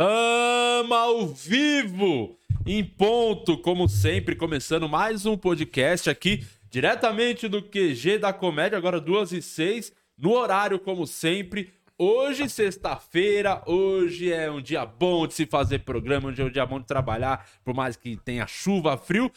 Tamo ao vivo, em ponto, como sempre, começando mais um podcast aqui, diretamente do QG da Comédia, agora duas e seis, no horário, como sempre. Hoje, sexta-feira, hoje é um dia bom de se fazer programa, hoje é um dia bom de trabalhar, por mais que tenha chuva, frio.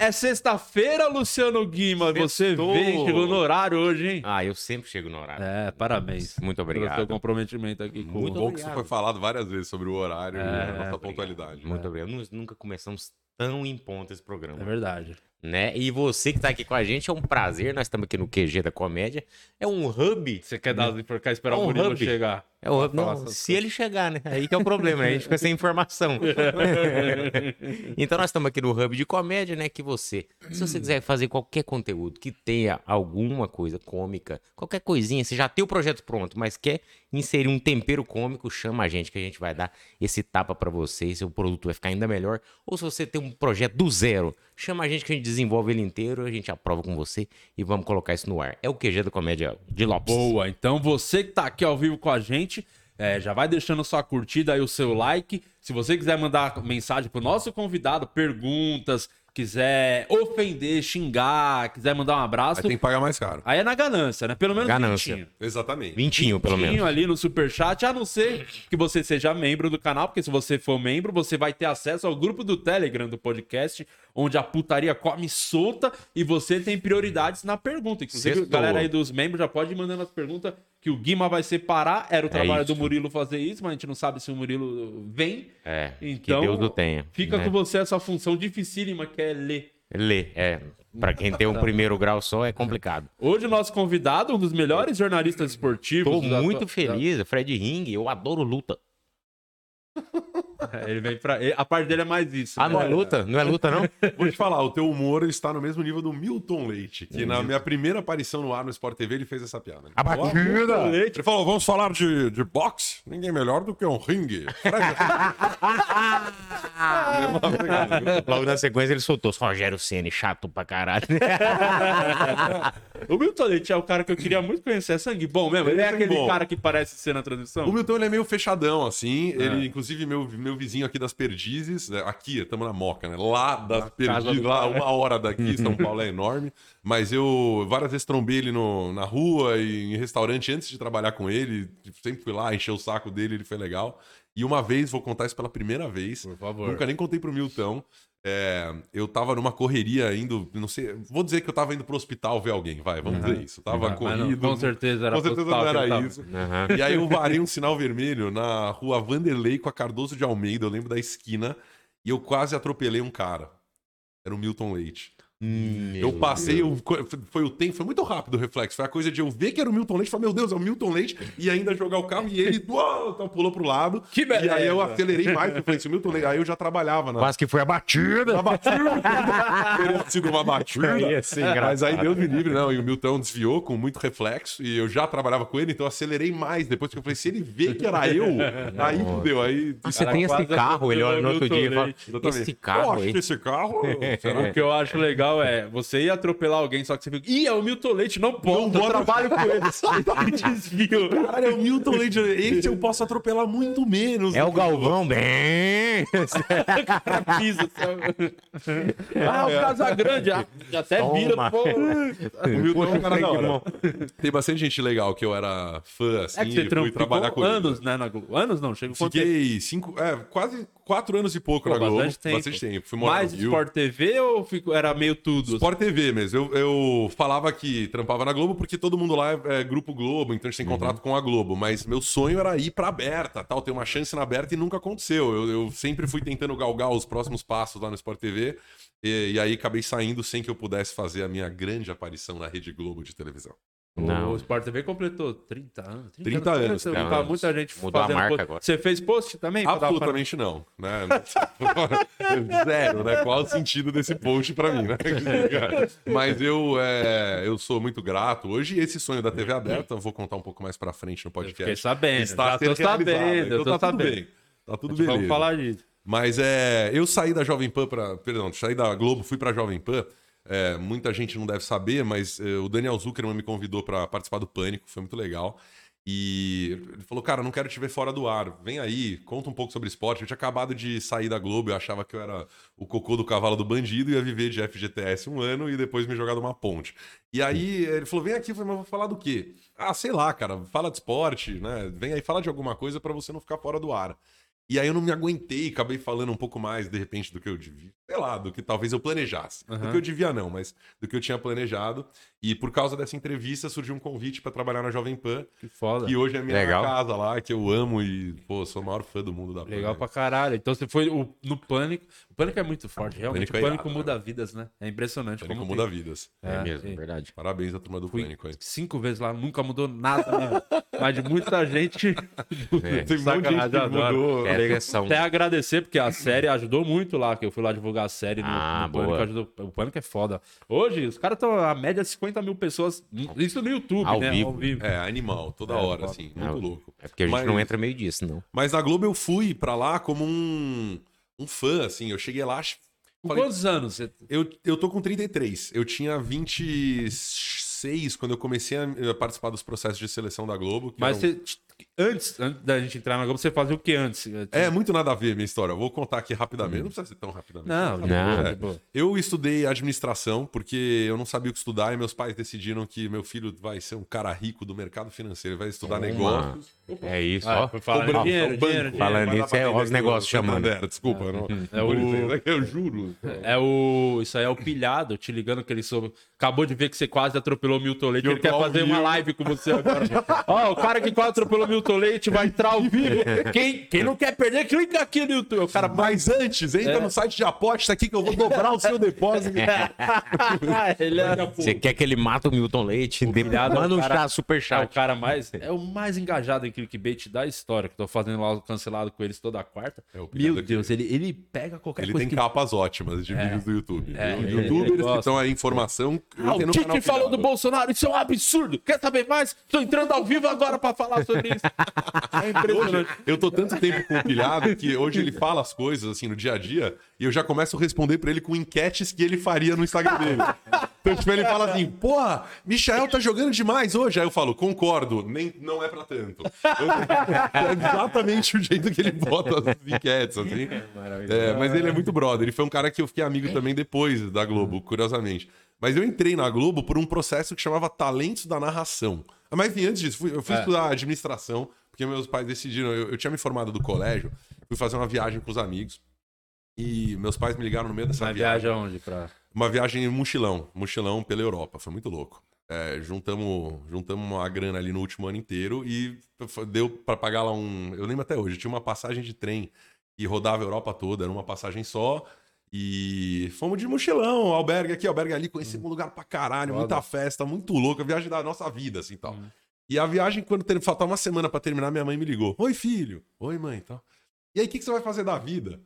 É sexta-feira, Luciano Guima. Você vem, chegou no horário hoje, hein? Ah, eu sempre chego no horário. É, parabéns. Muito Pelo seu obrigado. comprometimento aqui com Muito Bom que isso obrigado. foi falado várias vezes sobre o horário e a nossa Obrigado. pontualidade. Muito obrigado. Nós nunca começamos tão em ponto esse É programa. verdade. Né? E você que tá aqui com a gente, é um prazer. Nós estamos aqui no QG da Comédia. É um hub. Você quer dar por cá esperar É o um Murilo hub. chegar? É o hub. Não, se ele chegar, né? Aí que é o problema, né? A gente fica sem informação. então nós estamos aqui no Hub de Comédia, né? Que você, se você quiser fazer qualquer conteúdo que tenha alguma coisa cômica, qualquer coisinha, você já tem o projeto pronto, mas quer inserir um tempero cômico, chama a gente que a gente vai dar esse tapa pra você e seu produto vai ficar ainda melhor. Ou se você tem um projeto do zero, chama a gente que a gente desenvolve ele inteiro, a gente aprova com você e vamos colocar isso no ar. É o QG da Comédia de Lopes. Boa, então você que tá aqui ao vivo com a gente, é, já vai deixando sua curtida aí, o seu like. Se você quiser mandar mensagem pro nosso convidado, perguntas, quiser ofender, xingar, quiser mandar um abraço, Aí tem que pagar mais caro. aí é na ganância, né? Pelo menos Ganância. vintinho. Exatamente. Vintinho, pelo Vintinho menos. ali no superchat, a não ser que você seja membro do canal, porque se você for membro, você vai ter acesso ao grupo do Telegram do podcast, onde a putaria come solta e você tem prioridades na pergunta. Inclusive, a galera aí dos membros já pode ir mandando as perguntas que o Guima vai separar. Era o trabalho do isso. Murilo fazer isso, mas a gente não sabe se o Murilo vem. É, Então, que Deus o tenha. Fica né? com você essa função dificílima que é ler. Lê, é. Pra quem tem um primeiro grau só é complicado. Hoje o nosso convidado, um dos melhores jornalistas esportivos. Tô da- muito da- feliz, Fred Ring, eu adoro luta. É, Ele vem pra. A parte dele é mais isso. Ah, né? não é luta? Não é luta, não? Vou te falar, o teu humor está no mesmo nível do Milton Leite, que na minha primeira aparição no ar no Sport TV ele fez essa piada. A batida! Ele falou, vamos falar de, de boxe? Ninguém melhor do que um ringue. Logo na sequência ele soltou Rogério Ceni, chato pra caralho. O Milton Leite é o cara que eu queria muito conhecer. É sangue bom mesmo. Ele é Ele é sangue aquele bom. cara que parece ser na transmissão. O Milton ele é meio fechadão, assim. Ele, inclusive, meu, meu vizinho aqui das Perdizes, né, aqui, estamos na Moca, né? Lá das casa Perdizes, lá cara. uma hora daqui, São Paulo é enorme. Mas eu várias vezes trombei ele no, na rua e em restaurante antes de trabalhar com ele. Sempre fui lá, encher o saco dele, ele foi legal. E uma vez, vou contar isso pela primeira vez. Por favor. Nunca nem contei pro Milton. É, eu tava numa correria indo, não sei, vou dizer que eu tava indo pro hospital ver alguém, vai, vamos dizer isso. Eu tava não, corrido. com certeza era Com certeza não era isso. Aham. E aí eu varei um sinal vermelho na rua Vanderlei com a Cardoso de Almeida, eu lembro da esquina, e eu quase atropelei um cara. Era o Milton Leite. Eu passei, eu- foi o tempo, foi muito rápido o reflexo. Foi a coisa de eu ver que era o Milton Leite, falar, meu Deus, é o Milton Leite, e ainda jogar o carro, e ele então pulou pro lado. Que E aí eu beleza. acelerei mais, eu falei, se o Milton Leite, aí eu já trabalhava na, Quase que foi a batida. na batida. Teria sido uma batida. Ia ser Mas aí. Deus me livre, não. E o Milton desviou com muito reflexo. E eu já trabalhava com ele, então eu acelerei mais. Depois que eu falei, se ele vê que era eu, aí fudeu. Aí. Você Cara, tem esse carro, ele olha no outro dia e fala, esse eu carro acho aí. que esse carro. será O que eu acho legal é você ia atropelar alguém, só que você fica. Ih, é o Milton Leite, não pode. Não eu pode. trabalho com ele. Desvio. Cara, é o Milton Leite. Esse eu posso atropelar muito menos. É o Galvão, bem. cara pisa. sabe? Ah, o Casagrande. ah, Já até vira. Pô. O Milton é um cara da hora. Tem bastante gente legal que eu era fã, assim, É que você e fui trabalhar com ele. anos, né? Na Globo. Anos não, chega? Fiquei cinco, é, quase quatro anos e pouco Pô, na Globo. bastante tempo. Bastante tempo. Fui morar Mais no Rio. Sport TV ou fico- era meio tudo? Sport TV mesmo. Eu, eu falava que trampava na Globo porque todo mundo lá é, é Grupo Globo, então a gente tem contrato com a Globo. Mas meu sonho era ir pra aberta, tal, ter uma chance na aberta e nunca aconteceu. Eu, eu sempre fui tentando galgar os próximos passos lá no Sport TV. E, e aí acabei saindo sem que eu pudesse fazer a minha grande aparição na Rede Globo de televisão. Não. O Sport TV completou 30 anos. 30 anos, Tá cara. muita gente Mudou a fazendo marca post. agora. Você fez post também? pra Absolutamente não, né? Zero, né? Qual o sentido desse post pra mim, né? Mas eu, é, eu sou muito grato. Hoje, esse sonho da TV aberta, eu vou contar um pouco mais pra frente no podcast. Fiquei sabendo. Está já tô sabendo, eu então tô tá tudo sabendo. bem. Tá tudo Vamos beleza. falar disso. Mas é, eu saí da Jovem Pan para, perdão, saí da Globo, fui para Jovem Pan. É, muita gente não deve saber, mas é, o Daniel Zuckerman me convidou para participar do Pânico, foi muito legal. E ele falou, cara, não quero te ver fora do ar. Vem aí, conta um pouco sobre esporte. Eu tinha acabado de sair da Globo, eu achava que eu era o cocô do cavalo do bandido, ia viver de FGTS um ano e depois me jogar numa ponte. E aí ele falou, vem aqui, eu falei, mas vou falar do quê? Ah, sei lá, cara, fala de esporte, né? Vem aí, fala de alguma coisa para você não ficar fora do ar. E aí eu não me aguentei, acabei falando um pouco mais, de repente, do que eu devia. Sei lá, do que talvez eu planejasse. Uhum. Do que eu devia, não, mas do que eu tinha planejado. E por causa dessa entrevista surgiu um convite para trabalhar na Jovem Pan, Que foda. que hoje é a minha Legal. casa lá, que eu amo e, pô, sou o maior fã do mundo da Pan. Legal pra caralho. Então você foi o- no Pânico. O Pânico é muito forte, realmente. Pânico é o Pânico irado, muda vidas, né? É impressionante. Pânico como muda tem- vidas. É, mesmo, sim. verdade. Parabéns à turma do Fui Pânico aí. cinco vezes lá, nunca mudou nada, né? Mas de muita gente. É. Tem um monte de gente que mudou. É. Até agradecer, porque a série ajudou muito lá, que eu fui lá divulgar a série no, Ah, no Pânico. Ajudou, o Pânico é foda. Hoje, os caras estão, a média, 50 mil pessoas. Isso no YouTube, Ao né? vivo. Ao vivo. É, animal, toda É, hora, foda. assim, É, muito louco. É porque a gente Mas- não entra meio disso, não. Mas na Globo eu fui pra lá como um, um fã, assim. Eu cheguei lá, Com Falei- quantos anos? Você... Eu, eu tô com 33. Eu tinha 26 quando eu comecei a a participar dos processos de seleção da Globo. que Mas eram- você, antes, antes da gente entrar na Globo, você fazia o que antes? É muito nada a ver minha história. Eu vou contar aqui rapidamente. Não precisa ser tão rapidamente. Não, Não. não. É. Eu estudei administração porque eu não sabia o que estudar e meus pais decidiram que meu filho vai ser um cara rico do mercado financeiro, ele vai estudar Toma. negócios. É isso, ah, ó. Cobrando, dinheiro, é banco. dinheiro, dinheiro. Falando pra é os negócios chamando. Desculpa, não. É o- O- Eu juro. É o. Isso aí é o pilhado te ligando que ele soube. Acabou de ver que você quase atropelou o Milton Leite. Eu Ele quer fazer uma live com você agora. Ó, o cara que quase atropelou o Milton Leite vai entrar ao vivo. Quem, quem não quer perder, clica aqui no YouTube. O cara Mas antes, entra É. no site de aposta aqui que eu vou dobrar o seu depósito. ele é, Você quer que ele mata o Milton Leite? É Manda um cara- chá, super é o cara mais. É o mais engajado em clickbait da história. Que eu tô fazendo lá o cancelado com eles toda quarta. É, Meu Deus, ele, ele pega qualquer Ele coisa. tem que... capas ótimas de vídeos do YouTube. É, viu? ele- ele Youtubers que estão aí, informação. Ah, o Tite falou do. Bolsonaro, isso é um absurdo. Quer saber mais? Tô entrando ao vivo agora pra falar sobre isso. É impressionante. Eu tô tanto tempo com o pilhado que hoje ele fala as coisas assim no dia a dia e eu já começo a responder pra ele com enquetes que ele faria no Instagram dele. Então, tipo, ele fala assim: porra, Michael tá jogando demais hoje. Aí eu falo, concordo, nem, não é pra tanto. Eu- é exatamente o jeito que ele bota as enquetes, assim. É, mas ele é muito brother. Ele foi um cara que eu fiquei amigo também depois da Globo, curiosamente. Mas eu entrei na Globo por um processo que chamava Talentos da Narração. Mas antes disso, fui- eu fui É. estudar administração, porque meus pais decidiram. Eu, eu tinha me formado do colégio, fui fazer uma viagem com os amigos. E meus pais me ligaram no meio dessa Vai viagem. viajar onde? Pra... Uma viagem em mochilão, mochilão pela Europa. Foi muito louco. É, juntamos, juntamos uma grana ali no último ano inteiro e deu pra pagar lá um. Eu lembro até hoje, tinha uma passagem de trem e rodava a Europa toda, era uma passagem só. E fomos de mochilão, albergue aqui, albergue ali, conhecemos um lugar pra caralho, Foda. muita festa, muito louco, a viagem da nossa vida, assim tal. E a viagem, quando ter, faltava uma semana pra terminar, minha mãe me ligou: Oi, filho. Oi, mãe, tal. E aí, o que, que você vai fazer da vida?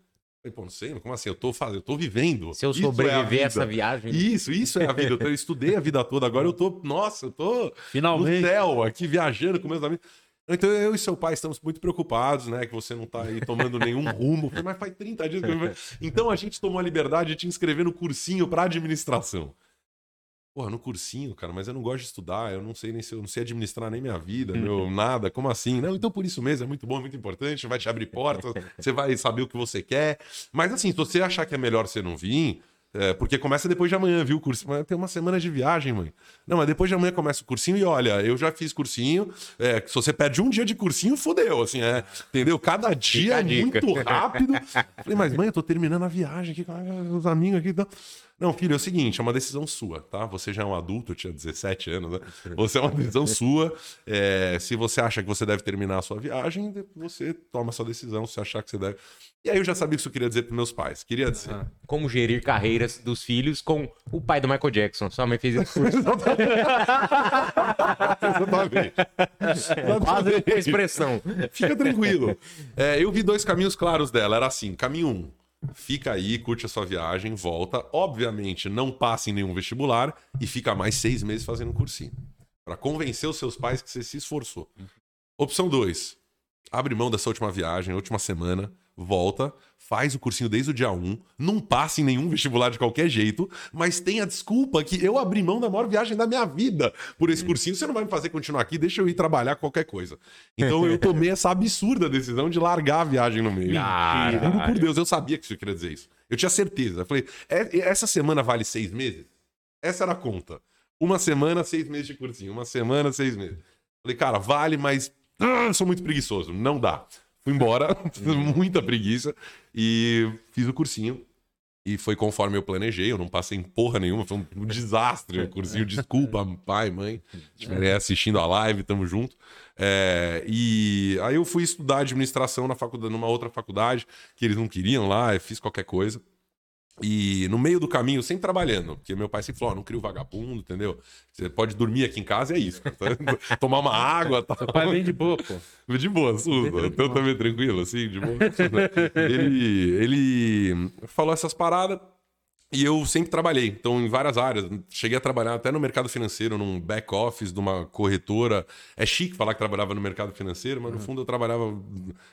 Eu falei, pô, não sei, como assim? Eu tô fazendo, eu tô vivendo. Se eu Isso é a sobreviver vida. a essa viagem. Isso, isso é a vida. Eu estudei a vida toda, agora eu tô, nossa, eu tô no Finalmente. céu aqui viajando com meus amigos. Então eu e seu pai estamos muito preocupados, né? Que você não tá aí tomando nenhum rumo. Falei, Mas faz 30 dias que eu... Então a gente tomou a liberdade de te inscrever no cursinho para administração. Porra, no cursinho, cara, mas eu não gosto de estudar, eu não sei nem se eu não sei administrar nem minha vida, meu, nada, como assim? Não, então por isso mesmo, é muito bom, é muito importante, vai te abrir portas, você vai saber o que você quer. Mas assim, se você achar que é melhor você não vir, é, porque começa depois de amanhã, viu? O curso. Mas tem uma semana de viagem, mãe. Não, mas depois de amanhã começa o cursinho e olha, eu já fiz cursinho. é, se você perde um dia de cursinho, fodeu, assim, é. Entendeu? Cada dia é muito rápido. Falei, mas mãe, eu tô terminando a viagem aqui com os amigos aqui. Então... Não, filho, é o seguinte, é uma decisão sua, tá? Você já é um adulto, eu tinha 17 anos, né? Você é uma decisão sua. é, se você acha que você deve terminar a sua viagem, você toma a sua decisão, se achar que você deve. E aí eu já sabia o que isso queria dizer pros meus pais. Queria dizer. Como gerir carreiras dos filhos com o pai do Michael Jackson. Sua mãe fez esse curso. Exatamente. Quase a expressão. Fica tranquilo. É, eu vi dois caminhos claros dela. Era assim: caminho um, fica aí, curte a sua viagem, volta. Obviamente, não passa em nenhum vestibular e fica mais seis meses fazendo um cursinho. Pra convencer os seus pais que você se esforçou. Opção 2. Abre mão dessa última viagem, última semana. Volta, faz o cursinho desde o dia 1, não passa em nenhum vestibular de qualquer jeito, mas tem a desculpa que eu abri mão da maior viagem da minha vida por esse cursinho, você não vai me fazer continuar aqui, deixa eu ir trabalhar qualquer coisa. Então eu tomei essa absurda decisão de largar a viagem no meio. Juro por Deus, eu sabia que isso queria dizer isso. Eu tinha certeza. Eu falei, "É- essa semana vale seis meses? Essa era a conta. Uma semana, seis meses de cursinho. Uma semana, seis meses. Falei, cara, vale, mas ah, sou muito preguiçoso. Não dá. Fui embora, muita preguiça, e fiz o cursinho. E foi conforme eu planejei, eu não passei em porra nenhuma, foi um, desastre o cursinho. Desculpa, pai, mãe, estiverem assistindo a live, tamo junto. É, e aí eu fui estudar administração na faculdade, numa outra faculdade, que eles não queriam lá, eu fiz qualquer coisa. E no meio do caminho, sempre trabalhando, porque meu pai sempre falou: ó, não cria o vagabundo, entendeu? Você pode dormir aqui em casa, é isso. Tomar uma água, tal. Seu pai vem de boa, pô. De boa, Suza. Então também tranquilo, assim, de boa. ele, ele falou essas paradas e eu sempre trabalhei. Então, em várias áreas. Cheguei a trabalhar até no mercado financeiro, num back office de uma corretora. É chique falar que trabalhava no mercado financeiro, mas no fundo eu trabalhava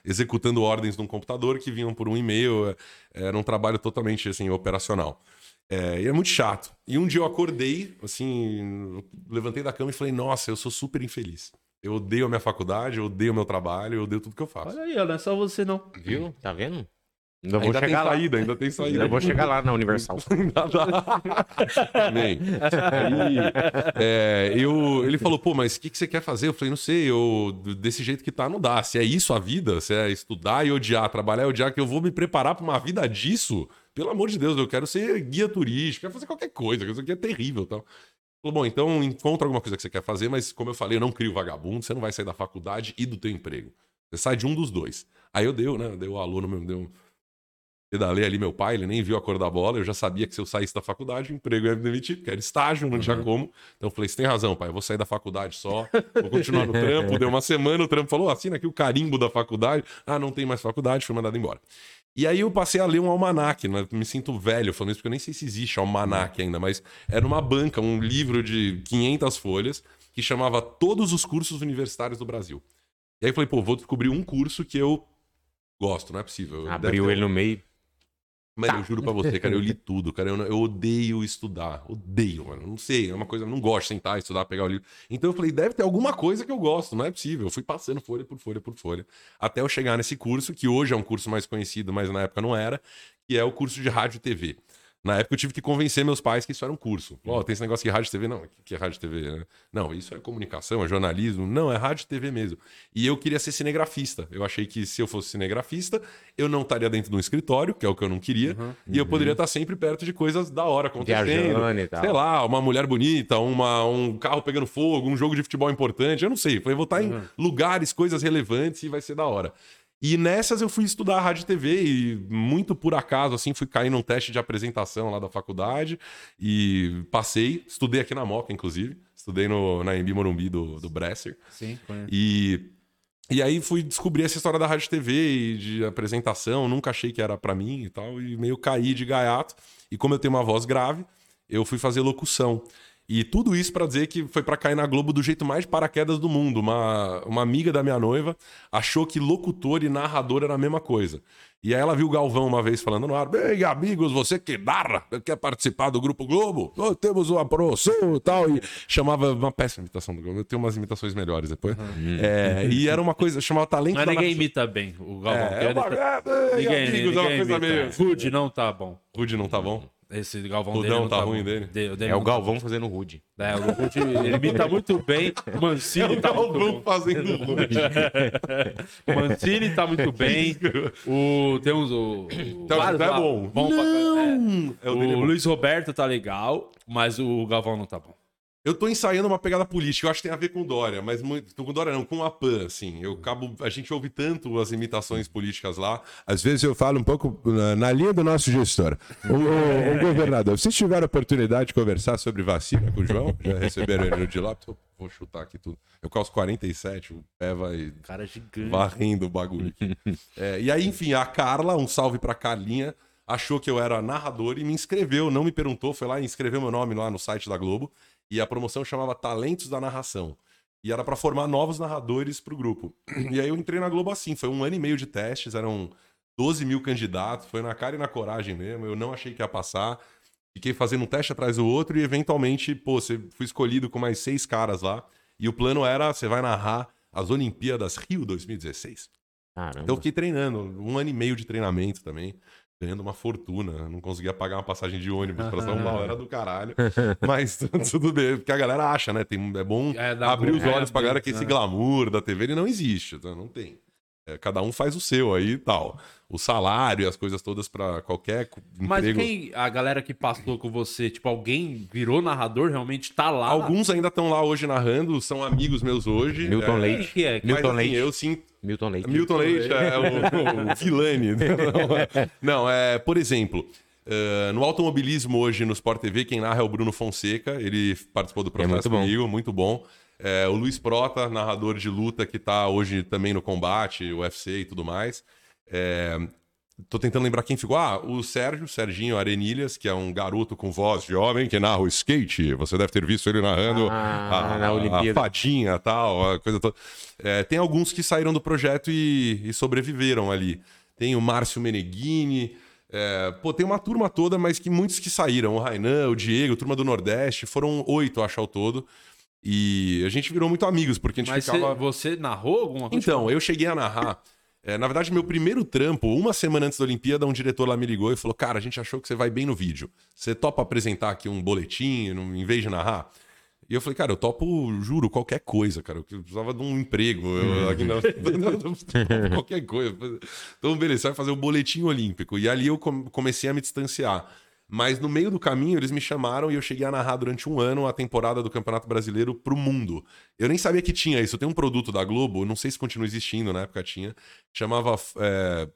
executando ordens num computador que vinham por um e-mail. Era um trabalho totalmente assim, operacional. É, e é muito chato. E um dia eu acordei, assim, levantei da cama e falei: Nossa, eu sou super infeliz. Eu odeio a minha faculdade, eu odeio o meu trabalho, eu odeio tudo que eu faço. Olha aí, não é só você não. Viu? Tá vendo? Ainda vou ainda tem chegar lá. saída, ainda tem saída. Ainda vou chegar lá na Universal. Aí, é, eu, ele falou, pô, mas o que, que você quer fazer? Eu falei, não sei, eu, desse jeito que tá, não dá. Se é isso a vida, se é estudar e odiar, trabalhar e odiar, que eu vou me preparar pra uma vida disso, pelo amor de Deus, eu quero ser guia turístico, quero fazer qualquer coisa, que isso aqui é terrível. Tal. Falou, bom, então encontra alguma coisa que você quer fazer, mas como eu falei, eu não crio vagabundo, você não vai sair da faculdade e do teu emprego. Você sai de um dos dois. Aí eu deu, né? Deu o aluno mesmo, deu. Pedalei ali meu pai, ele nem viu a cor da bola, eu já sabia que se eu saísse da faculdade, o emprego ia me demitir, porque era estágio, não tinha como. Então eu falei, você tem razão, pai, eu vou sair da faculdade só, vou continuar no trampo. Deu uma semana, o trampo falou, assina aqui o carimbo da faculdade. Ah, não tem mais faculdade, fui mandado embora. E aí eu passei a ler um almanac, né? me sinto velho falando isso, porque eu nem sei se existe almanac ainda, mas era uma banca, um livro de 500 folhas, que chamava Todos os Cursos Universitários do Brasil. E aí eu falei, pô, vou descobrir um curso que eu gosto, não é possível. Abriu ele no meio. Mano, eu juro pra você, cara, eu li tudo, cara. Eu, eu odeio estudar. Odeio, mano. Não sei, é uma coisa. Não gosto de sentar, estudar, pegar o livro. Então eu falei, deve ter alguma coisa que eu gosto, não é possível. Eu fui passando folha por folha por folha. Até eu chegar nesse curso, que hoje é um curso mais conhecido, mas na época não era, que é o curso de rádio e TV. Na época eu tive que convencer meus pais que isso era um curso. Ó, tem esse negócio de rádio e TV. Não, que é rádio TV? né? Não, isso é comunicação, é jornalismo. Não, é rádio e TV mesmo. E eu queria ser cinegrafista. Eu achei que se eu fosse cinegrafista, eu não estaria dentro de um escritório, que é o que eu não queria, e eu poderia estar sempre perto de coisas da hora acontecendo. E tal. Sei lá, uma mulher bonita, uma, um carro pegando fogo, um jogo de futebol importante, eu não sei. Eu falei, vou estar em lugares, coisas relevantes e vai ser da hora. E nessas eu fui estudar rádio e TV e muito por acaso, assim, fui cair num teste de apresentação lá da faculdade e passei. Estudei aqui na Moca, inclusive. Estudei no, na Embi Morumbi do, do Bresser. Sim, conheço. E, e aí fui descobrir essa história da rádio e TV e de apresentação. Nunca achei que era pra mim e tal. E meio caí de gaiato. E como eu tenho uma voz grave, eu fui fazer locução. E tudo isso pra dizer que foi pra cair na Globo do jeito mais paraquedas do mundo. Uma, uma amiga da minha noiva achou que locutor e narrador era a mesma coisa. E aí ela viu o Galvão uma vez falando no ar: Bem, amigos, você que narra, quer participar do Grupo Globo? Ô, temos uma promoção e tal. E chamava uma péssima imitação do Globo. Eu tenho umas imitações melhores depois. É, e era uma coisa, chamava talento Mas ninguém imita bem o Galvão. É, é uma... É, Ninguém, amigos, é uma ninguém coisa imita. meio. Rude não tá bom. Rude não tá bom? Esse Galvão Rudão dele não tá tá, ruim bom. dele? De- dele É o não tá Galvão fazendo rude. bom. É, o Rude, ele imita muito bem. O Mancini tá muito Galvão bom. fazendo rude. O Mancini tá muito bem. O, tem uns. O, o, Então, vários é lá, bom. pra caralho. É. É, o O, é bom. Luiz Roberto tá legal, mas o Galvão não tá bom. Eu tô ensaiando uma pegada política, eu acho que tem a ver com o Dória, mas muito, com Dória não, com a PAN, assim. Eu acabo, a gente ouve tanto as imitações políticas lá. Às vezes eu falo um pouco na, na linha do nosso gestor. O, o- o governador, vocês tiveram a oportunidade de conversar sobre vacina com o João? Já receberam ele no de lá? Vou chutar aqui tudo. Eu calço 47, o pé vai Cara gigante. varrendo o bagulho aqui. É, e aí, enfim, a Carla, um salve pra Carlinha, achou que eu era narrador e me inscreveu, não me perguntou, foi lá e inscreveu meu nome lá no site da Globo. E a promoção chamava Talentos da Narração. E era pra formar novos narradores pro grupo. E aí eu entrei na Globo assim, foi um ano e meio de testes, eram 12 mil candidatos, foi na cara e na coragem mesmo. Eu não achei que ia passar. Fiquei fazendo um teste atrás do outro e, eventualmente, pô, você fui escolhido com mais seis caras lá. E o plano era: você vai narrar as Olimpíadas Rio 2016. Caramba. Então eu fiquei treinando, um ano e meio de treinamento também, ganhando uma fortuna. Não conseguia pagar uma passagem de ônibus pra São Paulo, era do caralho. Mas tudo bem, porque a galera acha, né? Tem, é bom É, abrir bom- os é, olhos pra galera que esse é. glamour da TV ele não existe, tá? não tem. É, cada um faz o seu aí e tal. O salário e as coisas todas pra qualquer Mas emprego. quem, a galera que passou com você, tipo, alguém virou narrador, realmente tá lá? Alguns ainda estão lá hoje narrando, são amigos meus hoje. Milton é, Leite. que é? mas, Milton assim, Leite. Eu sim, Milton Leite. Milton Leite é o, o Vilani. Não, é- Não, é, por exemplo, eh, no automobilismo hoje no Sport TV, quem narra é o Bruno Fonseca. Ele participou do processo É muito bom. comigo, muito bom. É, o Luiz Prota, narrador de luta, que tá hoje também no combate, UFC e tudo mais. É, tô tentando lembrar quem ficou. Ah, o Sérgio, Serginho Arenilhas, que é um garoto com voz de homem que narra o skate. Você deve ter visto ele narrando Ah, a, na a fadinha e tal, a coisa toda. É, tem alguns que saíram do projeto e, e sobreviveram ali. Tem o Márcio Meneghini. é, pô, tem uma turma toda, mas que muitos que saíram. O Rainan, o Diego, turma do Nordeste. Foram oito, acho, ao todo. E a gente virou muito amigos, porque a gente Mas ficava... você, narrou alguma coisa? Então, eu cheguei a narrar. é, na verdade, meu primeiro trampo, uma semana antes da Olimpíada, um diretor lá me ligou e falou: Cara, a gente achou que você vai bem no vídeo. Você topa apresentar aqui um boletim em vez de narrar? E eu falei, cara, eu topo, juro, qualquer coisa, cara. Eu precisava de um emprego. Eu, aqui não, qualquer coisa. Então, beleza, você vai fazer o boletim olímpico. E ali eu com- comecei a me distanciar. Mas no meio do caminho, eles me chamaram e eu cheguei a narrar durante um ano a temporada do Campeonato Brasileiro pro mundo. Eu nem sabia que tinha isso. Tem um produto da Globo, não sei se continua existindo, na época tinha, chamava é,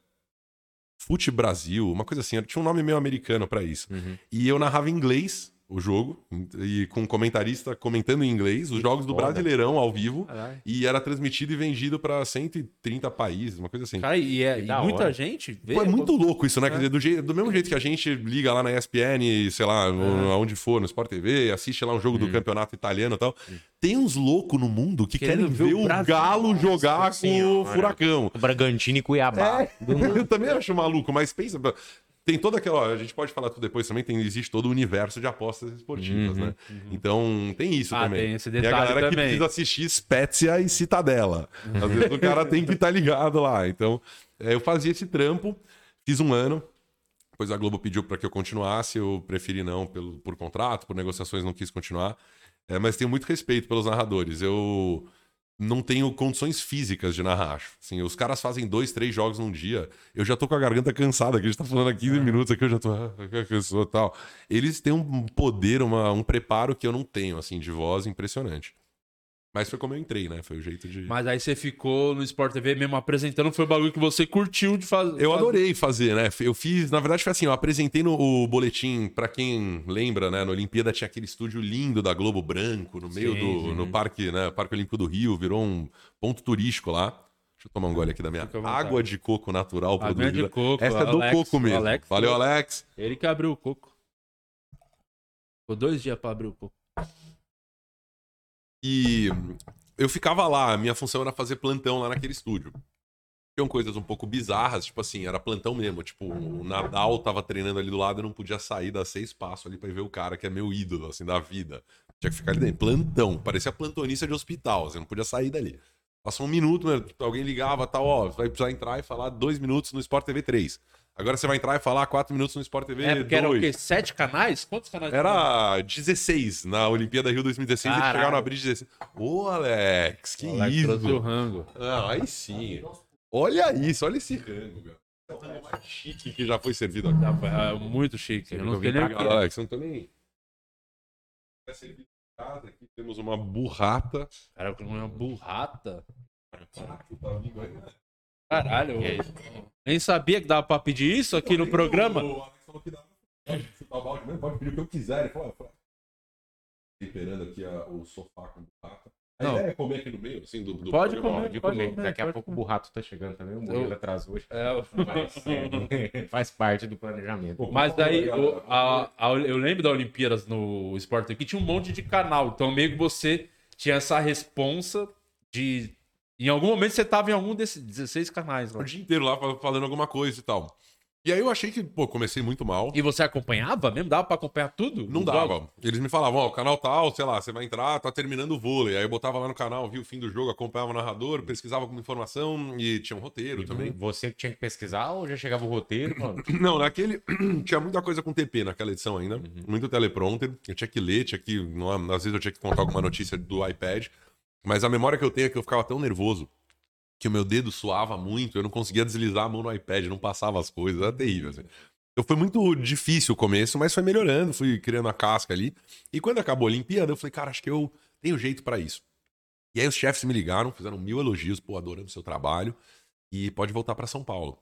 Fute Brasil, uma coisa assim. Tinha um nome meio americano pra isso. Uhum. E eu narrava em inglês o jogo, e com um comentarista comentando em inglês, os jogos do. Brasileirão ao vivo. Caralho. E era transmitido e vendido pra 130 países, uma coisa assim. Cara, e, é, e muita hora. gente vê. Pô, é muito louco isso, né? Quer dizer, do, jeito- do mesmo jeito que a gente liga lá na ESPN, sei lá, no- aonde for, no Sport TV, assiste lá um jogo do campeonato italiano e tal. Tem uns loucos no mundo que Querendo querem ver o o Brasil. Galo jogar com o. Furacão. O Bragantino e Cuiabá. Eu também acho maluco, mas pensa. Tem toda aquela. A gente pode falar tudo depois também, tem, existe todo o universo de apostas esportivas, né? Então tem isso Uhum, Ah, também. tem esse Tem a detalhe galera que também. precisa assistir Spezia e Citadela. Às vezes o cara tem que estar ligado lá. Então, é, eu fazia esse trampo, fiz um ano. Depois a Globo pediu para que eu continuasse, eu preferi não pelo, por contrato, por negociações, não quis continuar. É, mas tenho muito respeito pelos narradores. Eu não tenho condições físicas de narrar. acho. Assim, os caras fazem dois, três jogos num dia. Eu já tô com a garganta cansada, que a gente tá falando há 15 minutos aqui, eu já tô. Ah, cansou tal. Eles têm um poder, uma, um preparo que eu não tenho, assim, de voz impressionante. Mas foi como eu entrei, né? Foi o jeito de. Mas aí você ficou no Sport TV mesmo apresentando, foi o bagulho que você curtiu de fazer. Eu adorei fazer, né? Eu fiz, na verdade, foi assim, eu apresentei no o boletim, pra quem lembra, né? Na Olimpíada tinha aquele estúdio lindo da Globo Branco, no meio Sim, do. sim. no parque, né? Parque Olímpico do Rio, virou um ponto turístico lá. Deixa eu tomar um gole aqui da minha água de coco natural Aguinha produzida. de coco. Essa é do Alex, coco mesmo. Alex, Valeu, Alex. Ele que abriu o coco. Ficou dois dias pra abrir o coco. E eu ficava lá, minha função era fazer plantão lá naquele estúdio. Tinham coisas um pouco bizarras, tipo assim, era plantão mesmo. Tipo, o Nadal tava treinando ali do lado e não podia sair, dar seis passos ali pra ver o cara que é meu ídolo, assim, da vida. Tinha que ficar ali dentro. Plantão, parecia plantonista de hospital, você não podia sair dali. Passou um minuto, né, alguém ligava, tal, ó, vai precisar entrar e falar dois minutos no Sport TV 3. Agora você vai entrar e falar quatro minutos no Sport TV É, porque era o 2. quê? Sete canais? Quantos canais? Era 16 na Olimpíada Rio 2016, eles Caralho. chegaram a abrir 16. Ô, Alex, que O Alex isso? trouxe o rango. Não, aí sim. Olha isso, olha esse rango, meu. É o rango mais chique que já foi servido aqui. É muito chique. Eu não eu vim nem é. Alex, não tô nem. Servido em casa aqui. Temos uma burrata. Cara, com uma burrata. Caraca, tá vindo aí, né? Caralho. Que é eu nem sabia que dava pra pedir isso aqui no programa. O Alex falou que dá pra chutar o balde mesmo, pode pedir o que eu quiser. Ele falou, "Ah, temperando aqui a- o sofá com burrata. A Não. ideia é comer aqui no meio, assim, do, do Pode comer. Pode Pode comer. comer, Daqui a pouco comer. o Burrato tá chegando também. O Murilo atrasou hoje. É, Mas faz parte do planejamento. Mas daí, o- a- a- eu lembro da Olimpíadas no Sport aqui, tinha um monte de canal. Então, meio que você tinha essa responsa de Em algum momento você tava em algum desses 16 canais lá. O dia inteiro lá fa- falando alguma coisa e tal. E aí eu achei que, pô, comecei muito mal. E você acompanhava mesmo? Dava pra acompanhar tudo? Não dava. Eles me falavam, ó, o canal tal, sei lá, você vai entrar, tá terminando o vôlei. Aí eu botava lá no canal, via o fim do jogo, acompanhava o narrador, pesquisava alguma informação e tinha um roteiro também. Você que tinha que pesquisar ou já chegava o roteiro, mano? Não, naquele. tinha muita coisa com TP naquela edição ainda. Uhum. Muito teleprompter. Eu tinha que ler, tinha que. Às vezes eu tinha que contar alguma notícia do iPad. Mas a memória que eu tenho é que eu ficava tão nervoso que o meu dedo suava muito, eu não conseguia deslizar a mão no iPad, não passava as coisas, era terrível. Assim. Então foi muito difícil o começo, mas foi melhorando, fui criando a casca ali. E quando acabou a Olimpíada, eu falei, cara, acho que eu tenho jeito pra isso. E aí os chefes me ligaram, fizeram mil elogios, pô, adorando seu trabalho, e pode voltar pra São Paulo.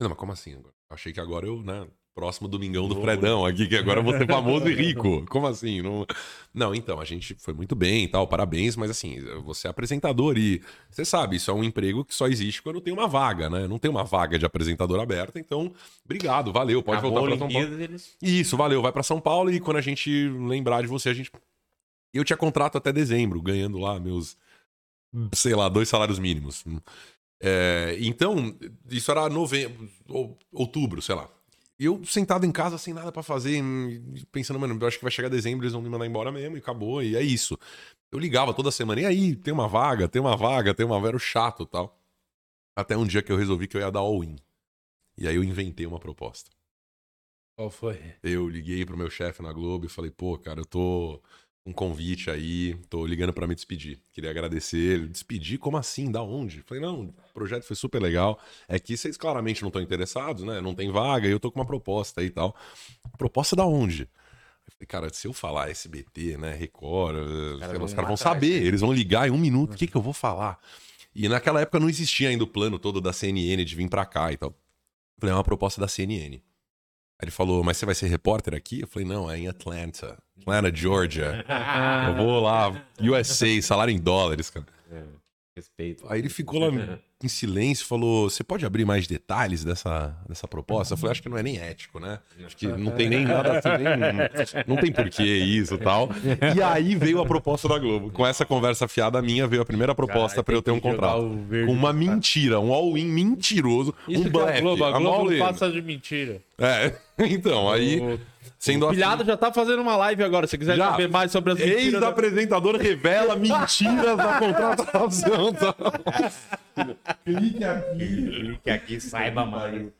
Não, mas como assim? agora? Achei que agora eu, né, próximo domingão do Fredão aqui, que agora eu vou ser famoso e rico. Como assim? Não... não, então, a gente foi muito bem e tal, parabéns, mas assim, você é apresentador e você sabe, isso é um emprego que só existe quando tem uma vaga, né? Não tem uma vaga de apresentador aberta, então, obrigado, valeu, pode Acabou voltar pra São Paulo. Olimpíada, eles... Isso, valeu, vai pra São Paulo e quando a gente lembrar de você, a gente. Eu tinha contrato até dezembro, ganhando lá meus, sei lá, dois salários mínimos. É, então, isso era novembro, ou- outubro, sei lá. E eu sentado em casa sem nada pra fazer, hum, pensando, mano, eu acho que vai chegar dezembro, eles vão me mandar embora mesmo, e acabou, e é isso. Eu ligava toda semana, e aí, tem uma vaga, tem uma vaga, tem uma vaga, era o chato e tal. Até um dia que eu resolvi que eu ia dar all-in. E aí eu inventei uma proposta. Qual foi? Eu liguei pro meu chefe na Globo e falei, pô, cara, eu tô um convite aí, tô ligando pra me despedir. Queria agradecer. Despedir? Como assim? Da onde? Falei, não, o projeto foi super legal. É que vocês claramente não estão interessados, né? Não tem vaga e eu tô com uma proposta aí e tal. Proposta da onde? Eu falei, cara, se eu falar SBT, né, Record, eh, lá, vão os caras vão saber, né? eles vão ligar em um minuto, o que que eu vou falar? E naquela época não existia ainda o plano todo da CNN de vir pra cá e tal. Eu falei, é uma proposta da CNN. Aí ele falou, mas você vai ser repórter aqui? Eu falei, não, é em Atlanta. Atlanta, Georgia. Eu vou lá, USA, salário em dólares, cara. Respeito. Aí ele ficou lá em silêncio falou: Você pode abrir mais detalhes dessa, dessa proposta? Eu falei: Acho que não é nem ético, né? Acho que não tem nem nada assim, nem, não tem porquê isso e tal. E aí veio a proposta da Globo. Com essa conversa fiada minha, veio a primeira proposta pra eu ter um contrato. Com uma mentira, um all-in mentiroso. Isso um que blefe. a Globo. A Globo passa de mentira. É, então, aí. O, Sendo o Pilhado já tá fazendo uma live agora. Se quiser Já. saber mais sobre as mentiras... da- Ex-apresentador revela mentiras da contratação. Tá? Clique aqui. Que aqui saiba mais.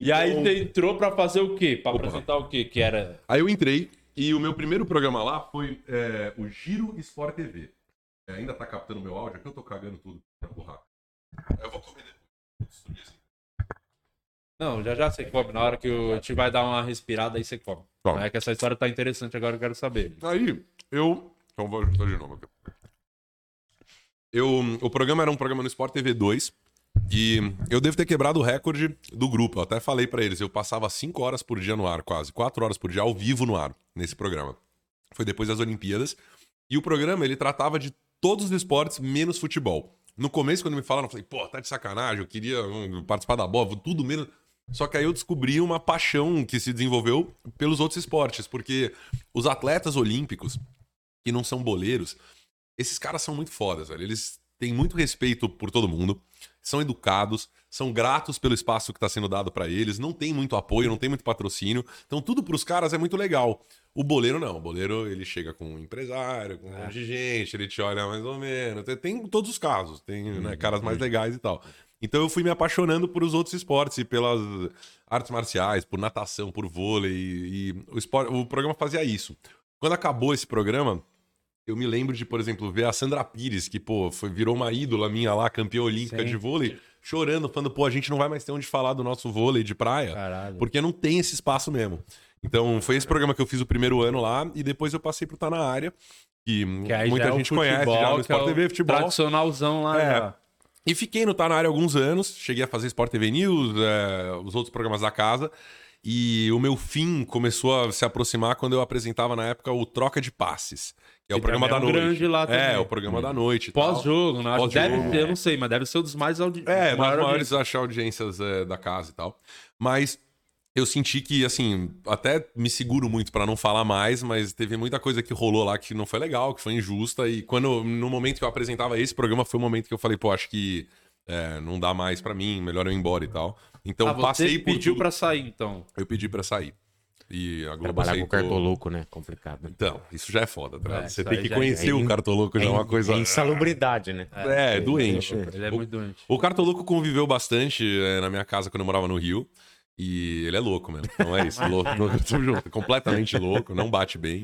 E aí você entrou pra fazer o quê? Pra apresentar o quê? Que era... Aí eu entrei e o meu primeiro programa lá foi é, o Giro Sport TV. É, ainda tá captando meu áudio aqui, eu tô cagando tudo. Porra. Eu vou comer depois. Não, já já você come. Na hora que o- a gente vai dar uma respirada, aí você come. Tá. É que essa história tá interessante agora, eu quero saber. Aí, eu. Então vou ajustar de novo aqui. Eu, o programa era um programa no Sport TV 2. E eu devo ter quebrado o recorde do grupo. Eu até falei pra eles, eu passava 5 horas por dia no ar, quase. 4 horas por dia ao vivo no ar, nesse programa. Foi depois das Olimpíadas. E o programa, ele tratava de todos os esportes, menos futebol. No começo, quando me falaram, eu falei, pô, tá de sacanagem, eu queria hum, participar da bola, tudo menos. Só que aí eu descobri uma paixão que se desenvolveu pelos outros esportes, porque os atletas olímpicos, que não são boleiros, esses caras são muito fodas, velho. Eles têm muito respeito por todo mundo, são educados, são gratos pelo espaço que está sendo dado para eles, não tem muito apoio, não tem muito patrocínio. Então tudo para os caras é muito legal. O boleiro não, o boleiro ele chega com um empresário, com um monte de gente, ele te olha mais ou menos. Tem, tem todos os casos, tem né, caras mais legais e tal. Então eu fui me apaixonando por os outros esportes e pelas artes marciais, por natação, por vôlei e, e o, esporte, o programa fazia isso. Quando acabou esse programa, eu me lembro de, por exemplo, ver a Sandra Pires, que, pô, foi, virou uma ídola minha lá, campeã olímpica Sim. de vôlei, chorando, falando, pô, a gente não vai mais ter onde falar do nosso vôlei de praia, Caralho. porque não tem esse espaço mesmo. Então, foi esse programa que eu fiz o primeiro ano lá, e depois eu passei pro Tá Na Área, que, Que muita é gente conhece já futebol, no é Sport o TV, futebol. Tradicionalzão lá. É. já. E fiquei no Tá Na Área alguns anos, cheguei a fazer Sport TV News, é, os outros programas da casa, e o meu fim começou a se aproximar quando eu apresentava na época o Troca de Passes, que é o programa da é um noite. grande lá É, também. o programa da noite. Pós-jogo, né? Acho que Pós-jogo, deve eu não sei, mas deve ser um dos mais audi... É, maior maiores audiências é, da casa e tal. Mas eu senti que, assim, até me seguro muito pra não falar mais, mas teve muita coisa que rolou lá que não foi legal, que foi injusta. E quando, no momento que eu apresentava esse programa, foi o momento que eu falei, pô, acho que é, não dá mais pra mim, melhor eu ir embora e tal. Então Ah, você passei por. pediu tudo- pra sair, então. Eu pedi pra sair. E a Globo Trabalhar com aceitou. cartoloco, né? Complicado. né? Então, isso já é foda, tá? É, Você tem que já- conhecer é o cartoloco, já é uma coisa. É insalubridade, né? É, doente. Ele é muito doente. O Cartoloco conviveu bastante é, na minha casa quando eu morava no Rio. E ele é louco, mano. Não é isso. louco, tamo junto. Completamente louco, não bate bem.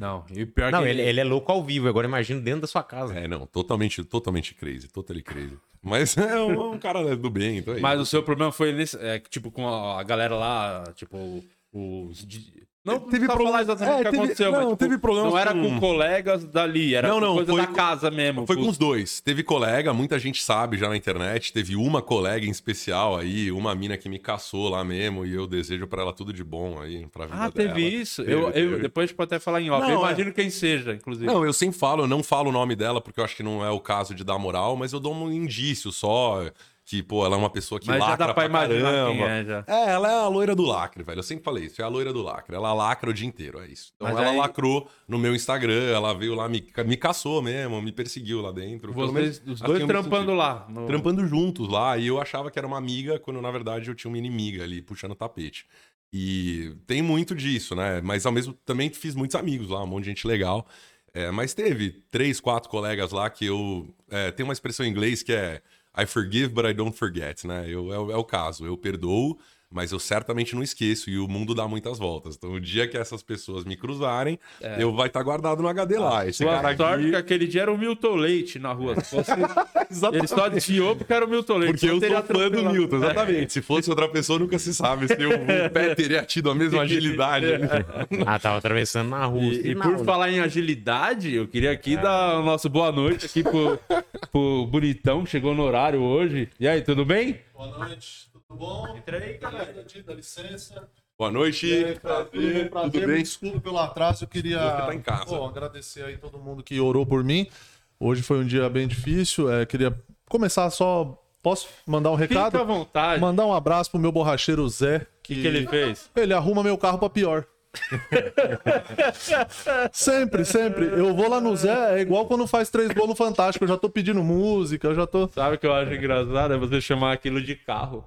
Não, e o pior Não, que ele, ele é louco ao vivo, agora imagina dentro da sua casa. É, não, totalmente, totalmente crazy, totally crazy. Mas é um, um cara do bem, então é Mas o isso. seu problema foi nesse, é, tipo, com a, a galera lá, tipo, os. di- Não Teve problema- exatamente é, o que aconteceu, não, mas, tipo, teve problemas Não era com- com colegas dali, era Não, não, coisa foi da casa mesmo. Foi com os dois. Teve colega, muita gente sabe já na internet. Teve uma colega em especial aí, uma mina que me caçou lá mesmo. E eu desejo pra ela tudo de bom aí, pra vida Ah, teve dela. isso? Teve, eu, eu, teve. depois a gente pode até falar em off. Não, eu é. imagino quem seja, inclusive. Não, eu sempre falo, eu não falo o nome dela porque eu acho que não é o caso de dar moral, mas eu dou um indício só que, pô, ela é uma pessoa que mas já lacra dá pra imaginar caramba. é, já. É, ela é a loira do lacre, velho. Eu sempre falei isso, é a loira do lacre. Ela lacra o dia inteiro, é isso. Então Mas ela aí- lacrou no meu Instagram, ela veio lá, me, me caçou mesmo, me perseguiu lá dentro. Pelo menos Vocês, os assim dois trampando lá. no- Trampando juntos lá, e eu achava que era uma amiga, quando na verdade eu tinha uma inimiga ali, puxando o tapete. E tem muito disso, né? Mas ao mesmo também fiz muitos amigos lá, um monte de gente legal. É, mas teve três, quatro colegas lá que eu. É, tem uma expressão em inglês que é I forgive, but I don't forget, né? Eu, é, é o caso. Eu perdoo, mas eu certamente não esqueço. E o mundo dá muitas voltas. Então, o dia que essas pessoas me cruzarem, eu vai estar guardado no HD lá. Esse Sua cara sorte aqui. que aquele dia era o Milton Leite na rua. Se fosse- Exatamente. Ele só desviou porque era o Milton Leite. Porque eu teria sou fã do. Milton, exatamente. Se fosse outra pessoa, nunca se sabe se o pé teria tido a mesma agilidade. Ah, tava atravessando na rua. E, e por falar em agilidade, eu queria aqui dar o nosso boa noite aqui pro, pro Bonitão, que chegou no horário hoje. E aí, tudo bem? Boa noite, tudo bom? Entra aí, galera. Dá licença. Boa noite. Aí, prazer, prazer, Tudo bem? desculpe pelo atraso, eu queria tá em casa. pô, agradecer aí todo mundo que orou por mim. Hoje foi um dia bem difícil, é, queria começar só... Posso mandar um Fica à recado? vontade. Mandar um abraço pro meu borracheiro Zé, O que, que ele fez? Ele arruma meu carro pra pior. sempre, sempre. Eu vou lá no Zé, é igual quando faz três no Fantástico. Eu já tô pedindo música, eu já tô. Sabe o que eu acho engraçado? É você chamar aquilo de carro.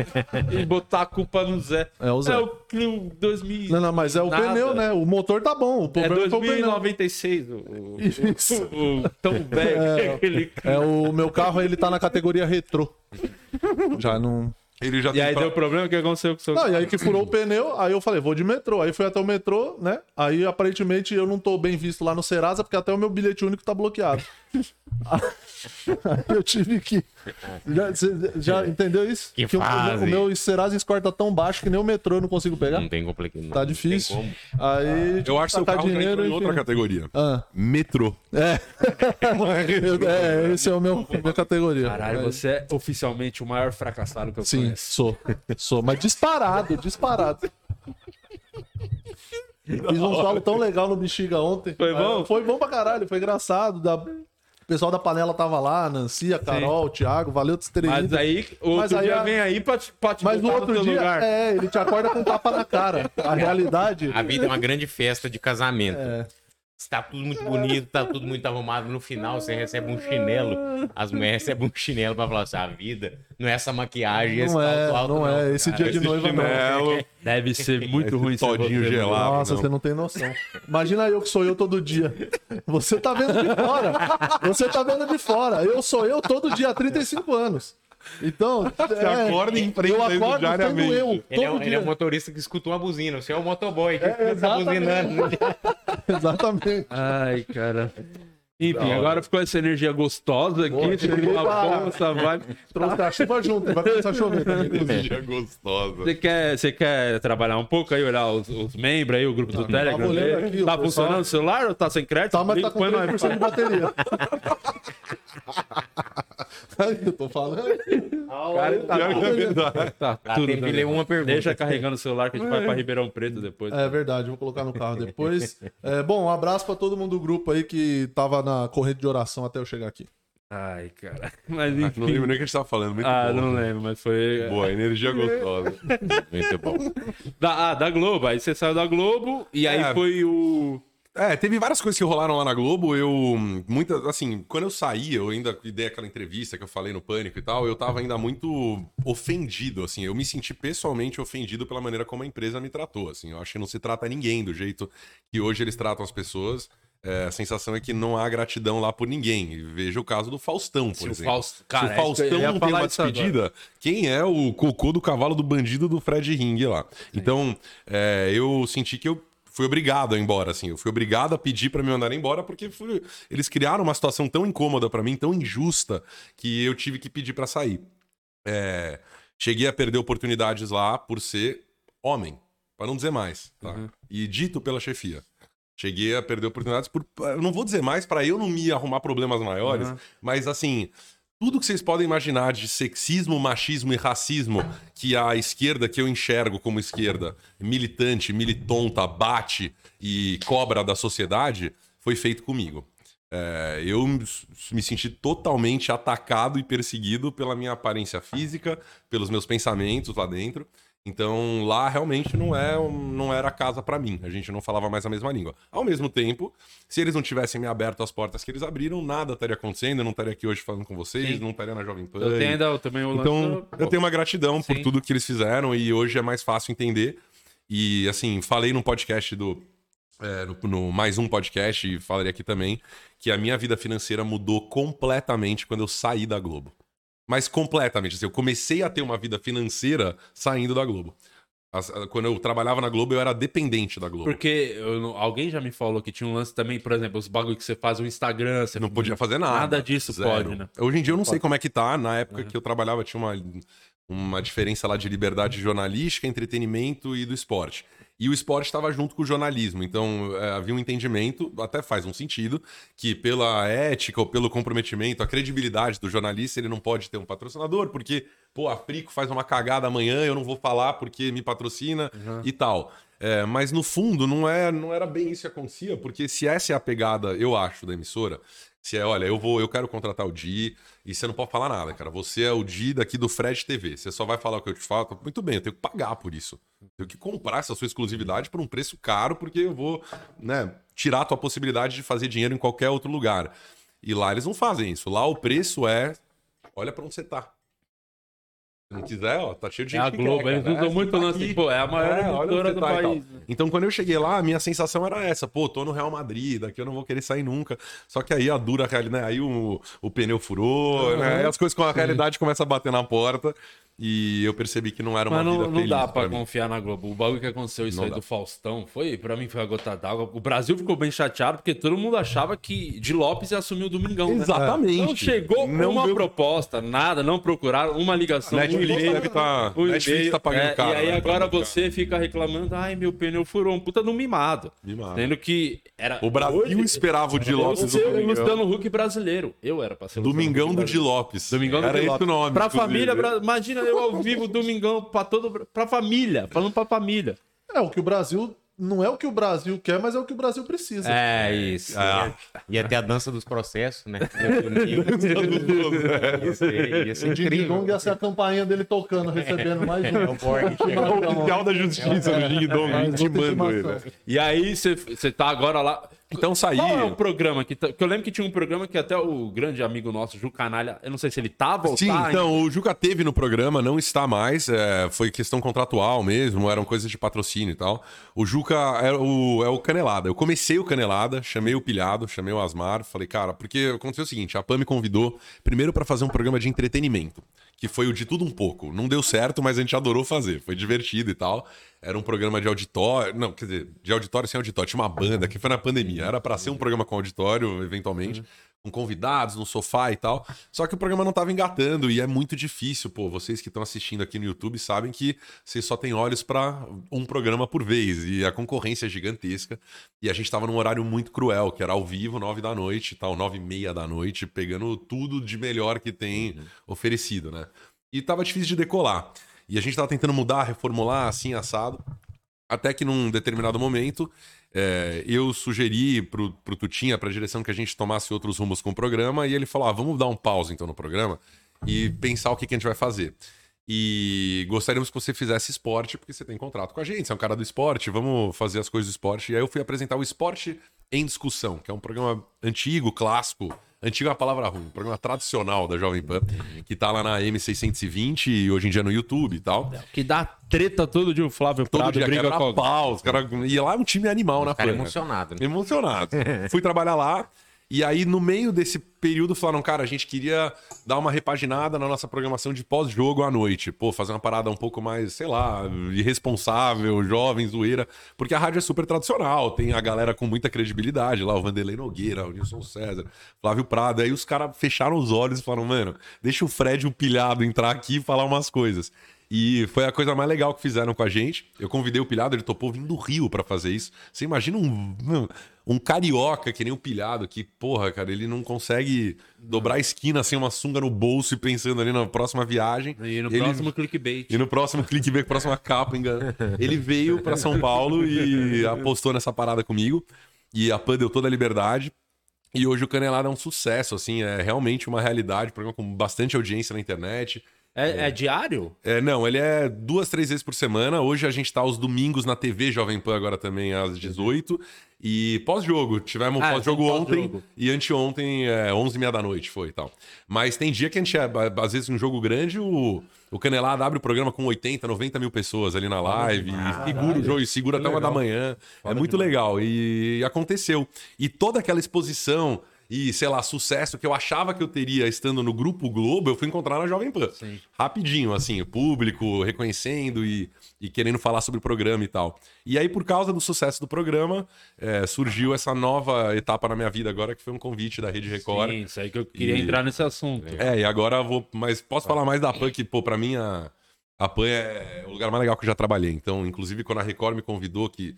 e botar a culpa no Zé. É o Zé. É o Clio 2000. Não, não, mas é o Nada. pneu, né? O motor tá bom. O É problema foi o pneu. 2096. O, o, Isso. o, o tão velho. É. aquele É, o meu carro, ele tá na categoria retrô. Já não. Ele já E aí pra- deu problema? O que aconteceu com o seu Não, e aí que furou o pneu, aí eu falei, vou de metrô. Aí fui até o metrô, né? Aí aparentemente eu não tô bem visto lá no Serasa, porque até o meu bilhete único tá bloqueado. Aí eu tive que. Já, já entendeu isso? Que o, fase. o meu Serasa score tá tão baixo que nem o metrô eu não consigo pegar. Não tem complicado. Tá difícil. Aí. tive Eu acho que seu tacar carro entrou em outra categoria. Ah, Metrô. é. é, esse é o meu minha categoria. Caralho, Aí- você é oficialmente o maior fracassado que eu Sim, conheço. sou. Sou. Mas disparado, disparado. Fiz um solo tão legal no Bexiga ontem. Foi bom? É, Foi bom pra caralho, foi engraçado. Da... O pessoal da panela tava lá, a Nancy, a Carol, o Thiago, valeu de terem Mas aí, outro Mas aí dia vem aí pra te, pra te Mas no outro seu dia, lugar. é, ele te acorda com um tapa na cara. A realidade. A vida é uma grande festa de casamento. É. Está tudo muito bonito, tá tudo muito arrumado. No final, você recebe um chinelo. As mulheres recebem um chinelo pra falar assim: a vida não é essa maquiagem, esse Não é, salto alto, não é. Esse dia de Esse noiva não. chinelo, Deve ser muito ruim ser todinho você, gelado. Nossa, não. você não tem noção. Imagina eu que sou eu todo dia. Você tá vendo de fora. Você tá vendo de fora. Eu sou eu todo dia há 35 anos. Então, você acorda e enfrenta eu acordo sendo diariamente. eu Ele é, todo um, ele dia. é um motorista que escuta uma buzina. Você é o motoboy que fica exatamente. buzinando. Exatamente. Ai, cara. Enfim, agora ficou essa energia gostosa aqui. Boa, Ficou uma pra- boa essa vibe. Trouxe a chuva junto, vai começar a chover também. Energia gostosa. Você quer, você quer trabalhar um pouco aí, olhar os, os membros aí, o grupo do Telegram? tava olhando ver? aqui, tá pessoal- funcionando o celular ou tá sem crédito? Tá, mas Liga, tá com põe no 3% de bateria. eu tô falando. Cara, tá, Pior que é verdade. tá Lá tudo tem bem. que ler uma pergunta. Deixa carregando o celular que a gente vai pra Ribeirão Preto depois. É verdade, vou colocar no carro depois. É, bom, um abraço pra todo mundo do grupo aí que tava na corrente de oração até eu chegar aqui. Ai, cara. Mas Ah, enfim. Não lembro nem o que a gente tava falando. Muito ah, bom. não lembro, mas foi. Boa, energia gostosa. Muito bom. Da, ah, da Globo. Aí você saiu da Globo e aí É. foi o. É, teve várias coisas que rolaram lá na Globo. Eu, muita, assim, quando eu saí, eu ainda dei aquela entrevista que eu falei no Pânico e tal, eu tava ainda muito ofendido, assim. Eu me senti pessoalmente ofendido pela maneira como a empresa me tratou, assim. Eu acho que não se trata ninguém do jeito que hoje eles tratam as pessoas. É, a sensação é que não há gratidão lá por ninguém. Veja o caso do Faustão, por Se o exemplo. Faust- cara, Se é o eu Faustão não tem uma disso agora. despedida, quem é o cocô do cavalo do bandido do Fred Ring lá? Então, é, eu senti que eu fui obrigado a ir embora, assim. Eu fui obrigado a pedir pra me mandar embora porque fui- eles criaram uma situação tão incômoda pra mim, tão injusta, que eu tive que pedir pra sair. É, cheguei a perder oportunidades lá por ser homem, pra não dizer mais, tá? Uhum. E dito pela chefia. Cheguei a perder oportunidades por. Eu não vou dizer mais pra eu não me arrumar problemas maiores, Uhum. mas assim, tudo que vocês podem imaginar de sexismo, machismo e racismo que a esquerda, que eu enxergo como esquerda, militante, militonta, bate e cobra da sociedade, foi feito comigo. É, eu me senti totalmente atacado e perseguido pela minha aparência física, pelos meus pensamentos lá dentro. Então lá realmente não é não era casa pra mim. A gente não falava mais a mesma língua. Ao mesmo tempo, se eles não tivessem me aberto as portas que eles abriram, nada estaria acontecendo. Eu não estaria aqui hoje falando com vocês, Sim. não estaria na Jovem Pan. Eu tenho ainda também o lance Então, eu tenho uma gratidão por Sim. tudo que eles fizeram e hoje é mais fácil entender. E, assim, falei num podcast do. é, no, no mais um podcast e falaria aqui também que a minha vida financeira mudou completamente quando eu saí da Globo. Mas completamente. Assim, eu comecei a ter uma vida financeira saindo da Globo. Quando eu trabalhava na Globo, eu era dependente da Globo. Porque eu alguém já me falou que tinha um lance também, por exemplo, os bagulho que você faz no Instagram, você Não podia fazer nada. Nada disso Zero. pode, né? Hoje em dia eu não sei como é que tá. Na época que eu trabalhava tinha uma, uma diferença lá de liberdade jornalística, entretenimento e do esporte. E o esporte estava junto com o jornalismo. Então é, havia um entendimento, até faz um sentido, que pela ética ou pelo comprometimento, a credibilidade do jornalista, ele não pode ter um patrocinador, porque, pô, a Frico faz uma cagada amanhã, eu não vou falar porque me patrocina e tal. É, mas no fundo não, é, não era bem isso que acontecia, porque se essa é a pegada, eu acho, da emissora, se é, olha, eu vou, eu quero contratar o Di e você não pode falar nada, cara. Você é o Di daqui do Fred TV. Você só vai falar o que eu te falo. Muito bem, eu tenho que pagar por isso. Eu tenho que comprar essa sua exclusividade por um preço caro, porque eu vou, né, tirar a tua possibilidade de fazer dinheiro em qualquer outro lugar. E lá eles não fazem isso. Lá o preço é, olha pra onde você tá. Se não quiser, ó, tá cheio de É gente a que Globo, quer, eles usam É, muito tá o lance, aqui. pô, é a maior É, você do tá país. né? Então, quando eu cheguei lá, a minha sensação era essa: pô, tô no Real Madrid, daqui eu não vou querer sair nunca. Só que aí a dura realidade, né? Aí o, o pneu furou, né? Aí as coisas com a realidade começam a bater na porta. E eu percebi que não era uma Mas vida não, não feliz dá pra mim. confiar na Globo. O bagulho que aconteceu isso Não aí dá. do Faustão foi, pra mim, foi a gota d'água. O Brasil ficou bem chateado porque todo mundo achava que de Lopes ia assumir o Domingão. né? Exatamente. Não chegou Não uma veio- proposta, nada, não procuraram, uma ligação. Netflix um e-mail, deve tá- um Netflix tá pagando é, caro, E aí né, pra agora você fica reclamando, ai, meu pneu furou, um puta do mimado. Mimado. Sendo que era. O Brasil Hoje, esperava o Di Lopes do o Domingão. Luciano Huck brasileiro. Eu era pra ser o Domingão do Di. Lopes. Domingão do Era Di esse Lopes. o nome. Pra família, imagina eu ao vivo, Domingão, pra todo. Pra família, falando pra família. É, o que o Brasil. Não é o que o Brasil quer, mas é o que o Brasil precisa. É isso. Ah, Ia ter a dança dos processos, né? Ia ser, ser O Ding Dong incrível. ia ser a campainha dele tocando, recebendo mais É o gente. É o oficial da justiça do Ding Dong, É, intimando ele. E aí você tá agora lá. Então saí. Qual é o programa que, tá- que eu lembro que tinha um programa que até o grande amigo nosso, Ju Canalha, eu não sei se ele tava ou Sim, tá. então, o Juca teve no programa, não está mais, é, foi questão contratual mesmo, eram coisas de patrocínio e tal. O Juca é o, é o Canelada. Eu comecei o Canelada, chamei o Pilhado, chamei o Asmar, falei, cara, porque aconteceu o seguinte, a Pam me convidou primeiro para fazer um programa de entretenimento, que foi o de tudo um pouco. Não deu certo, mas a gente adorou fazer, foi divertido e tal. Era um programa de auditório, não, quer dizer, de auditório sem auditório, tinha uma banda que foi na pandemia, era para ser um programa com auditório, eventualmente com convidados no sofá e tal. Só que o programa não tava engatando e é muito difícil, pô. Vocês que estão assistindo aqui no YouTube sabem que vocês só têm olhos para um programa por vez e a concorrência é gigantesca. E a gente tava num horário muito cruel, que era ao vivo, nove da noite e tal, nove e meia da noite, pegando tudo de melhor que tem oferecido, né? E tava difícil de decolar. E a gente tava tentando mudar, reformular, assim, assado. Até que num determinado momento, é, eu sugeri pro, pro Tutinha, pra direção, que a gente tomasse outros rumos com o programa, e ele falou: ah, vamos dar um pause então no programa e pensar o que, que a gente vai fazer. E gostaríamos que você fizesse esporte, porque você tem contrato com a gente, você é um cara do esporte, vamos fazer as coisas do esporte. E aí eu fui apresentar o Esporte em Discussão, que é um programa antigo, clássico. Antigo é palavra ruim, um programa tradicional da Jovem Pan, que tá lá na M620 e hoje em dia no YouTube e tal. Que dá treta todo dia o Flávio Todo Prado dia briga quebra com pau, os cara... E lá é um time animal na Cara Pan. né? emocionado, né? Emocionado. Fui trabalhar lá. E aí, no meio desse período, falaram, cara, a gente queria dar uma repaginada na nossa programação de pós-jogo à noite. Pô, fazer uma parada um pouco mais, sei lá, irresponsável, jovem, zoeira. Porque a rádio é super tradicional, tem a galera com muita credibilidade lá, o Vanderlei Nogueira, o Nilson César, Flávio Prado. Aí os caras fecharam os olhos e falaram, mano, deixa o Fred, o pilhado, entrar aqui e falar umas coisas. E foi a coisa mais legal que fizeram com a gente. Eu convidei o Pilhado, ele topou vindo do Rio pra fazer isso. Você imagina um, um carioca que nem o Pilhado, que, porra, cara, ele não consegue dobrar a esquina sem uma sunga no bolso e pensando ali na próxima viagem. E no Ele- próximo clickbait. E no próximo clickbait, próxima capa, engano. Ele veio pra São Paulo e apostou nessa parada comigo. E a Pan deu toda a liberdade. E hoje o Canelada é um sucesso, assim, é realmente uma realidade, programa com bastante audiência na internet. É, é diário? É, não, ele é duas, três vezes por semana. Hoje a gente tá aos domingos na TV Jovem Pan, agora também às 18. E pós-jogo, tivemos Ah, pós-jogo tem ontem pós-jogo. e anteontem, é, 11h30 da noite foi e tal. Mas tem dia que a gente, é, às vezes, um jogo grande, o, o Canelada abre o programa com 80, 90 mil pessoas ali na live, e segura o jogo, e segura até uma da manhã. é muito legal. E aconteceu. E toda aquela exposição e, sei lá, sucesso que eu achava que eu teria estando no Grupo Globo, eu fui encontrar na Jovem Pan. Rapidinho, assim, o público reconhecendo e, e querendo falar sobre o programa e tal. E aí, por causa do sucesso do programa, é, surgiu essa nova etapa na minha vida agora, que foi um convite da Rede Record. Sim, isso aí que eu queria E- entrar nesse assunto. É, e agora eu vou. Mas posso falar mais da PAN, que, pô, pra mim a, a PAN é o lugar mais legal que eu já trabalhei. Então, inclusive, quando a Record me convidou, que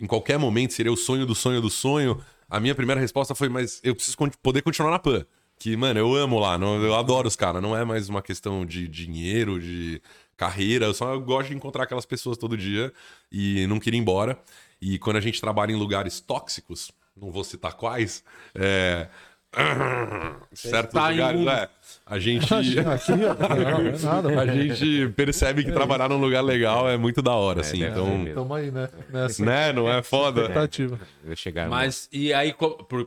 em qualquer momento seria o sonho do sonho do sonho, a minha primeira resposta foi: mas eu preciso poder continuar na PAN. Que, mano, eu amo lá, não- eu adoro os caras. Não é mais uma questão de dinheiro, de carreira. Eu só gosto de encontrar aquelas pessoas todo dia e não queria ir embora. E quando a gente trabalha em lugares tóxicos, não vou citar quais, é. Certos em lugares, um. é. A gente. Aqui. Não, não é nada. A gente percebe que trabalhar num lugar legal é muito da hora, assim. deve Então. Tamo aí, né? Nessa Né? Não é foda? expectativa. Chegar Mas, e aí,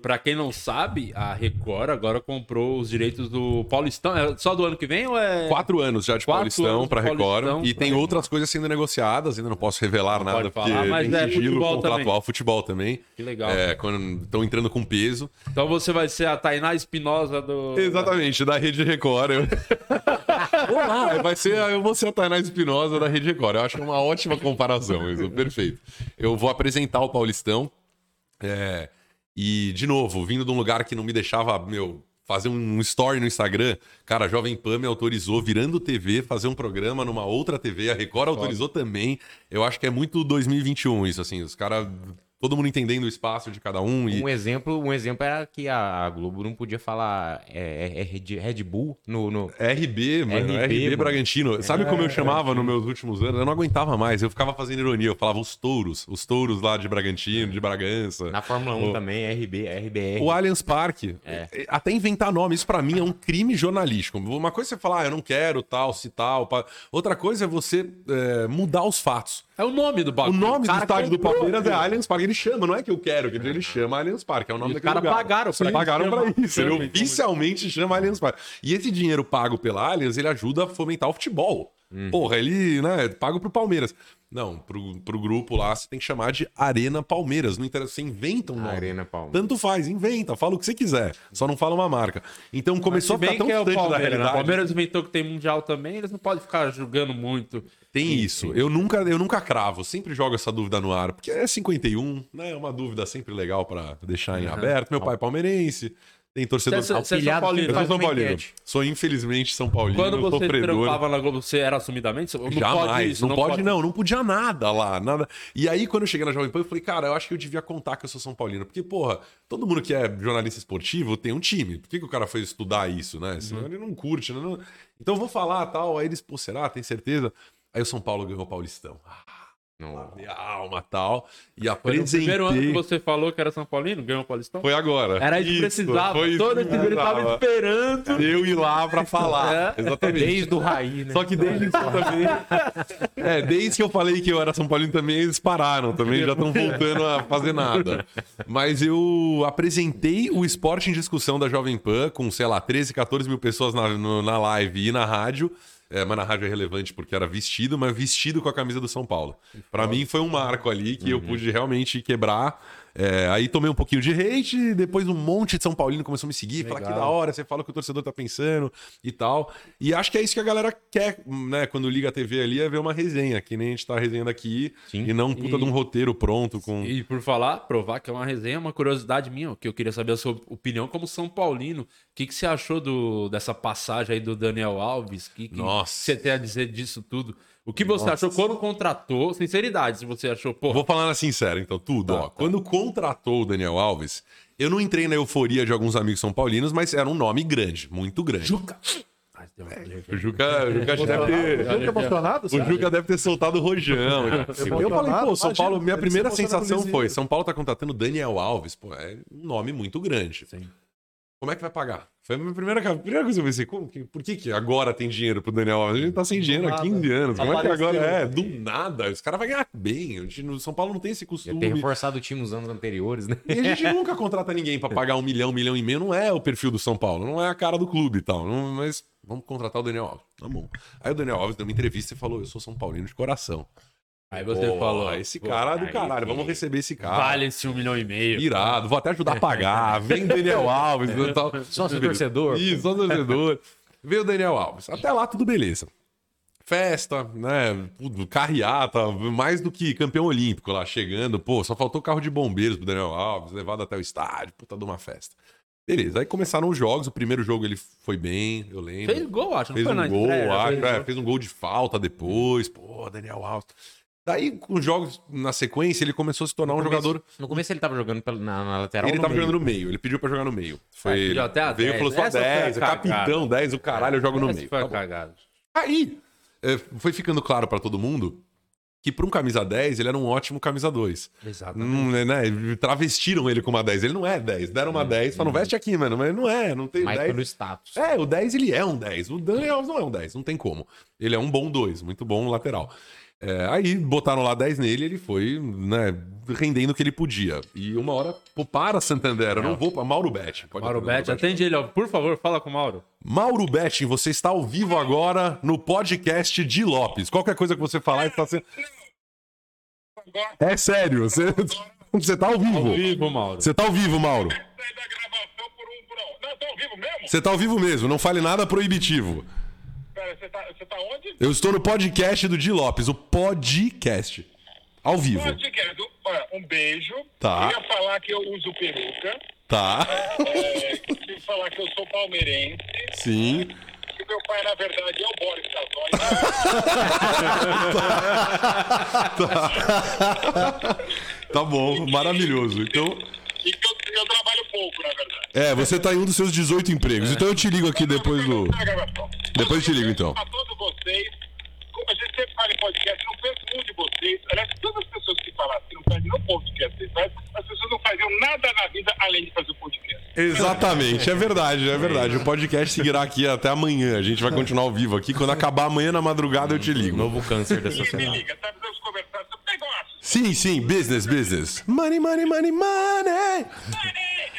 pra quem não sabe, a Record agora comprou os direitos do Paulistão. É só do ano que vem ou é. Quatro anos já de Quatro Paulistão pra Record. Paulistão E tem outras coisas sendo negociadas, ainda não posso revelar nada, pode falar, porque mas tem é sigilo futebol contratual, também. futebol também. Que legal. É, quando estão entrando com peso. Então você vai ser a Tainá Espinosa do. Exatamente, da Rede Record. Eu... Olá, vai ser, eu vou ser a Tainá Espinosa da Rede Record. Eu acho que uma ótima comparação, isso, perfeito. Eu vou apresentar o Paulistão. é, e, de novo, vindo de um lugar que não me deixava, meu, fazer um story no Instagram. Cara, a Jovem Pan me autorizou, virando TV, fazer um programa numa outra TV. A Record autorizou também. Eu acho que é muito 2021 isso, assim. Os caras. Todo mundo entendendo o espaço de cada um. E... Um exemplo, um exemplo era que a Globo não podia falar é, é, é Red, Red Bull no, no- RB, mano. RB, RB, mano. Bragantino. Sabe como eu chamava nos meus últimos anos? Eu não aguentava mais. Eu ficava fazendo ironia. Eu falava os touros. Os touros lá de Bragantino, de Bragança. na Fórmula 1 O- também, RB, RBR. O Allianz Parque. É. Até inventar nome. Isso pra mim é um crime jornalístico. Uma coisa é você falar, ah, eu não quero tal, se tal. pá. Outra coisa é você é, mudar os fatos. É o nome do O bagulho. nome do estádio do Palmeiras é. Allianz Parque. Chama, não é que eu quero, que ele chama Allianz Parque. É o nome E os daquele caras lugar. pagaram pra pagaram pra isso. Ele chama, oficialmente chama Allianz Parque. E esse dinheiro pago pela Allianz, ele ajuda a fomentar o futebol. Uhum. Porra, ele, né, pago pro Palmeiras. Não, pro, pro grupo lá, você tem que chamar de Arena Palmeiras. Não interessa, você inventa um nome. Arena Palmeiras. Tanto faz, inventa, fala o que você quiser. Só não fala uma marca. Então começou a ficar tão que é o distante da né? O realidade. Palmeiras inventou que tem Mundial também, eles não podem ficar julgando muito. Tem isso. Eu nunca, eu nunca cravo, sempre jogo essa dúvida no ar, porque é 51, né? É uma dúvida sempre legal pra deixar em aberto. Meu pai é palmeirense, tem torcedor Você- você é São Paulino. Eu sou São Paulino. Sou infelizmente São Paulino, Quando você sofredor. trampava na Globo, você era assumidamente? Não Jamais, pode isso, não, pode, não, não podia nada lá, nada. E aí, quando eu cheguei na Jovem Pan, eu falei, cara, eu acho que eu devia contar que eu sou São Paulino. Porque, porra, todo mundo que é jornalista esportivo tem um time. Por que, que o cara foi estudar isso, né? Senão Uhum. ele não curte, né? Não- Então eu vou falar tal. Aí eles, pô, será? Tem certeza? Aí o São Paulo ganhou o Paulistão. Ah, Não. minha alma tal. E Foi no apresentei. primeiro ano que você falou que era São Paulino, ganhou o Paulistão? Foi agora. Era isso que precisava. Todo esse ele tava esperando. Eu ir lá pra falar. É. Exatamente. Desde o Raí, né? Só que desde então também. É, desde que eu falei que eu era São Paulino também, eles pararam também, já estão voltando a fazer nada. Mas eu apresentei o esporte em discussão da Jovem Pan com, sei lá, 13, 14 mil pessoas na, no- na live e na rádio. É, mas na rádio é relevante porque era vestido, mas vestido com a camisa do São Paulo. Pra mim foi um marco ali que eu pude realmente quebrar. É, aí tomei um pouquinho de hate, depois um monte de São Paulino começou a me seguir, falar que da hora, você fala o que o torcedor tá pensando e tal. E acho que é isso que a galera quer, né, quando liga a TV ali, é ver uma resenha, que nem a gente tá resenhando aqui, Sim. e não um puta E- de um roteiro pronto com... E por falar, provar que é uma resenha, uma curiosidade minha, que eu queria saber a sua opinião como São Paulino. O que, que você achou do, dessa passagem aí do Daniel Alves? O que, que Nossa. você tem a dizer disso tudo? O que você achou quando contratou? Sinceridade, se você achou, pô, Vou falar na sincera, então, tudo, Tá, ó. tá. Quando contratou o Daniel Alves, eu não entrei na euforia de alguns amigos são paulinos, mas era um nome grande, muito grande. Juca. Ai, deu uma- O Juca, o Juca deve ter... O? Juca deve ter soltado o rojão. Eu falei, pô, São Imagina, Paulo, minha primeira sensação foi. São Paulo tá contratando Daniel Alves, pô, é um nome muito grande. Sim. Como é que vai pagar? Foi a minha primeira, a primeira coisa que eu pensei, como que- por que, que agora tem dinheiro pro Daniel Alves? A gente tá sem dinheiro há nada. 15 anos. Como é que agora é? Do nada. Os caras vão ganhar bem. A gente, no São Paulo não tem esse costume. tem reforçado o time nos anos anteriores, né? E a gente nunca contrata ninguém pra pagar um milhão, um milhão e meio. Não é o perfil do São Paulo, não é a cara do clube e tal. não- mas vamos contratar o Daniel Alves. Tá bom. Aí o Daniel Alves deu uma entrevista e falou: Eu sou São Paulino de coração. Aí você Pô, falou, Esse cara é do caralho, vamos receber esse cara. vale esse um milhão e meio. Irado, vou até ajudar a pagar. Vem Daniel Alves e tal. Sócio torcedor. Isso, sócio torcedor. Veio o Daniel Alves. Até lá, tudo beleza. Festa, né? Carreata, mais do que campeão olímpico lá chegando. Pô, só faltou carro de bombeiros pro Daniel Alves, levado até o estádio, puta de uma festa. Beleza, aí começaram os jogos. O primeiro jogo ele foi bem, eu lembro. Fez gol, acho. Não Fez foi um gol, acho, é, fez um gol de falta depois. Pô, Daniel Alves. Daí, com os jogos na sequência, ele começou a se tornar um jogador. No começo ele tava jogando na, na lateral. Ele no tava meio. jogando no meio, ele pediu pra jogar no meio. Foi, É, pediu até a veio e 10. falou só Essa foi a 10, é capitão 10, o caralho, eu jogo no meio. foi Tá cagada. Aí, é, foi ficando claro pra todo mundo que pra um camisa 10, ele era um ótimo camisa 2. Exatamente. Hum, né, Travestiram ele com uma 10. Ele não é 10. Deram uma 10, falaram, veste aqui, mano. Mas ele não é, não tem Mais 10. pelo status. É, o 10 ele é um 10. O Daniel não é um 10, não tem como. Ele é um bom 2, muito bom lateral. É, aí botaram lá 10 nele ele foi né, rendendo o que ele podia. E uma hora, pô, para Santander, eu não vou para Mauro Betti. Mauro atender, Bet, atende ele, ó. Por favor, fala com o Mauro. Mauro Betti, você está ao vivo agora no podcast de Lopes. Qualquer coisa que você falar está sendo. É sério, você, você tá ao Ao vivo. vivo, Mauro. Você tá ao vivo, Mauro. Não, tá ao vivo mesmo? Você tá ao vivo mesmo, não fale nada proibitivo. Você tá, você tá onde? Eu estou no podcast do Di Lopes, o podcast. Ao vivo. Olha, um beijo. Tá. Queria falar que eu uso peruca. Tá. É, queria falar que eu sou palmeirense. Sim. Que meu pai, na verdade, é o Boris Casoy. Tá bom, maravilhoso. Então, e que eu, eu trabalho pouco, na verdade. é, você tá em um dos seus 18 empregos. Então eu te ligo aqui depois do. Depois eu te ligo, então. A todos vocês. Como a gente sempre fala em podcast, não penso muito de vocês. Aliás, todas as pessoas que falam assim, não fazem não podcast, vocês fazem, as pessoas não faziam nada na vida além de fazer o podcast. Exatamente, é verdade, é verdade. O podcast seguirá aqui até amanhã. A gente vai continuar ao vivo aqui. Quando acabar amanhã na madrugada, eu te ligo. Novo câncer da E me liga, tá? Precisamos conversar. Sim, sim, business, business. Money, money, money, money.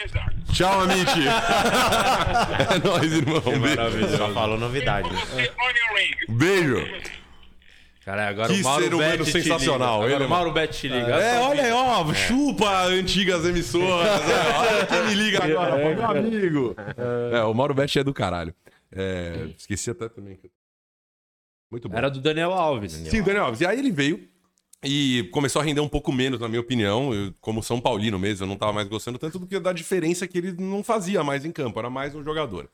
Exato. Tchau, Amit. é nóis, irmão. Beijo. Só falou novidade. né? Beijo. Cara, agora Que o Mauro ser humano Bet sensacional. Agora ele- o Mauro Bet te liga. É, olha aí, ó, chupa antigas emissoras. é, olha quem me liga agora, pô, meu amigo. É, o Mauro Betti é do caralho. É, esqueci até também. que- Muito bom. Era do Daniel Alves. Sim, Daniel Alves. E aí ele veio e começou a render um pouco menos, na minha opinião. Eu, como São Paulino mesmo, eu não tava mais gostando tanto do que da diferença que ele não fazia mais em campo, era mais um jogador.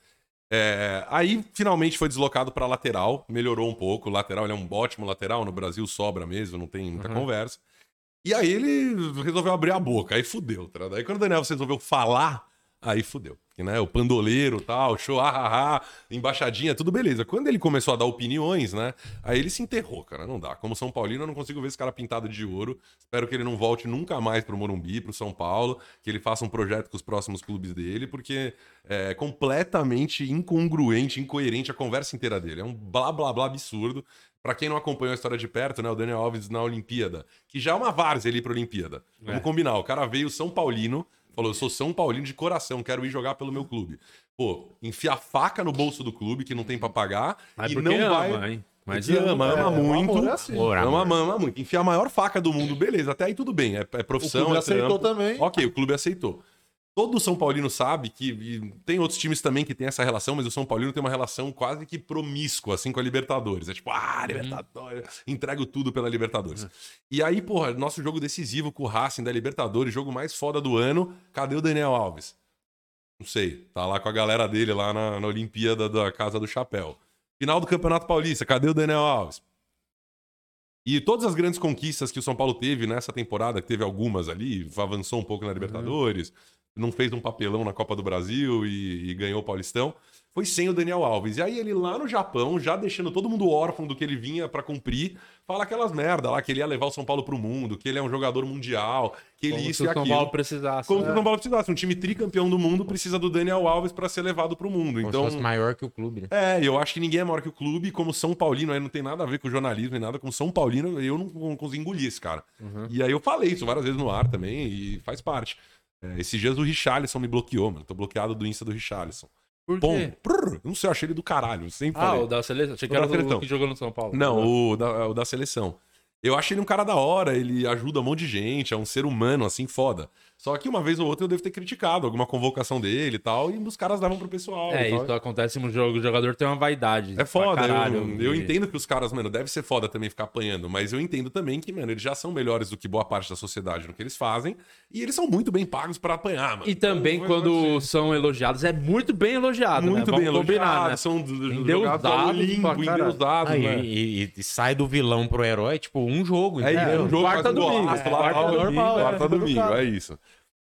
É, aí finalmente foi deslocado para lateral, melhorou um pouco. O lateral ele é um ótimo lateral, no Brasil sobra mesmo, não tem muita conversa. E aí ele resolveu abrir a boca, aí fudeu. Tá? Daí quando o Daniel resolveu falar, Aí fudeu. Né, o pandoleiro tal, show, ah, ah, ah, embaixadinha, tudo beleza. Quando ele começou a dar opiniões, né? Aí ele se enterrou, cara. Não dá. Como São Paulino, eu não consigo ver esse cara pintado de ouro. Espero que ele não volte nunca mais pro Morumbi, pro São Paulo, que ele faça um projeto com os próximos clubes dele, porque é completamente incongruente, incoerente a conversa inteira dele. É um blá blá blá absurdo. Pra quem não acompanhou a história de perto, né? O Daniel Alves na Olimpíada, que já é uma várzea ali pra Olimpíada. Vamos É. combinar. O cara veio São Paulino, falou: eu sou São Paulino de coração, quero ir jogar pelo meu clube. Pô, enfia a faca no bolso do clube, que não tem pra pagar, Mas e não ama, vai. hein? Mas ama, ama É, muito. amor é assim. Amor, Ama, amor. ama muito. Enfia a maior faca do mundo, beleza. Até aí tudo bem. É, é profissão, O clube é aceitou trampo. também. Ok, o clube aceitou. Todo São Paulino sabe que. tem outros times também que tem essa relação, mas o São Paulino tem uma relação quase que promíscua, assim, com a Libertadores. É tipo, ah, Libertadores, entrego tudo pela Libertadores. E aí, porra, nosso jogo decisivo com o Racing da Libertadores, jogo mais foda do ano. Cadê o Daniel Alves? Não sei. Tá lá com a galera dele lá na, na Olimpíada da Casa do Chapéu. Final do Campeonato Paulista, cadê o Daniel Alves? E todas as grandes conquistas que o São Paulo teve nessa temporada, que teve algumas ali, avançou um pouco na Libertadores, não fez um papelão na Copa do Brasil e, e ganhou o Paulistão, foi sem o Daniel Alves. E aí ele lá no Japão, já deixando todo mundo órfão do que ele vinha pra cumprir, fala aquelas merda lá, que ele ia levar o São Paulo pro mundo, que ele é um jogador mundial, que ele Como isso se e o São aquilo. Paulo precisasse. Como né? se o São Paulo precisasse. Um time tricampeão do mundo precisa do Daniel Alves pra ser levado pro mundo. Como Então, se fosse maior que o clube, né? é, eu acho que ninguém é maior que o clube, como São Paulino, aí não tem nada a ver com jornalismo nem nada, como São Paulino, eu não, não consigo engolir esse cara. Uhum. E aí eu falei isso várias vezes no ar também, e faz parte. É, esses dias o Richarlison me bloqueou, mano. Tô bloqueado do Insta do Richarlison. Por Bom, quê? prrr, não sei, eu achei ele do caralho, sempre Ah, falei. o da seleção. Achei que O era que jogou no São Paulo. Não, o da, o da seleção. Eu achei ele um cara da hora, ele ajuda um monte de gente, é um ser humano, assim, foda. Só que uma vez ou outra eu devo ter criticado alguma convocação dele e tal, e os caras davam pro pessoal. É, e tal. isso acontece no jogo. O jogador tem uma vaidade. É pra foda, caralho, eu, eu entendo que os caras, mano, deve ser foda também ficar apanhando, mas eu entendo também que, mano, eles já são melhores do que boa parte da sociedade no que eles fazem, e eles são muito bem pagos pra apanhar, mano. E também Então, quando são elogiados, é muito bem elogiado. muito né? bem Vamos combinar, elogiados, né? são do- do- Endeusados limpo, endeusados, Ah, e, né? e- e sai do vilão pro herói, tipo, um jogo. É, entendeu? isso, um jogo quarta domingo, é, quarta domingo, é. quarta domingo, é isso.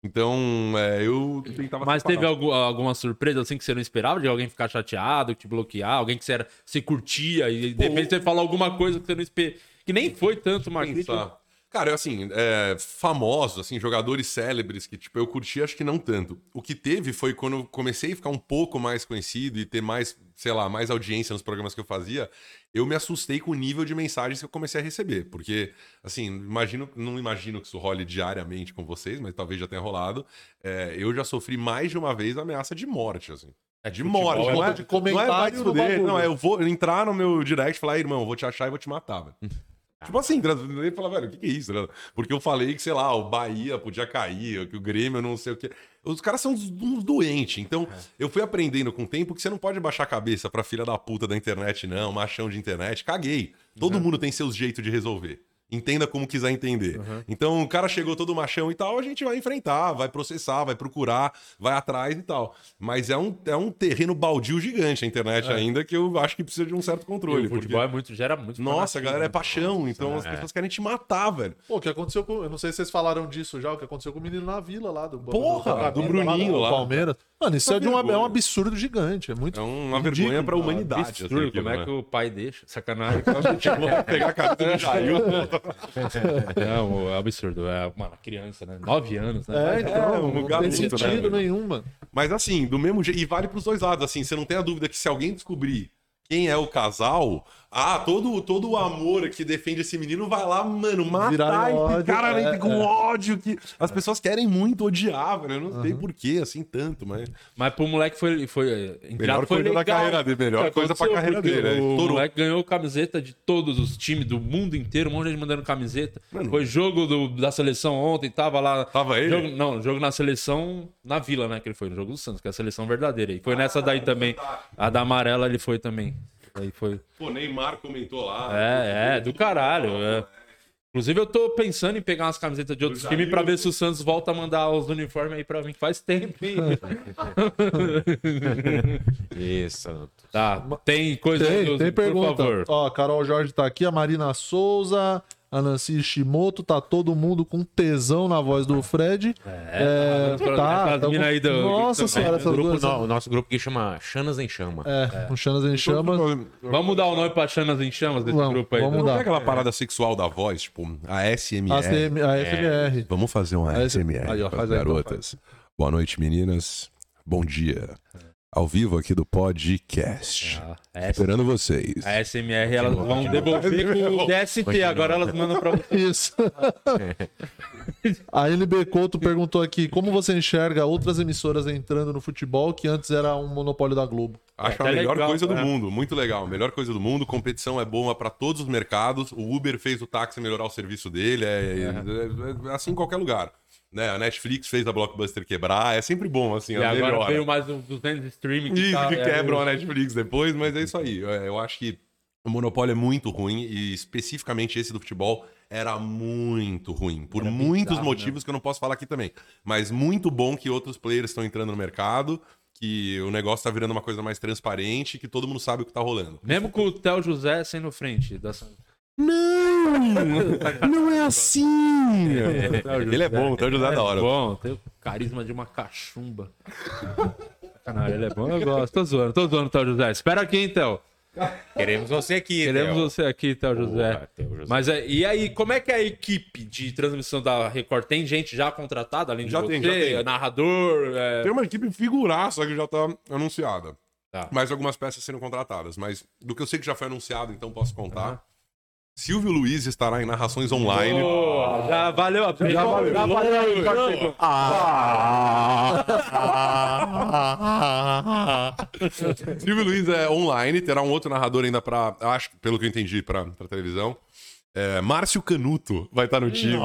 Então, é, eu tentava Mas separar. teve algum- alguma surpresa assim que você não esperava? De alguém ficar chateado, te bloquear, alguém que você, era, você curtia e de repente você falou alguma coisa que você não esperava. Que nem foi tanto uma crítica. Cara, eu, assim, é, famosos, assim, jogadores célebres que, tipo, eu curti, acho que não tanto. O que teve foi quando eu comecei a ficar um pouco mais conhecido e ter mais, sei lá, mais audiência nos programas que eu fazia, eu me assustei com o nível de mensagens que eu comecei a receber. Porque, assim, imagino, não imagino que isso role diariamente com vocês, mas talvez já tenha rolado. É, eu já sofri mais de uma vez ameaça de morte, assim. É De morte, é não é, de não é vai comentário não, é eu vou entrar no meu direct e falar, irmão, eu vou te achar e vou te matar, velho. Tipo assim, ele fala, velho, o que, que é isso? né? Porque eu falei que, sei lá, o Bahia podia cair, que o Grêmio não sei o quê. Os caras são uns, uns doentes. Então, eu fui aprendendo com o tempo que você não pode baixar a cabeça pra filha da puta da internet, não, machão de internet. Caguei. Todo mundo tem seus jeitos de resolver. Entenda como quiser entender. Então, o cara chegou todo machão e tal, a gente vai enfrentar, vai processar, vai procurar, vai atrás e tal. Mas é um, é um terreno baldio gigante a internet ainda, que eu acho que precisa de um certo E controle. o futebol é muito, gera muito Nossa, a galera é fanatismo. paixão, então as pessoas querem te matar, velho. Pô, o que aconteceu com. Eu não sei se vocês falaram disso já, o que aconteceu com o menino na vila lá do Porra, do Bruninho do lá. Palmeiras. Mano, isso é, de uma, é um absurdo gigante. É muito. É uma ridículo, vergonha pra humanidade. Absurdo, assim, como é aquilo, que né? o pai deixa? Sacanagem. Tipo, pegar a do Jair. Não, é absurdo. É uma criança, né? Nove anos, né? É, então, um não garoto, tem né, sentido velho? nenhum, mano. Mas assim, do mesmo jeito. E vale pros dois lados, assim. Você não tem a dúvida que se alguém descobrir quem é o casal, ah, todo, todo o amor que defende esse menino vai lá, mano, matar Virar ódio, cara é, com é. ódio. Que as pessoas querem muito odiar, velho. Eu não sei porquê, assim, tanto, mas. Mas pro moleque foi. foi entre Melhor foi coisa da legal. carreira dele, melhor coisa pra carreira dele, é, O moleque ganhou camiseta de todos os times do mundo inteiro, um monte de gente mandando camiseta. Mano. Foi jogo do- da seleção ontem, tava lá. Tava ele? Jogo, não, jogo na seleção na Vila, né? Que ele foi, no jogo do Santos, que é a seleção verdadeira. E foi nessa daí também. A da amarela ele foi também. Aí foi. Pô, Neymar comentou lá. É, é, do caralho. é. Inclusive, eu tô pensando em pegar umas camisetas de outros times pra ver se o Santos volta a mandar os uniformes aí pra mim. Faz tempo, hein? Isso. tá, tem coisa Tem, do- tem por pergunta. favor. Ó, a Carol Jorge tá aqui, a Marina Souza, a Nancy Ishimoto, tá todo mundo com tesão na voz do Fred. É, tá, tá, as mina aí do- Nossa senhora, O, essas grupo, duas. o nosso grupo que chama Chanas em Chama. É, um Chanas em Chamas. Vamos dar o nome pra Chanas em Chamas desse Vamos, grupo aí. vamos do- dar. Não é aquela parada sexual da voz, tipo, a SMR. A, CM, a FMR. Vamos fazer uma Aí, SMR aí, ó, para faz aí, então, garotas. Boa noite, meninas. Bom dia. Ao vivo aqui do podcast. Ah, essa- Esperando vocês. A SMR elas vão devolver com o DST, agora elas mandam pra você. Isso. a NB Couto perguntou aqui: como você enxerga outras emissoras entrando no futebol que antes era um monopólio da Globo? Acho É, a é melhor legal, coisa do é. mundo, muito legal. Melhor coisa do mundo, competição é boa para todos os mercados. O Uber fez o táxi melhorar o serviço dele, é, é- é assim em qualquer lugar. Né? A Netflix fez a Blockbuster quebrar, é sempre bom, assim, E a agora melhora. veio mais uns 200 streaming que, Isso, tá- que é, quebram a Netflix depois, mas é isso aí. É, Eu acho que o monopólio é muito ruim e especificamente esse do futebol era muito ruim, por muitos motivos que eu não posso falar aqui também. Mas muito bom que outros players estão entrando no mercado, que o negócio tá virando uma coisa mais transparente, que todo mundo sabe o que tá rolando. Mesmo com o Theo José sendo frente. Das... Não! Não é assim! Ele é bom, então José é da hora. bom, tem o carisma de uma cachumba. Caralho, ele é bom, eu gosto. Tô zoando, tô zoando, Theo José. Espera aqui, hein, Theo. Queremos você aqui, Queremos Theo. você aqui, Theo José. Boa, Theo José. Mas é, e aí, como é que é a equipe de transmissão da Record? Tem gente já contratada, além de Já você? tem, já tem. Narrador? é- Tem uma equipe figuraça que já tá anunciada. Tá. Mais algumas peças sendo contratadas. Mas do que eu sei que já foi anunciado, então posso contar. Silvio Luiz estará em narrações online. Pô, já valeu a pena. Já valeu. Já valeu. já chegou. Silvio Luiz é online, terá um outro narrador ainda pra. Acho, pelo que eu entendi, pra televisão. É, Márcio Canuto vai estar no time.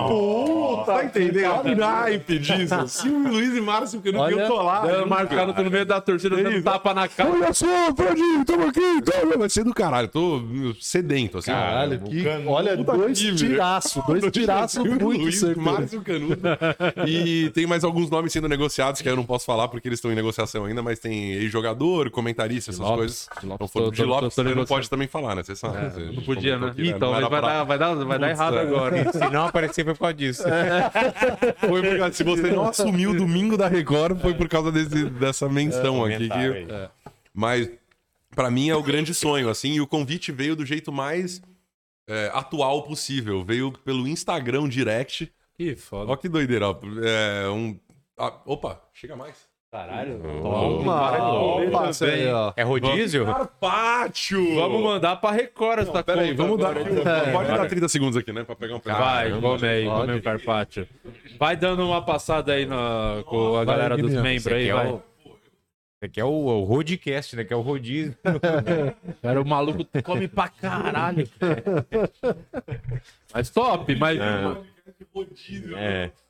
tá entendendo? Que naipe disso. Silvio Luiz e Márcio Canuto, e eu tô lá. Dando junto. marcado no meio da torcida, dando isso. tapa na cara. Olha só, Fredinho, tamo aqui. Tamo... Vai ser do caralho. Tô sedento, assim. Caralho, que. Olha, Puta dois tiraços, dois tiraços muito Luiz. Márcio Canuto. E tem mais alguns nomes sendo negociados que eu não posso falar porque eles estão em negociação ainda, mas tem ex-jogador, comentarista, essas Lopes. coisas. De Lopes, Então, de tô- Lopes tô- tô você não pode também falar, né? Você sabe. A Não podia, né? Então, vai, dar, vai, dar, vai dar errado é. agora. Se não aparecer, foi por causa disso. Foi por- se você não assumiu o domingo da Record, foi por causa desse- dessa menção aqui. Comentário Que... Mas pra mim é o grande sonho, assim, e o convite veio do jeito mais é, atual possível. Veio pelo Instagram Direct. Que foda. Ó que doideira, ó. É, um... ah, opa, chega mais. Caralho. Toma, opa, isso aí, ó. É rodízio? Carpaccio! Vamos mandar pra Record essa Pera aí, conta vamos dar. agora. Pode dar 30 segundos aqui, né? Pra pegar um pedaço. Vai, come aí, come o carpaccio. Vai dando uma passada aí na, com a galera dos membros aí, é vai. o- esse aqui é o, o Rodcast, né? Que é o rodízio. Era o maluco come pra caralho. Mas top, mas, É.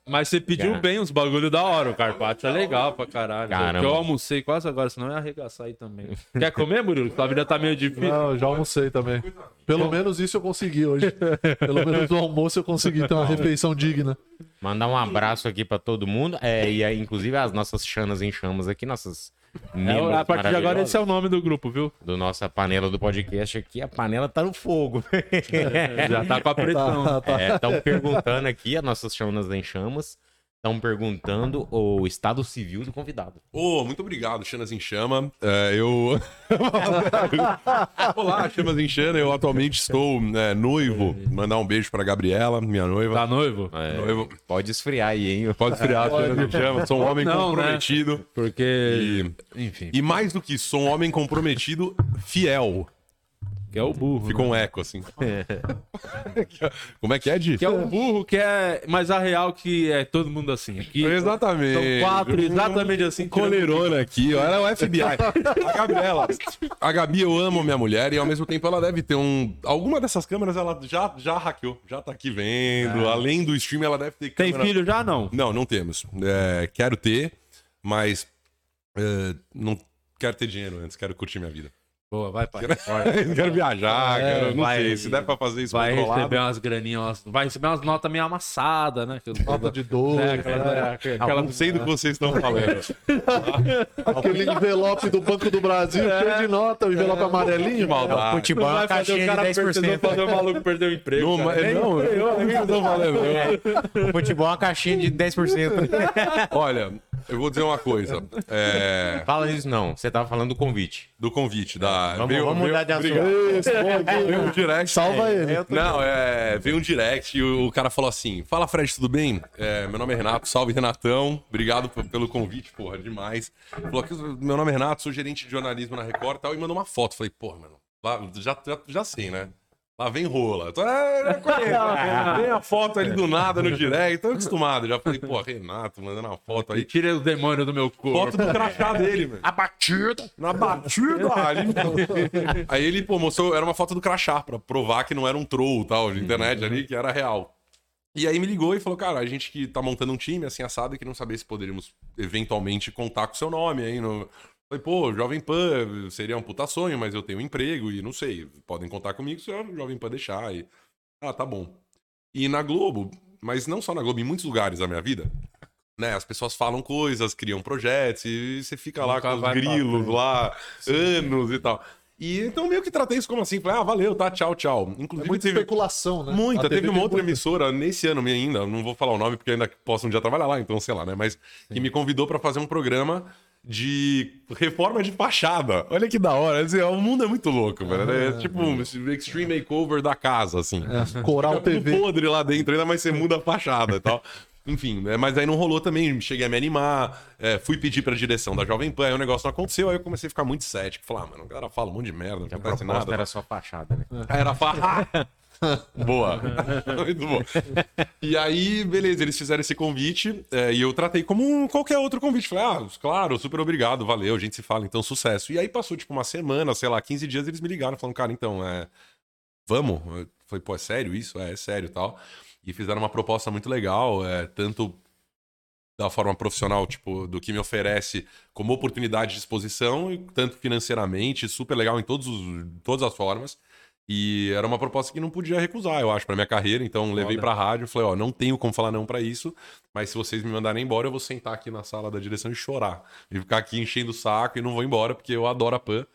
mas você pediu Cara. bem os bagulho da hora. O carpaccio é legal pra caralho. Caramba. Porque eu almocei quase agora, senão eu ia arregaçar aí também. Quer comer, Murilo? Sua vida tá meio difícil. Não, eu já almocei também. Pelo menos isso eu consegui hoje. Pelo menos no almoço eu consegui ter uma refeição digna. Mandar um abraço aqui pra todo mundo. É, e aí, inclusive as nossas chanas em chamas aqui, nossas É, membros a partir de agora esse é o nome do grupo, viu? do nossa panela do podcast aqui. A panela tá no fogo. Já tá com a pressão. Tá, tá. Estão perguntando aqui, as nossas chamas em chamas. Estão perguntando o estado civil do convidado. Ô, muito obrigado, Chanas em Chama. É, eu. Olá, Chamas em Chama. Eu atualmente estou é, noivo. Mandar um beijo pra Gabriela, minha noiva. Tá noivo? É, Noivo. pode esfriar aí, hein? Pode esfriar, Chanas em Chama. Sou um homem Não, né? comprometido. Porque. E, Enfim. e mais do que isso, sou um homem comprometido fiel. Que é o burro. Ficou né? um eco, assim. Como é que é, Di? Que é o burro, que é. Mas a real que é todo mundo assim. Aqui Exatamente. são quatro, exatamente assim. Coleirona aqui, ó. Ela é o FBI. A Gabriela. A Gabi, eu amo minha mulher e ao mesmo tempo ela deve ter um. Alguma dessas câmeras ela já, já hackeou, já tá aqui vendo. Além do stream, ela deve ter Tem câmera. filho já? Não. Não, não temos. É, quero ter, mas é, não quero ter dinheiro antes, quero curtir minha vida. Boa, vai, pai. Eu quero viajar, É, quero, não vai- sei, se der pra fazer isso Vai controlado. receber umas graninhas, vai receber umas notas meio amassadas, né? Nota de dois, É, aquela, né? aquela, Não sei do que vocês estão falando. aquele envelope do Banco do Brasil, cheio de nota, o envelope amarelinho. maldade. Futebol é Não uma vai fazer o caixinha de cara perder, 10%. fazer o maluco perder o emprego. Não, cara. não, eu eu- Futebol é uma caixinha de 10%. Olha, eu vou dizer uma coisa. É, Fala isso não, você tava falando do convite. do convite da. Vamos, veio- vamos veio- mudar de assunto. Aqui. Veio um direct. Salva ele. Não, é, veio um direct e o, cara falou assim: Fala, Fred, tudo bem? É, meu nome é Renato, salve Renatão. Obrigado pelo convite, porra, demais. Falou que meu nome é Renato, sou gerente de jornalismo na Record e tal, e mandou uma foto. Falei, porra, mano, já, já, já sei, né? Lá vem rola. Então, é, já conheço. Tem a foto ali do nada no direct, tô acostumado. Já falei, pô, Renato, mandando uma foto aí. Tira o demônio do meu corpo. Foto do crachá dele, mano. A batida. Na batida ali. Aí ele, pô, mostrou, era uma foto do crachá, pra provar que não era um troll tal, de internet ali, que era real. E aí me ligou e falou, cara, a gente que tá montando um time, assim, assado, e que não sabia se poderíamos eventualmente contar com o seu nome aí no... Falei, pô, Jovem Pan seria um puta sonho, mas eu tenho um emprego e não sei, podem contar comigo se o Jovem Pan deixar. E... Ah, tá bom. E na Globo, mas não só na Globo, em muitos lugares da minha vida, né? As pessoas falam coisas, criam projetos e você fica lá Nunca com os pra grilos lá, anos e tal. E então meio que tratei isso como assim, falei, ah, valeu, tá, tchau, tchau. É Inclusive muita teve especulação, né? muita, teve uma tem outra muita- emissora nesse ano ainda, não vou falar o nome porque ainda posso um dia trabalhar lá, então sei lá, né? Mas que me convidou pra fazer um programa de reforma de fachada. Olha que da hora, assim, o mundo é muito louco, velho. É tipo um extreme makeover da casa, assim. Coral Fica tudo TV. podre lá dentro, ainda mais você muda a fachada e tal. Enfim, né? mas aí não rolou também, cheguei a me animar, é, fui pedir pra direção da Jovem Pan, aí o negócio não aconteceu, aí eu comecei a ficar muito cético. Falar, ah, mano, o cara fala um monte de merda, não acontece nada. era só fachada, né? Era farra. Boa. Muito bom. E aí, beleza, eles fizeram esse convite é, e eu tratei como um, qualquer outro convite. Falei, ah, claro, super obrigado, valeu, a gente se fala, então sucesso. E aí passou tipo uma semana, sei lá, 15 dias, eles me ligaram falando, cara, então, é. Vamos? Eu falei, pô, é sério isso? É, é sério e tal. E fizeram uma proposta muito legal, é, tanto da forma profissional, tipo, do que me oferece como oportunidade de exposição, e tanto financeiramente, super legal em todos os, todas as formas. E era uma proposta que não podia recusar, eu acho, pra minha carreira. Então levei pra rádio e falei, ó, não tenho como falar não pra isso, mas se vocês me mandarem embora, eu vou sentar aqui na sala da direção e chorar. E ficar aqui enchendo o saco e não vou embora, porque eu adoro a PAN.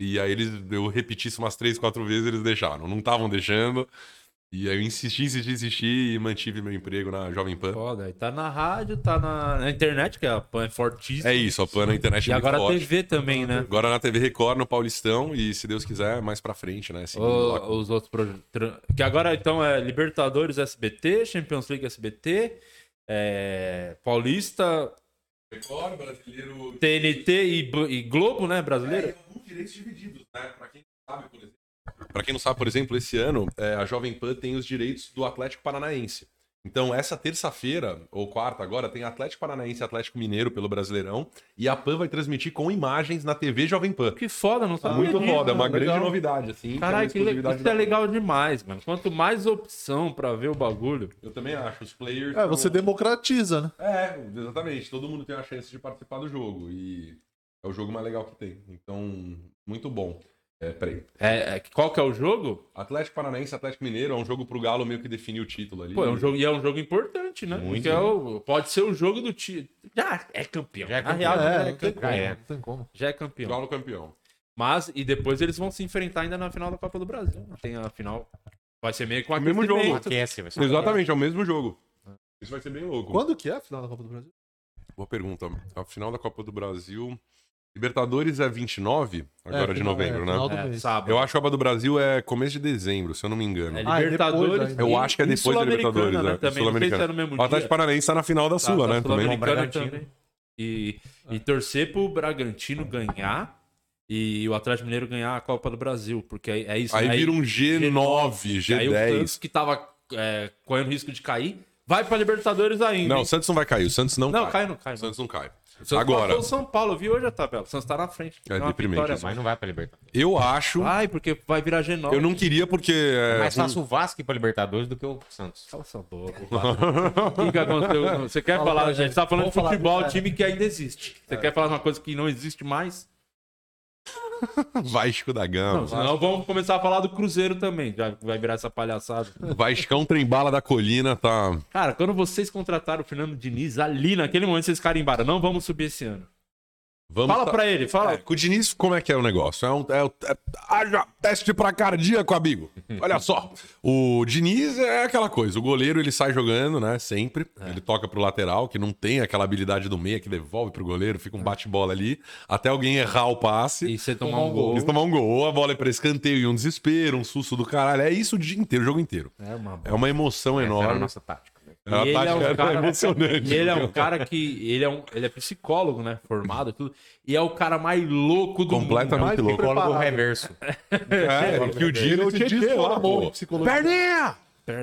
E aí eles, eu repeti isso umas três, quatro vezes, eles deixaram. Não estavam deixando. E aí eu insisti, insisti, insisti e mantive meu emprego na Jovem Pan. Foda, aí tá na rádio, tá na, na internet, que a PAN é fortíssima. É isso, a PAN na internet E é muito agora a forte. TV também, né? Agora na TV Record, no Paulistão, e se Deus quiser, mais pra frente, né? O- os outros projetos. Que agora então é Libertadores SBT, Champions League SBT, é, Paulista, Record, brasileiro. TNT e, e Globo, né? Brasileiro. É, alguns direitos divididos, né? Pra quem não sabe, por exemplo. Pra quem não sabe, por exemplo, esse ano é, a Jovem Pan tem os direitos do Atlético Paranaense. Então, essa terça-feira, ou quarta agora, tem Atlético Paranaense e Atlético Mineiro pelo Brasileirão. E a PAN vai transmitir com imagens na TV Jovem Pan. Que foda, não sabia Muito foda, é uma mano. grande Legal. novidade, assim. Caralho, que é uma que isso é legal demais, mano. Quanto mais opção pra ver o bagulho. Eu também acho. Os players. É, você tão- democratiza, né? É, exatamente. Todo mundo tem a chance de participar do jogo. E é o jogo mais legal que tem. Então, muito bom. É, peraí. É, é, qual que é o jogo? Atlético Paranaense, Atlético Mineiro, é um jogo pro Galo meio que definir o título ali. Pô, é um jogo, e é um jogo importante, né? Muito. Porque é o- pode ser o jogo do time. Já é campeão. Já é campeão. real, já É, é não tem campeão. como. é. Não tem como. Já é campeão. Galo campeão. Mas, e depois eles vão se enfrentar ainda na final da Copa do Brasil. Tem a final. Vai ser meio com O mesmo jogo. Aquece, vai ser Exatamente, é o mesmo jogo. Isso vai ser bem louco. Quando que é a final da Copa do Brasil? Boa pergunta. A final da Copa do Brasil. Libertadores é 29, agora É, de final- novembro, é, né? final do É, mês. sábado. Eu acho que a Copa do Brasil é começo de dezembro, se eu não me engano. É Ah, é Libertadores. depois ainda. Eu acho que é depois da Sul-Americana, Libertadores, né? é. Também. Não sei se Sul-Americana. é no mesmo O Atlético. Paranaense tá na final da Tá, Sula, tá né? Também. Sul-Americana Bragantino. também. E, e torcer pro Bragantino ganhar e o Atlético Mineiro ganhar a Copa do Brasil. Porque é, é isso. Aí né? vira um G9, Aí o Santos, G10. que tava é, correndo risco de cair, vai pra Libertadores ainda. Não, hein? o Santos não vai cair, o Santos não, Não, cai. cai, não cai. O Santos não cai. O Santos Agora, matou o São Paulo, eu vi hoje a tabela. O Santos tá na frente. É uma deprimente vitória isso. Mas não vai pra Libertadores. eu acho. Vai, porque vai virar G9. Eu não queria porque. É É, mais fácil o Vasco ir pra Libertadores do que o Santos. Cala essa boca. O que, que aconteceu? Você quer Fala falar, pra gente? gente. tá falando de falar futebol, time que ainda existe. Você quer falar uma coisa que não existe mais? Vasco da Gama. Não, senão vamos começar a falar do Cruzeiro também. Já vai virar essa palhaçada. Vascão Trembala da Colina tá. Cara, quando vocês contrataram o Fernando Diniz, ali naquele momento vocês carimbaram, não vamos subir esse ano. Vamos Fala tá- pra ele, fala. É, com o Diniz, como é que é o negócio? É um é, é- haja teste pra cardíaco, amigo. Olha só. O Diniz é aquela coisa. O goleiro, ele sai jogando, né? Sempre. Ele toca pro lateral, que não tem aquela habilidade do meia que devolve pro goleiro, fica um bate-bola ali, até alguém errar o passe. E você tomar um gol. Eles tomar um gol, ou a bola é pra escanteio e um desespero, um susto do caralho. É isso o dia inteiro, o jogo inteiro. É uma É uma emoção Essa era a enorme. nossa tática. É uma E ele é um cara- emocionante. E ele é um cara que. Ele é, um, ele é psicólogo, né? Formado e tudo. E é o cara mais louco do Completamente mundo. Mais louco. Psicólogo reverso. É, que o Ele se tinha transformou em psicologia. Perninha!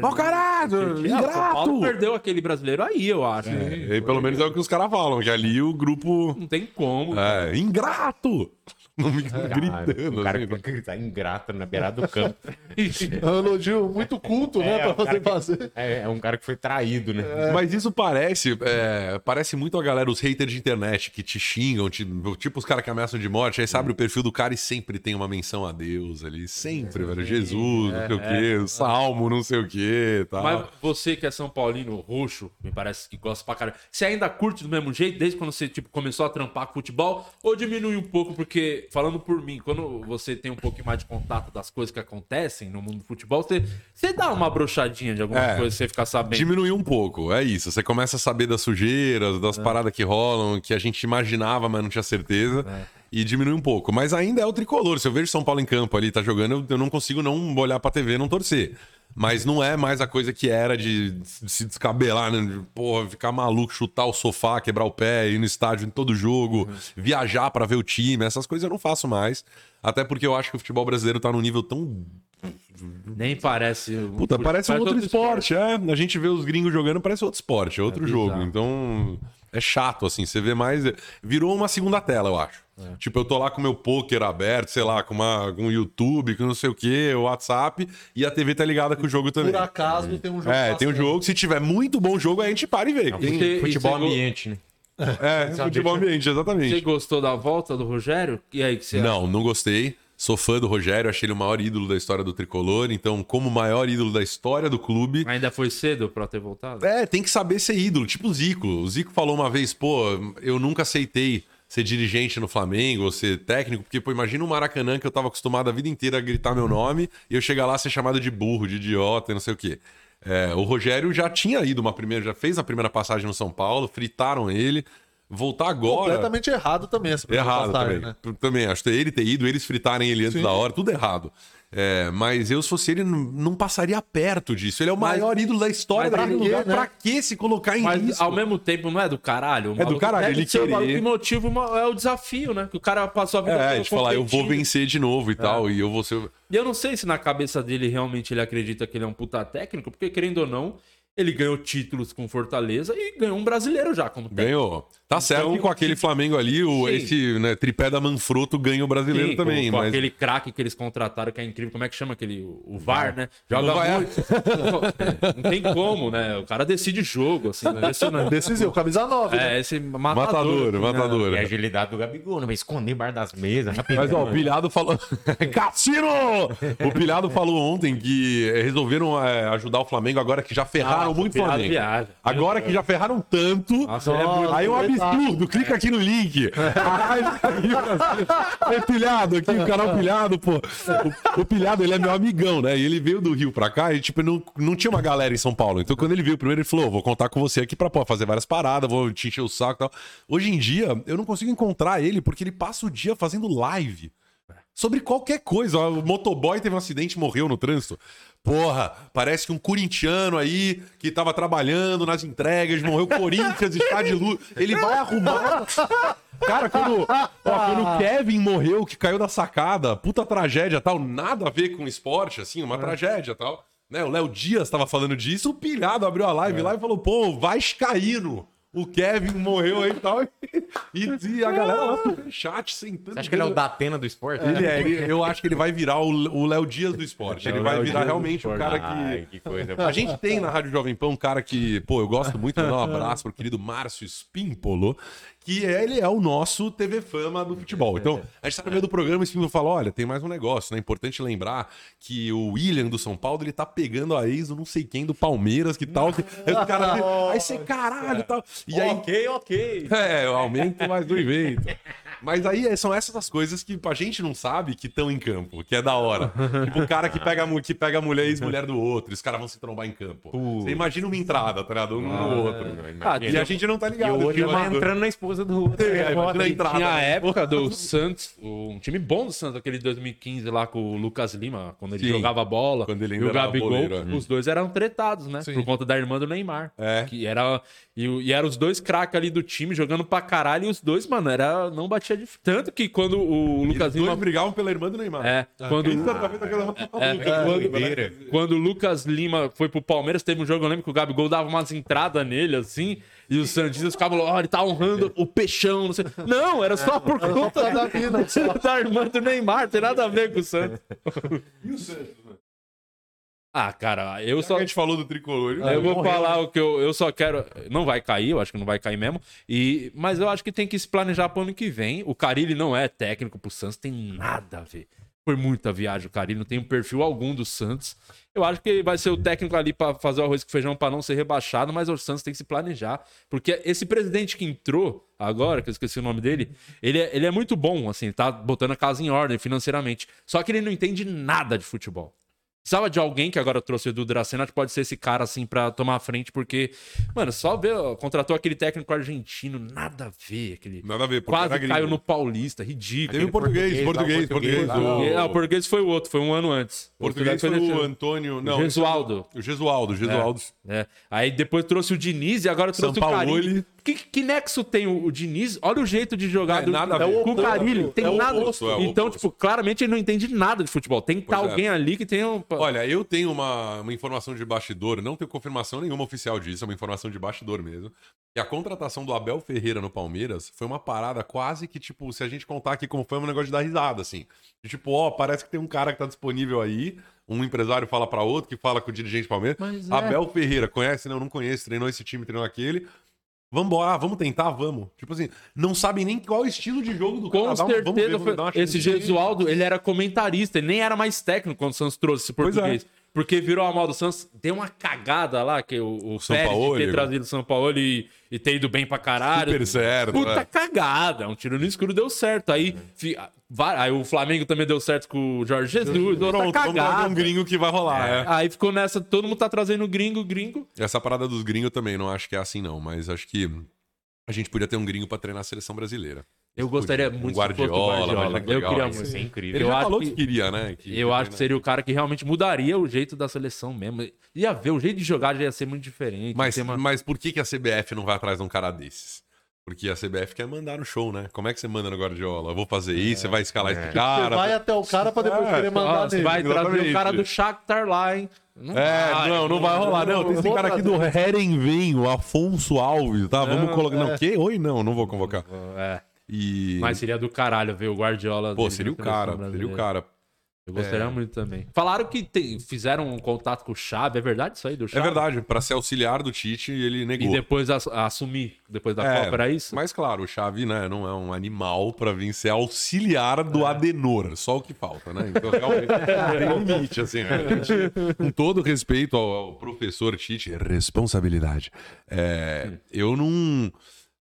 Ó caralho! É, o São Paulo Ingrato! perdeu aquele brasileiro aí, eu acho. E pelo menos é o que os caras falam, que ali o grupo. Não tem como. É, ingrato! Não me Cara, gritando. o cara assim, que vai gritar ingrato na beirada do campo. É elogio muito culto, né? É, pra o cara você que- fazer. É, é um cara que foi traído, né? Mas isso parece, é, parece muito a galera, os haters de internet que te xingam, te- tipo os caras que ameaçam de morte, aí sabe o perfil do cara e sempre tem uma menção a Deus ali, sempre, velho. Jesus, não sei o quê, Salmo, não sei o quê, tal. Mas você que é São Paulino roxo, me parece que gosta pra caralho. Você ainda curte do mesmo jeito desde quando você tipo, começou a trampar com futebol? Ou diminui um pouco? Porque, falando por mim, quando você tem um pouquinho mais de contato das coisas que acontecem no mundo do futebol, você, você dá uma brochadinha de alguma É. coisa, você ficar sabendo. Diminuiu um pouco, é isso. Você começa a saber das sujeiras, das paradas que rolam, que a gente imaginava, mas não tinha certeza. E diminui um pouco. Mas ainda é o tricolor. Se eu vejo São Paulo em campo ali, tá jogando, eu, eu não consigo não olhar pra TV e não torcer. Mas não é mais a coisa que era de se descabelar, né? De, porra, ficar maluco, chutar o sofá, quebrar o pé, ir no estádio em todo jogo, viajar pra ver o time. Essas coisas eu não faço mais. Até porque eu acho que o futebol brasileiro tá num nível tão Nem parece. Puta, parece um outro, esporte, é. A gente vê os gringos jogando, parece outro esporte, é outro bizarro. jogo. Então, é chato, assim, você vê mais. Virou uma segunda tela, eu acho. Tipo, eu tô lá com meu poker aberto, sei lá, com, uma, com o YouTube, com não sei o quê, o WhatsApp, e a TV tá ligada com o jogo também. Por acaso tem um jogo. É, tem um jogo. Se tiver muito bom jogo, aí a gente para e vê. Tem- Porque- Futebol você go- ambiente, né? É, futebol ambiente, Você exatamente. gostou da volta do Rogério? E aí, que você Não, não gostei. Sou fã do Rogério, achei ele o maior ídolo da história do tricolor. Então, como o maior ídolo da história do clube, Ainda foi cedo pra ter voltado? É, tem que saber ser ídolo, tipo o Zico. O Zico falou uma vez, pô, eu nunca aceitei ser dirigente no Flamengo ou ser técnico, porque, pô, imagina um Maracanã que eu tava acostumado a vida inteira a gritar meu nome e eu chegar lá ser chamado de burro, de idiota e não sei o quê. É, o Rogério já tinha ido uma primeira, já fez a primeira passagem no São Paulo, fritaram ele. Voltar agora. Completamente errado também essa Errado passagem, também. né? Também, acho que ele ter ido, eles fritarem ele antes Sim. da hora, tudo errado. É, mas eu, se fosse ele, não, passaria perto disso. Ele é o Mas- maior ídolo da história daquele lugar. né? Pra que se colocar em Mas risco? ao mesmo tempo não é do caralho? O É do caralho, ele ser o querer- que motiva uma- é o desafio, né? Que o cara passou a vida É, de falar, eu vou vencer de novo e tal, e eu vou ser. E eu não sei se na cabeça dele realmente ele acredita que ele é um puta técnico, porque querendo ou não, ele ganhou títulos com Fortaleza e ganhou um brasileiro já como técnico. Ganhou. Tá certo Então, que com aquele Flamengo ali, o, Sim. esse né, tripé da Manfroto ganha o brasileiro Sim, também. com, com mas... aquele craque que eles contrataram, que é incrível. Como é que chama aquele? O, o VAR, né? Joga muito. não tem como, né? O cara decide jogo, assim, impressionante. Decisivo, camisa 9. né? É, esse matador. Matador, né? matador. E a agilidade do Gabigol, né? Vai esconder embaixo das mesas, rapidão. Mas ó, o Pilhado falou. Cassino! O Pilhado falou ontem que resolveram eh, ajudar o Flamengo agora que já ferraram Nossa, muito o Pilhado Flamengo. Agora que já ferraram tanto. Nossa, é muito- Aí é um absurdo, clica aqui no link. Ai, é pilhado aqui, o canal pilhado, pô. O, o pilhado, ele é meu amigão, né? E ele veio do Rio pra cá e, tipo, não, não tinha uma galera em São Paulo. Então, quando ele veio primeiro, ele falou: "Ô, vou contar com você aqui pra pô, fazer várias paradas, vou te encher o saco e tal. Hoje em dia, eu não consigo encontrar ele porque ele passa o dia fazendo live. Sobre qualquer coisa. O motoboy teve um acidente e morreu no trânsito. Porra, parece que um corintiano aí que tava trabalhando nas entregas, morreu Corinthians, está de luz. Ele vai arrumar. Cara, quando, ó, quando o Kevin morreu, que caiu da sacada, puta tragédia tal, nada a ver com esporte, assim, uma tragédia tal. Né, o Léo Dias tava falando disso, o pilhado abriu a live lá e falou: pô, Vascaíno. O Kevin morreu aí e tal. E, e a galera lá no chat sentando. Você acha que ele é o Datena do esporte? Ele é, ele- eu acho que ele vai virar o Léo Dias do esporte. Ele vai virar realmente o esporte. cara que. Ai, que coisa. A gente tem na Rádio Jovem Pan um cara que, pô, eu gosto muito de dar um abraço pro querido Márcio Spimpolo, que é- ele é o nosso TV Fama do futebol. Então, a gente tá no meio do programa e filme fala: olha, tem mais um negócio, né? Importante lembrar que o William do São Paulo, ele tá pegando a ex do não sei quem do Palmeiras, que tal. que- Aí o cara. Aí você, caralho tal. E aí. Ok, ok. É, eu aumento mais do evento. Mas aí é- são essas as coisas que a gente não sabe que estão em campo, que é da hora. tipo, o cara que pega, que pega a mulher e ex-mulher do outro, e os caras vão se trombar em campo. Você imagina uma entrada, tá ligado? Um no outro. Ah, E a gente não tá E ligado. o outro vai entrando na esposa do outro. É, imagina a entrada. Tinha a época do Santos, um time bom do Santos, aquele 2015 lá com o Lucas Lima, quando ele Sim. jogava bola. Quando ele e o Gabigol, boleiro, é. os dois eram tretados, né? Sim. Por conta da irmã do Neymar. É. Que era, e, e eram os dois craques ali do time jogando pra caralho. E os dois, mano, era, não batia de. Tanto que quando o Lucas Lima. brigavam pela irmã do Neymar. É, quando, é, quando, quando o Lucas Lima foi pro Palmeiras, teve um jogo, eu lembro que o Gabigol dava umas entradas nele, assim, e os Santistas ficavam, ó, ele tá honrando o peixão, não sei. Não, era só por conta da da, vida. da irmã do Neymar, tem nada a ver com o Santos. E o Santos? Ah, cara, eu Só só. a gente falou do tricolor. ele Eu vou morreu, falar né? o que eu, eu só quero. Não vai cair, eu acho que não vai cair mesmo. E, mas eu acho que tem que se planejar pro ano que vem. O Carilli não é técnico pro Santos, tem nada a ver. Foi muita viagem o Carilli, não tem um perfil algum do Santos. Eu acho que ele vai ser o técnico ali pra fazer o arroz com feijão pra não ser rebaixado, mas o Santos tem que se planejar. Porque esse presidente que entrou agora, que eu esqueci o nome dele, ele é, ele é muito bom, assim, tá botando a casa em ordem financeiramente. Só que ele não entende nada de futebol. Precisava de alguém que agora trouxe o Edu Dracena, que pode ser esse cara assim pra tomar a frente, porque, mano, só ver, ó, contratou aquele técnico argentino, nada a ver, aquele Nada a ver, quase era gringo. caiu no Paulista, ridículo. Teve o português, português, português, português. lá, o- ah, o português foi o outro, foi um ano antes. Português foi o. Antônio. Não, Gesualdo. O Gesualdo, Gesualdo. É. Aí depois trouxe o Diniz e agora trouxe o Sampaoli. Carilli. Que, que nexo tem o, o Diniz? Olha o jeito de jogar É, nada a do, com o Carilli. Tem É nada. oposto, é então, oposto. tipo, claramente ele não entende nada de futebol. Tem que estar Pois é. alguém ali que tenha um. Olha, eu tenho uma, uma informação de bastidor, não tenho confirmação nenhuma oficial disso, é uma informação de bastidor mesmo. Que a contratação do Abel Ferreira no Palmeiras foi uma parada quase que, tipo, se a gente contar aqui como foi, é um negócio de dar risada, assim. De, tipo, ó, parece que tem um cara que tá disponível aí, um empresário fala pra outro, que fala com o dirigente do Palmeiras. Mas é. Abel Ferreira, conhece? Não, não conhece, treinou esse time, treinou aquele. Vambora, vamos tentar, vamos. Tipo assim, não sabem nem qual é o estilo de jogo do Com cara. Dá um- vamos ver, certeza, vamos esse. Gesualdo, ele era comentarista, ele nem era mais técnico quando o Santos trouxe esse é. português. Porque virou a mal do Santos, deu uma cagada lá, que o, o Pérez de Sampaoli, ter trazido o São Paulo e, e ter ido bem pra caralho. Super certo, Puta é. cagada, um tiro no escuro deu certo. Aí, aí o Flamengo também deu certo com o Jorge Jesus, Pronto, vamos trazer cagada. um gringo que vai rolar, é. Aí ficou nessa, todo mundo tá trazendo gringo, gringo. Essa parada dos gringos também não acho que é assim, não. Mas acho que a gente podia ter um gringo pra treinar a seleção brasileira. Eu gostaria Um muito o Guardiola, Guardiola. que Eu legal queria muito. Isso é incrível. Ele Eu já acho falou que- que, queria, né? Que- Eu que acho que seria o cara que realmente mudaria o jeito da seleção mesmo. Ia ver, o jeito de jogar já ia ser muito diferente. Mas, uma- mas por que, que a CBF não vai atrás de um cara desses? Porque a CBF quer mandar no show, né? Como é que você manda no Guardiola? Eu vou fazer isso, você vai escalar esse Você cara. vai até o cara pra depois É. querer mandar você nele. vai trazer exatamente. o cara do Shakhtar lá, hein? Não É, vai, não, não vai rolar. Não, tem esse cara aqui do Herenvem, o Afonso Alves, tá? Vamos colocar. Não, que? Oi, não, não vou convocar. É, E. mas seria do caralho ver o Guardiola. Pô, seria o cara, seria o cara. Eu gostaria muito também. Falaram que tem- fizeram um contato com o Xavi, é verdade isso aí do É Xavi? verdade, pra ser auxiliar do Tite, ele E negou. depois ass- assumir, depois da É, Copa, era isso? Mas claro, o Xavi, né, não é um animal pra vir ser auxiliar do Adenor, só o que falta, né? Então realmente tem limite, assim. a gente- com todo respeito ao, ao professor Tite, responsabilidade. É, eu não.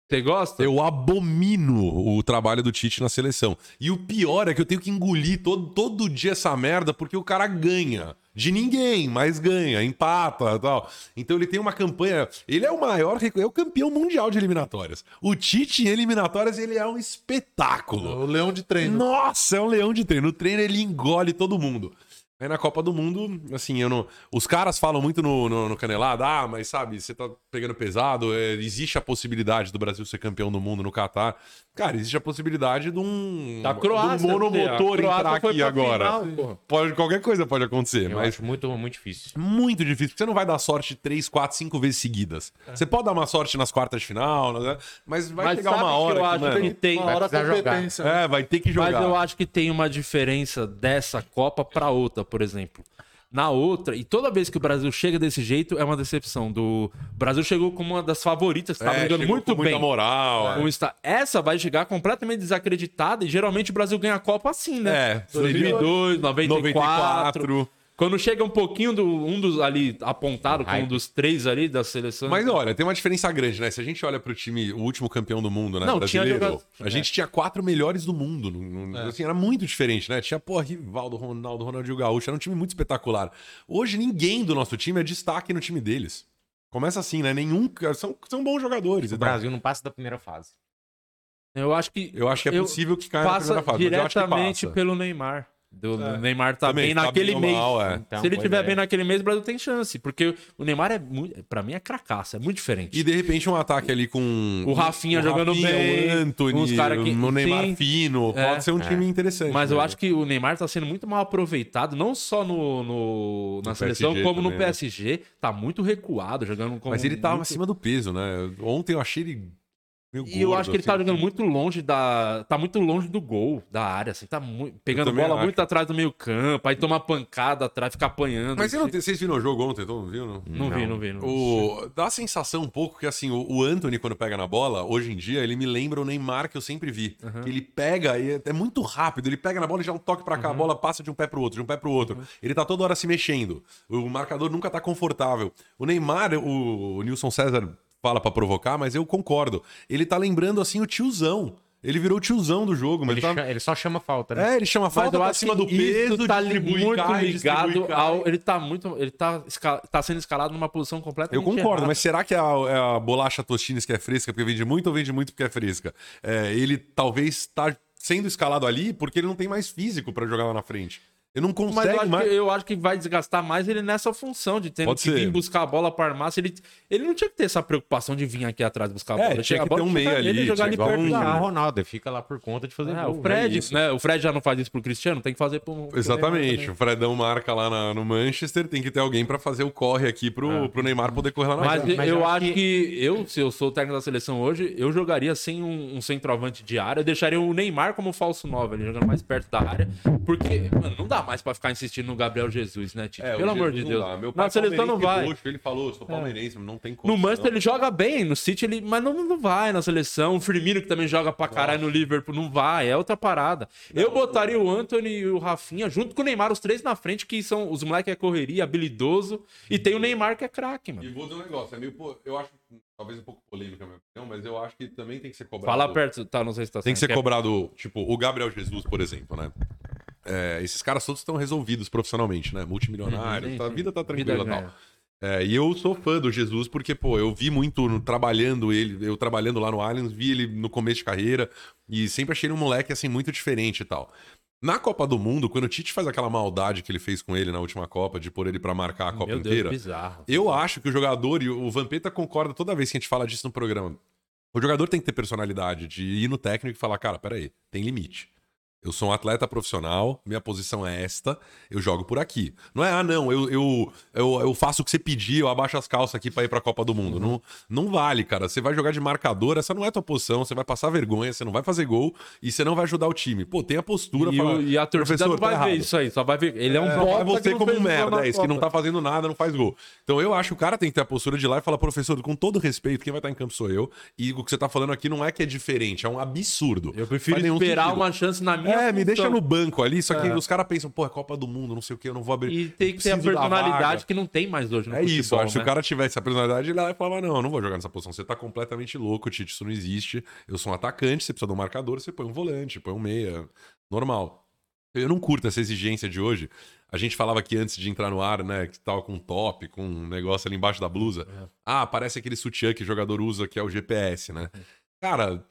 Você gosta? Eu abomino o trabalho do Tite na seleção. E o pior é que eu tenho que engolir todo, todo dia essa merda porque o cara ganha. De ninguém, mas ganha, empata e tal. Então ele tem uma campanha. Ele é o maior, é o campeão mundial de eliminatórias. O Tite em eliminatórias, ele é um espetáculo. O leão de treino. Nossa, é um leão de treino. No treino ele engole todo mundo. Aí na Copa do Mundo, assim, eu não. Os caras falam muito no, no, no Canelado, ah, mas sabe, você tá pegando pesado, é, existe a possibilidade do Brasil ser campeão do mundo no Catar. Cara, existe a possibilidade de um. Da Croácia. de um monomotor entrar aqui agora. final. Pode, qualquer coisa pode acontecer, Eu mas acho muito, muito difícil. muito difícil, porque você não vai dar sorte três, quatro, cinco vezes seguidas. Você pode dar uma sorte nas quartas de final, né? mas vai Mas chegar uma que hora eu que, acho mano, que tem. Uma hora a precisar jogar. competência. É, vai ter que jogar. Mas eu acho que tem uma diferença dessa Copa pra outra, por exemplo. Na outra. E toda vez que o Brasil chega desse jeito, é uma decepção. Do... O Brasil chegou como uma das favoritas, que estava É, chegou muito com muita bem. moral. é. Esta- Essa vai chegar completamente desacreditada e geralmente o Brasil ganha a Copa assim, né? É, 2002, 94. 94. Quando chega um pouquinho do um dos ali apontado como um dos três ali da seleção. Mas olha, tem uma diferença grande, né? Se a gente olha pro time, o último campeão do mundo, né? Não, tinha brasileiro, jogador- a gente tinha quatro melhores do mundo. no- no- Assim, era muito diferente, né? Tinha, pô, Rivaldo, Ronaldo, Ronaldinho Gaúcho. Era um time muito espetacular. Hoje, ninguém do nosso time é destaque no time deles. Começa assim, né? Nenhum. São, são bons jogadores. O. Brasil não passa da primeira fase. eu acho que Eu acho que é possível que caia na primeira fase. mas eu acho que diretamente passa. pelo Neymar. Do o Neymar tá Também, bem tá naquele bem mês. mal, é. Então, Se ele tiver é. bem naquele mês, o Brasil tem chance. Porque o Neymar é muito. Pra mim é cracaço, é muito diferente. E de repente um ataque ali com. O Rafinha o jogando bem, O Anthony, uns cara que- o Neymar sim. fino. É. Pode ser um time interessante. Mas eu né? acho que o Neymar tá sendo muito mal aproveitado, não só no, no- na No seleção, PSG como no também, né? PSG. Tá muito recuado, jogando como. Mas ele tava muito... acima do peso, né? Ontem eu achei ele. Meio E eu acho que ele assim, tá jogando muito longe da. Tá muito longe do gol, da área, assim. Tá mu- pegando bola acho. muito atrás do meio campo, aí toma pancada atrás, fica apanhando. Mas você não tem- vocês viram o jogo ontem, então, não viu? Não? Não vi, não vi. Não vi. O, dá a sensação um pouco que assim, o, Anthony, quando pega na bola, hoje em dia, ele me lembra o Neymar que eu sempre vi. Que ele pega, e é, é muito rápido, ele pega na bola e já um toque pra cá, a bola passa de um pé pro outro, de um pé pro outro. Ele tá toda hora se mexendo. O marcador nunca tá confortável. O Neymar, o, o Nilson César fala pra provocar, mas eu concordo. Ele tá lembrando assim o tiozão. Ele virou o tiozão do jogo, mas Ele, tá- ele só chama falta, né? É, ele chama falta eu pra cima do peso, tá muito cai, ligado ao. Ele tá muito. Ele tá, esca- tá sendo escalado numa posição Eu completamente. concordo, errada. mas será que é a, é a bolacha Tostines que é fresca porque vende muito ou vende muito porque é fresca? É, ele talvez está sendo escalado ali porque ele não tem mais físico pra jogar lá na frente. Ele não Mas consegue eu acho, mais. que, eu acho que vai desgastar mais ele nessa função de ter Pode que ser. vir buscar a bola para armar. Se ele, ele não tinha que ter essa preocupação de vir aqui atrás buscar a É, bola. tinha Chega a que bola, ter um meio e ali, jogar ali perto um- da Ah. Ronaldo, ele fica lá por conta de fazer É, gol. o Fred, isso. né? O Fred já não faz isso pro Cristiano, tem que fazer pro. pro Exatamente. Neymar O Fredão marca lá na- no Manchester, tem que ter alguém pra fazer o corre aqui pro, pro Neymar poder correr lá na Mas, frente. mas eu eu acho acho que... eu, se eu sou o técnico da seleção hoje, eu jogaria sem um, um centroavante de área. Eu deixaria o Neymar como falso 9, ele jogando mais perto da área. Porque, mano, não dá mais pra ficar insistindo no Gabriel Jesus, né, Tite? É, Pelo amor de não Deus. Meu pai Na seleção não vai. roxo, ele falou, sou palmeirense, não tem como. No Manchester ele joga bem, no City ele. Mas não, não vai na seleção. O Firmino, que também joga pra caralho no Liverpool, não vai, é outra parada. eu botaria o Anthony e o Rafinha junto com o Neymar, os três na frente, que são os moleques é correria, habilidoso. E tem o Neymar que é craque, E mano. vou dizer um negócio, é meio, pô, eu acho, talvez um pouco polêmica a minha opinião, mas eu acho que também tem que ser cobrado. Fala perto, tá? Não sei se tá Tem que ser cobrado, tipo, o Gabriel Jesus, por exemplo, né? É, esses caras todos estão resolvidos profissionalmente, né? Multimilionários, Uhum, tá- a vida tá tranquila e tal. É, e eu sou fã do Jesus porque, pô, eu vi muito no- trabalhando ele, eu trabalhando lá no Allianz, vi ele no começo de carreira e sempre achei ele um moleque, assim, muito diferente e tal. Na Copa do Mundo, quando o Tite faz aquela maldade que ele fez com ele na última Copa, de pôr ele pra marcar a Copa Meu Deus, inteira, bizarro. eu acho que o jogador, e o Vampeta concorda toda vez que a gente fala disso no programa, o jogador tem que ter personalidade de ir no técnico e falar, cara, peraí, tem limite. Eu sou um atleta profissional, minha posição é esta, eu jogo por aqui. Não é, ah, não, eu, eu, eu, eu faço o que você pedir, eu abaixo as calças aqui pra ir pra Copa do Mundo. Não, não vale, cara. Você vai jogar de marcador, essa não é tua posição, você vai passar vergonha, você não vai fazer gol e você não vai ajudar o time. Pô, tem a postura, E, fala, e a torcida "Professor, não vai tá ver errado." isso aí, só vai ver. Ele é um É, é você como um merda, é esse que não tá fazendo nada, não faz gol. Então eu acho que o cara tem que ter a postura de lá e falar, professor, com todo respeito, quem vai estar em campo sou eu. E o que você tá falando aqui não é que é diferente, é um absurdo. Eu prefiro esperar sentido. uma chance na minha É, me deixa no banco ali, só que os caras pensam, pô, é Copa do Mundo, não sei o que, eu não vou abrir. E tem que ter a personalidade que não tem mais hoje no É isso, futebol, acho que se né? o cara tivesse a personalidade, ele ia falava: Não, eu não vou jogar nessa posição. Você tá completamente louco, Tite, isso não existe. Eu sou um atacante, você precisa de um marcador, você põe um volante, põe um meia. Normal. Eu não curto essa exigência de hoje. A gente falava aqui antes de entrar no ar, né? Que tava com um top, com um negócio ali embaixo da blusa. É. Ah, parece aquele sutiã que o jogador usa, que é o GPS, né? Cara,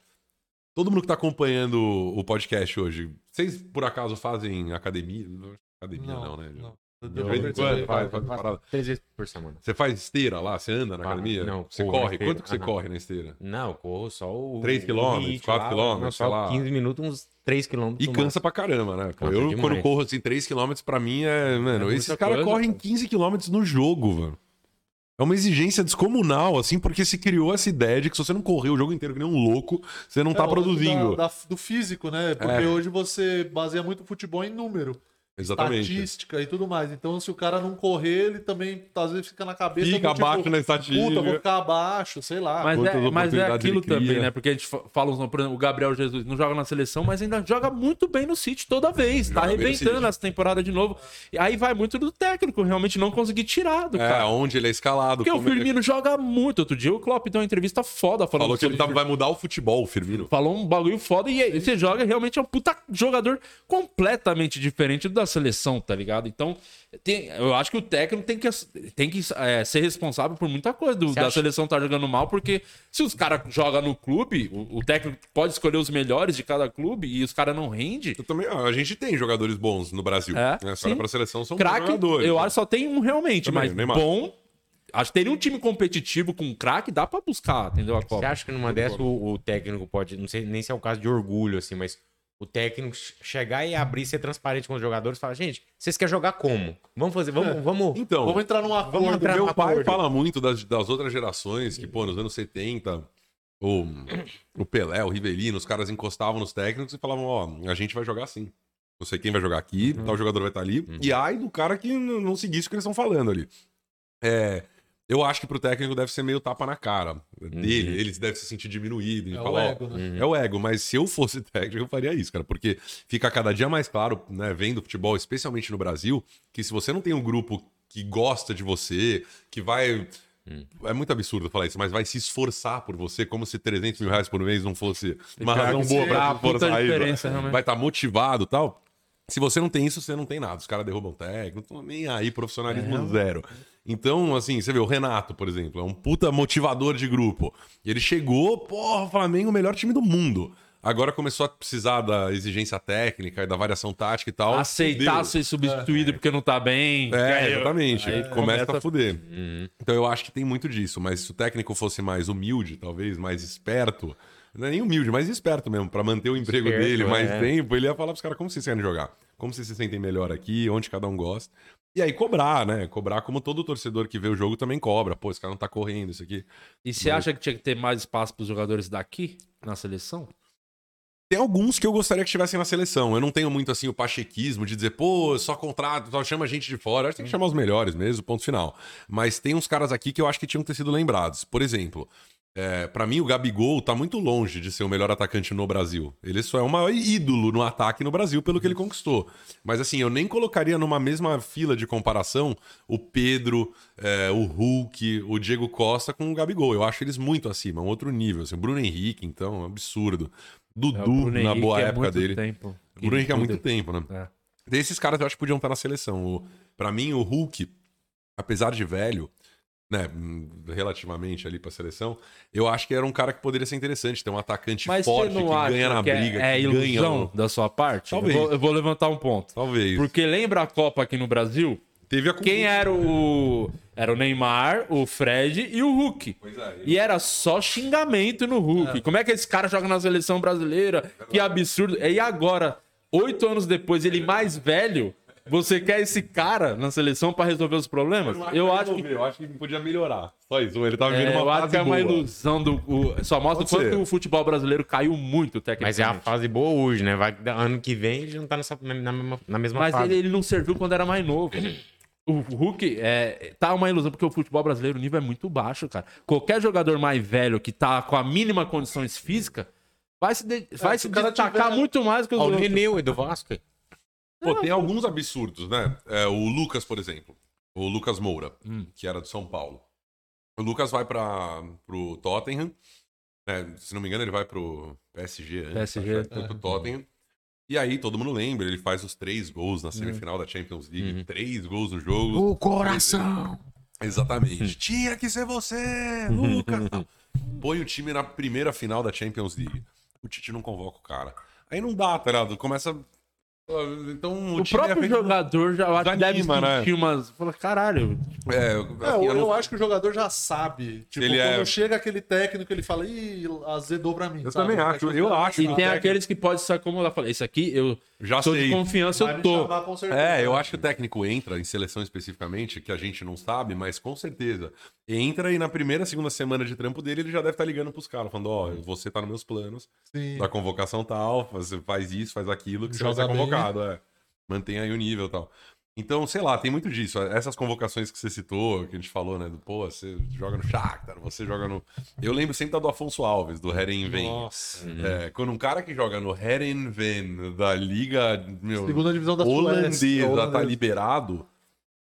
todo mundo que tá acompanhando o podcast hoje, vocês por acaso fazem academia? Academia não, né? De vez em quando faz, faz parada. Três vezes por semana. Você faz esteira lá? Você anda na academia? não, Você corre? Quanto que você Ah, não. corre na esteira? Não, eu corro só o. 3 o quilômetros, limite 4 lá, quilômetros, não, sei lá. 15 minutos, uns 3 quilômetros. E cansa pra caramba, né? Cansa eu, demais. quando corro assim 3 km, pra mim é. Mano, muita esses caras correm cara. 15 km no jogo, mano. É uma exigência descomunal, assim, porque se criou essa ideia de que se você não correr o jogo inteiro que nem um louco, você não tá É, lance produzindo. da- da- do físico, né? Porque É. hoje você baseia muito o futebol em número. Exatamente. estatística e tudo mais. Então, se o cara não correr, ele também às vezes fica na cabeça. Fica do tipo, abaixo na estatística. Puta, vou ficar abaixo, sei lá. Mas é, mas é aquilo ele também, né? Porque a gente fa- fala, por exemplo, o Gabriel Jesus não joga na seleção, mas ainda joga muito bem no City toda vez. Tá Joga arrebentando essa temporada de novo. E aí vai muito do técnico, realmente não conseguir tirar do É, cara. onde ele é escalado. Porque o ele- Firmino joga muito. Outro dia o Klopp deu uma entrevista foda falando Falou que ele tá- vai mudar o futebol, o Firmino. Falou um bagulho foda e aí você joga realmente é um puta jogador completamente diferente do da seleção, tá ligado? Então, tem- eu acho que o técnico tem que, tem que é, ser responsável por muita coisa do- Você da acha- seleção tá jogando mal, porque se os caras jogam no clube, o, o técnico pode escolher os melhores de cada clube e os caras não rendem. Eu também, a gente tem jogadores bons no Brasil. É, né? Só sim. pra seleção são bons Craque, jogadores. eu acho que só tem um realmente, Também, mas Neymar. bom. Acho que teria um time competitivo com craque, dá pra buscar, entendeu? A Você Copa. acha que numa dessa o, o técnico pode, não sei nem se é o caso de orgulho, assim, mas o técnico chegar e abrir, ser transparente com os jogadores e falar, gente, vocês querem jogar como? Vamos fazer, vamos, vamos. Então, Vamos entrar num acordo. Vamos entrar meu pai acordo. fala muito das, das outras gerações, que, pô, nos anos 70, o, o Pelé, o Rivelino, os caras encostavam nos técnicos e falavam, ó, a gente vai jogar assim. Não sei quem vai jogar aqui, Uhum. tal jogador vai estar ali. E ai do cara que não seguisse o que eles estão falando ali. É, eu acho que pro técnico deve ser meio tapa na cara dele. Uhum. Ele deve se sentir diminuído. É o falar, ó, ego, né? é o ego, mas se eu fosse técnico, eu faria isso, cara, porque fica cada dia mais claro, né, vendo futebol, especialmente no Brasil, que se você não tem um grupo que gosta de você, que vai. É muito absurdo falar isso, mas vai se esforçar por você, como se 300 mil reais por mês não fosse uma razão boa pra né? realmente. vai estar motivado e tal. Se você não tem isso, você não tem nada. Os caras derrubam técnico, não nem aí, profissionalismo zero. Então, assim, você vê, o Renato, por exemplo, é um puta motivador de grupo. E ele chegou, porra, Flamengo, o melhor time do mundo. Agora começou a precisar da exigência técnica e da variação tática e tal. Aceitar Fudeu. ser substituído porque não tá bem. É, exatamente. aí começa, começa- a fuder. Então eu acho que tem muito disso. Mas se o técnico fosse mais humilde, talvez, mais esperto, não é nem humilde, mais esperto mesmo, pra manter o emprego Esperto, dele mais é. tempo, ele ia falar pros caras como vocês querem jogar, como vocês se sentem melhor aqui, onde cada um gosta. E aí cobrar, né? Cobrar como todo torcedor que vê o jogo também cobra. Pô, esse cara não tá correndo, isso aqui. E você acha que tinha que ter mais espaço pros jogadores daqui na seleção? Tem alguns que eu gostaria que estivessem na seleção. Eu não tenho muito assim o pachequismo de dizer, pô, só contrato, só chama gente de fora. Acho que tem que chamar os melhores mesmo, ponto final. Mas tem uns caras aqui que eu acho que tinham que ter sido lembrados. Por exemplo, é, para mim o Gabigol tá muito longe de ser o melhor atacante no Brasil. Ele só é um maior ídolo no ataque no Brasil pelo que ele conquistou. Mas assim, eu nem colocaria numa mesma fila de comparação o Pedro, é, o Hulk, o Diego Costa com o Gabigol. Eu acho eles muito acima, um outro nível. Assim, o Bruno Henrique, então, é um absurdo. Dudu, É, Bruno na Henrique boa é época dele. Tempo. O Bruno Henrique há muito tempo, né? É. Desses caras eu acho que podiam estar na seleção. O, pra mim, o Hulk, apesar de velho, né, relativamente ali pra seleção, eu acho que era um cara que poderia ser interessante, ter um atacante Mas forte que ganha na que briga, é, é que ganha. ilusão o- da sua parte? Talvez. Eu vou, eu vou levantar um ponto. Talvez. Porque lembra a Copa aqui no Brasil? Teve a Quem era o. Era o Neymar, o Fred e o Hulk. Pois é. E era só xingamento no Hulk. Como é que esse cara joga na seleção brasileira? Que absurdo. E agora, oito anos depois, ele mais velho, você quer esse cara na seleção pra resolver os problemas? Eu acho que. eu acho que podia melhorar. Só isso, ele tava vivendo É, uma eu acho fase que é uma boa. ilusão do. o- só mostra o quanto ser. o futebol brasileiro caiu muito Mas é a tecnicamente. fase boa hoje, né? Vai, ano que vem ele já não tá nessa, na, mesma, na mesma Mas fase. ele, ele não serviu quando era mais novo. O Hulk é, tá uma ilusão, porque o futebol brasileiro, o nível é muito baixo, cara. Qualquer jogador mais velho que tá com a mínima condições físicas vai se, de- vai se se o cara destacar tiver- muito mais que os o outros. Neneu, do Vasco. Pô, tem alguns absurdos, né? É, o Lucas, por exemplo. O Lucas Moura, Hum. que era de São Paulo. O Lucas vai para pro Tottenham. né? se não me engano, ele vai pro PSG antes. PSG, que foi pro Tottenham. E aí, todo mundo lembra, ele faz os três gols na semifinal da Champions League. Três gols no jogo. O coração! Exatamente. Tinha que ser você, Lucas. Tal. Põe o time na primeira final da Champions League. O Tite não convoca o cara. Aí não dá, tá ligado? Começa. Então o, O próprio é jogador já eu acho que deve né? sentir umas. Fala, caralho. É, É, assim, eu, eu não- eu acho que o jogador já sabe. Tipo, ele quando é- chega aquele técnico, ele fala, ih, azedou pra mim. Eu sabe? também acho, eu acho. E tem técnico. aqueles que podem se acomodar. Fala, esse aqui eu Já tô de sei. confiança, Vai eu tô. chamar com certeza. É, eu acho que o técnico entra em seleção especificamente, que a gente não sabe, mas com certeza. Entra e na primeira, segunda semana de trampo dele, ele já deve estar ligando pros caras, falando: Ó, você tá nos meus planos, Sim. da convocação tal, você faz isso, faz aquilo, que você vai Joga ser bem. convocado. É. Mantém aí o nível e tal. Então, sei lá, tem muito disso. Essas convocações que você citou, que a gente falou, né? Do, pô, você joga no Shakhtar, você joga no... Eu lembro sempre da do Afonso Alves, do Herenven. Nossa. É, quando um cara que joga no Herenven da Liga meu, Segunda divisão da Suécia. holandesa tá Holandesa. liberado,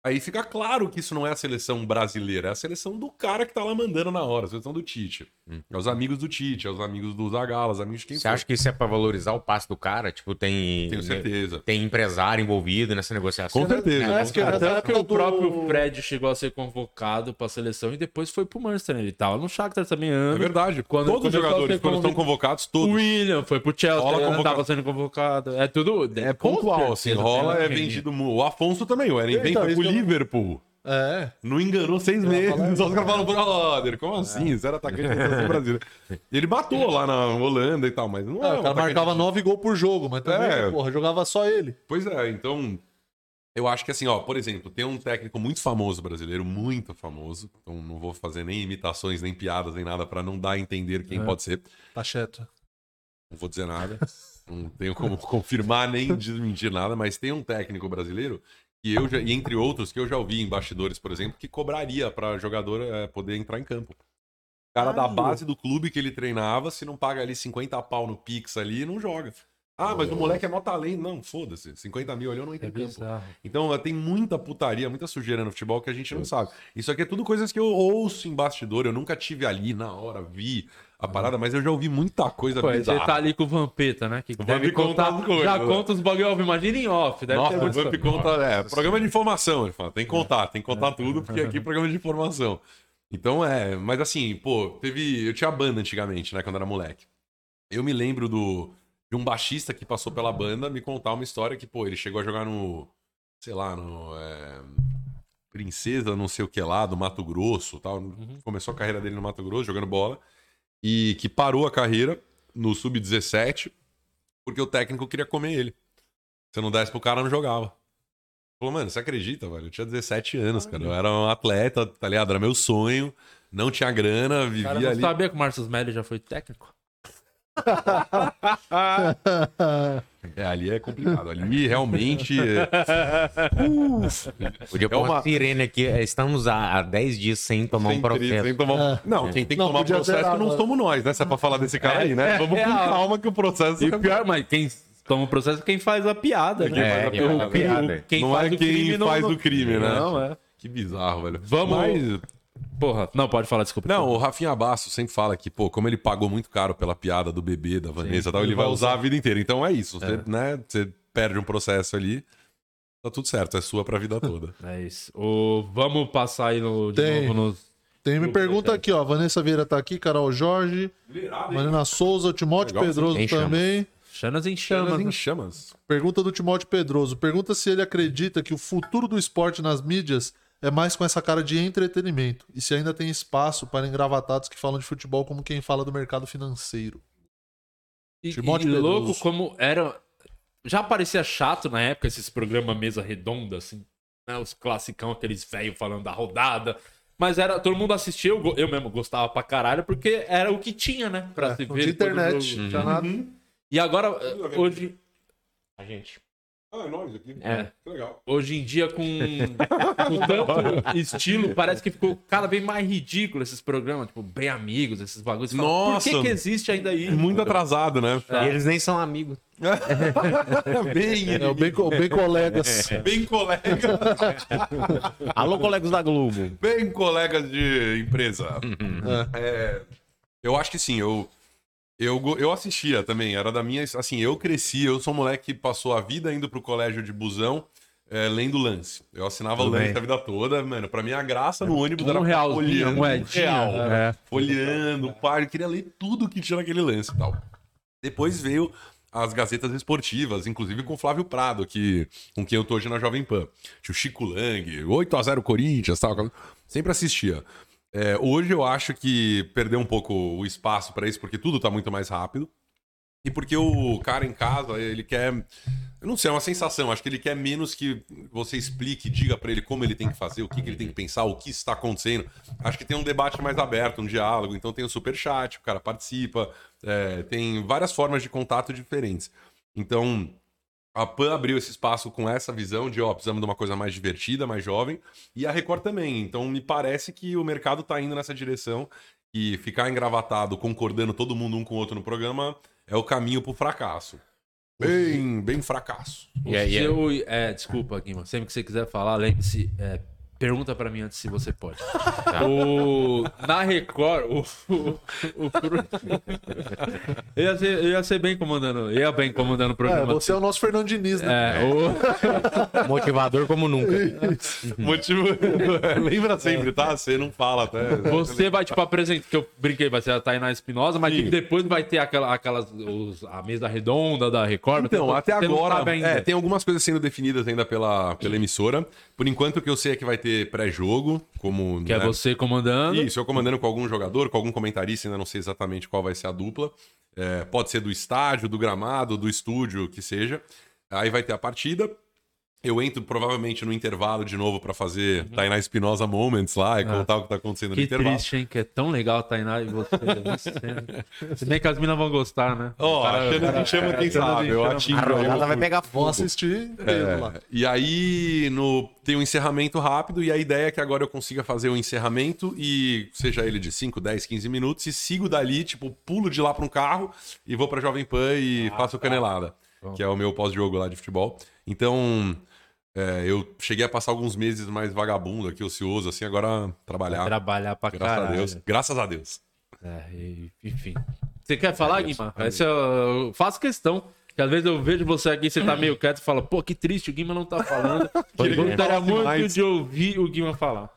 aí fica claro que isso não é a seleção brasileira, é a seleção do cara que tá lá mandando na hora, a seleção do Tite. É os amigos do Tite, é os amigos do Zagallo, os amigos de quem Você acha que isso é pra valorizar o passe do cara? Tipo, tem. Tenho certeza. Tem empresário envolvido nessa negociação. Com certeza. É, que Até que o do- próprio Fred chegou a ser convocado pra seleção e depois foi pro Manchester. né? Ele tava no Shakhtar também É ano. verdade. Quando Todos os jogadores, quando estão convoc- convocados, O todos. William foi pro Chelsea, Rola ele convoca- tava sendo convocado. É tudo. É pontual, assim, rola, é vendido. O Afonso também, o Herenven Então, Liverpool. É. Não enganou seis meses. Só os caras falam, brother, como assim? Você era atacante da seleção brasileira. Ele matou lá na Holanda e tal, mas não É, é. o cara marcava nove gols por jogo, mas também, É. porra, jogava só ele. Pois é, então. Eu acho que assim, ó, por exemplo, tem um técnico muito famoso brasileiro, muito famoso. Então não vou fazer nem imitações, nem piadas, nem nada pra não dar a entender quem pode ser. Tá. Não vou dizer nada. Não tenho como confirmar nem desmentir nada, mas tem um técnico brasileiro que eu já, e entre outros, que eu já ouvi em bastidores, por exemplo, que cobraria pra jogador eh, poder entrar em campo. O cara da base do clube que ele treinava, se não paga ali 50 pau no Pix ali, não joga. Ah, mas o moleque é mó talento. Não, foda-se. 50 mil ali eu não entro É em campo. bizarro. Então tem muita putaria, muita sujeira no futebol que a gente não sabe. Isso aqui é tudo coisas que eu ouço em bastidor. Eu nunca tive ali na hora, vi a parada, mas eu já ouvi muita coisa Pô, aí você bizarra. tá ali com o Vampeta, né? Que deve Vamp conta contar. as coisas, já né? conta os bagulho off. Imagina em off. Deve ter Nossa, o Vamp conta. É, programa de informação, ele fala. Tem que contar, tem que contar tudo, porque aqui é programa de informação. Então é, mas assim, pô, teve. Eu tinha banda antigamente, né, quando era moleque. Eu me lembro do de um baixista que passou pela banda me contar uma história que, pô, ele chegou a jogar no. Sei lá, no. é, Princesa, não sei o que lá, do Mato Grosso tal. Começou a carreira dele no Mato Grosso, jogando bola. E que parou a carreira no Sub-17 porque o técnico queria comer ele. Se não desse pro cara, não jogava. Falou, mano, você acredita, velho? Eu tinha 17 anos, cara. Eu era um atleta, tá ligado? Era meu sonho. Não tinha grana, O cara vivia não ali. sabia que o Marcos Melli já foi técnico? É, ali é complicado. Ali realmente. é- Podia É pôr uma- uma sirene aqui. Estamos há há 10 dias sem tomar um Sem tri- processo. sem tomar- Não, quem tem que Não, tomar processo zerar, não né? somos nós, né? Se é pra falar desse cara aí, né? É, Vamos é, com é. calma que o processo. E pior, mas quem toma o processo é quem faz a piada, né? É, quem faz a piada. não faz é o quem faz não- o crime, né? Não, é. Que bizarro, velho. Vamos- Mas, Porra, não, pode falar, desculpa. Não, o Rafinha Basso sempre fala que, pô, como ele pagou muito caro pela piada do bebê, da Vanessa e tal, ele vai usar a vida inteira. Então é isso. Você, né, você perde um processo ali, tá tudo certo, é sua pra vida toda. É isso. O... Vamos passar aí no, de Tem. novo nos. Tem me pergunta aqui, ó. Vanessa Vieira tá aqui, Carol Jorge, Marina Souza, o Timóteo Legal, Pedroso também. Chanas em chamas. Chamas né? em chamas. Pergunta do Timóteo Pedroso. Pergunta se ele acredita que o futuro do esporte nas mídias é mais com essa cara de entretenimento. E se ainda tem espaço para engravatados que falam de futebol como quem fala do mercado financeiro. E, Timóteo e Pedroso. louco como era. Já parecia chato na época esses programas mesa redonda, assim. Né? Os classicão, aqueles velhos falando da rodada. Mas era, todo mundo assistia, eu, eu mesmo gostava pra caralho, porque era o que tinha, né? Pra É, se não ver. tinha internet, não tinha nada. E agora, eh, hoje, A gente. Ah, é nóis aqui. É. Que legal. hoje em dia, com, com tanto estilo, parece que ficou cada vez mais ridículo esses programas, tipo, bem amigos, esses bagulhos. Você fala, Nossa. Por que, que existe ainda isso? Muito atrasado, né? E eles nem são amigos. bem, É, bem, co- bem colegas. bem colega, Alô, colegas da Globo. bem colegas de empresa. É, eu acho que sim, eu, eu, eu assistia também, era da minha. Assim, eu cresci, eu sou um moleque que passou a vida indo pro colégio de busão. é, lendo lance. Eu assinava Tudo lance bem. a vida toda, mano. Pra mim, a graça no ônibus era Um folheando, moedinha, real, é. folheando, pá, eu queria ler tudo que tinha naquele lance e tal. Depois veio as gazetas esportivas, inclusive com o Flávio Prado, que, com quem eu tô hoje na Jovem Pan. Tinha o Chico Lang, 8x0 Corinthians tal. Sempre assistia. É, hoje eu acho que perdeu um pouco o espaço pra isso, porque tudo tá muito mais rápido. E porque o cara em casa, ele quer. Eu não sei, é uma sensação. Acho que ele quer menos que você explique, diga pra ele como ele tem que fazer, o que, que ele tem que pensar, o que está acontecendo. Acho que tem um debate mais aberto, um diálogo. Então tem o super chat, o cara participa, é, tem várias formas de contato diferentes. Então, A PAN abriu esse espaço com essa visão de, ó, precisamos de uma coisa mais divertida, mais jovem, e a Record também. Então, me parece que o mercado tá indo nessa direção e ficar engravatado, concordando todo mundo um com o outro no programa, é o caminho pro fracasso. Bem, bem fracasso. E aí, é- Seu, é, desculpa, Guima. Sempre que você quiser falar, lembre-se. é, pergunta pra mim antes se você pode. O, na Record, o, o, o eu, ia ser, eu ia ser bem comandando. Eu ia bem comandando o É, programa. você é o nosso Fernando Diniz, né? É, o, Motivador como nunca. Motivo... Lembra sempre, tá? Você não fala até. você vai, tipo, apresentar. Que eu brinquei, vai ser a Tainá Espinosa, mas tipo, depois vai ter aquela, aquelas. os- a mesa redonda da Record. Então, até agora, é, tem algumas coisas sendo definidas ainda pela, pela emissora. Por enquanto, o que eu sei é que vai ter pré-jogo, como. Que é né, você comandando. Isso, eu comandando com algum jogador, com algum comentarista, ainda não sei exatamente qual vai ser a dupla. É, pode ser do estádio, do gramado, do estúdio, que seja. Aí vai ter a partida. Eu entro provavelmente no intervalo de novo pra fazer Tainá Espinosa Moments lá e contar o que tá acontecendo no Que intervalo. triste, hein? Que é tão legal a Tainá e você. Você- Se bem que as minas vão gostar, né? Ó, Cara, Xana cara, me chama cara, quem sabe. Eu chama. atingo. A rodada vai pegar Vou fogo. assistir inteiro lá. É, e aí no, tem um encerramento rápido e a ideia é que agora eu consiga fazer o encerramento e seja ele de 5, 10, 15 minutos e sigo dali, tipo, pulo de lá para um carro e vou para Jovem Pan e faço canelada, que é o meu pós-jogo lá de futebol. Então, é, eu cheguei a passar alguns meses mais vagabundo aqui, ocioso, assim, agora trabalhar. Trabalhar pra Graças a caralho. Deus. Graças a Deus. É, e- enfim. Você quer falar, Guima? Essa eu, eu faço questão. Que às vezes eu vejo você aqui, você tá meio quieto e fala, pô, que triste, o Guima não tá falando. Eu gostaria muito demais. de ouvir o Guima falar.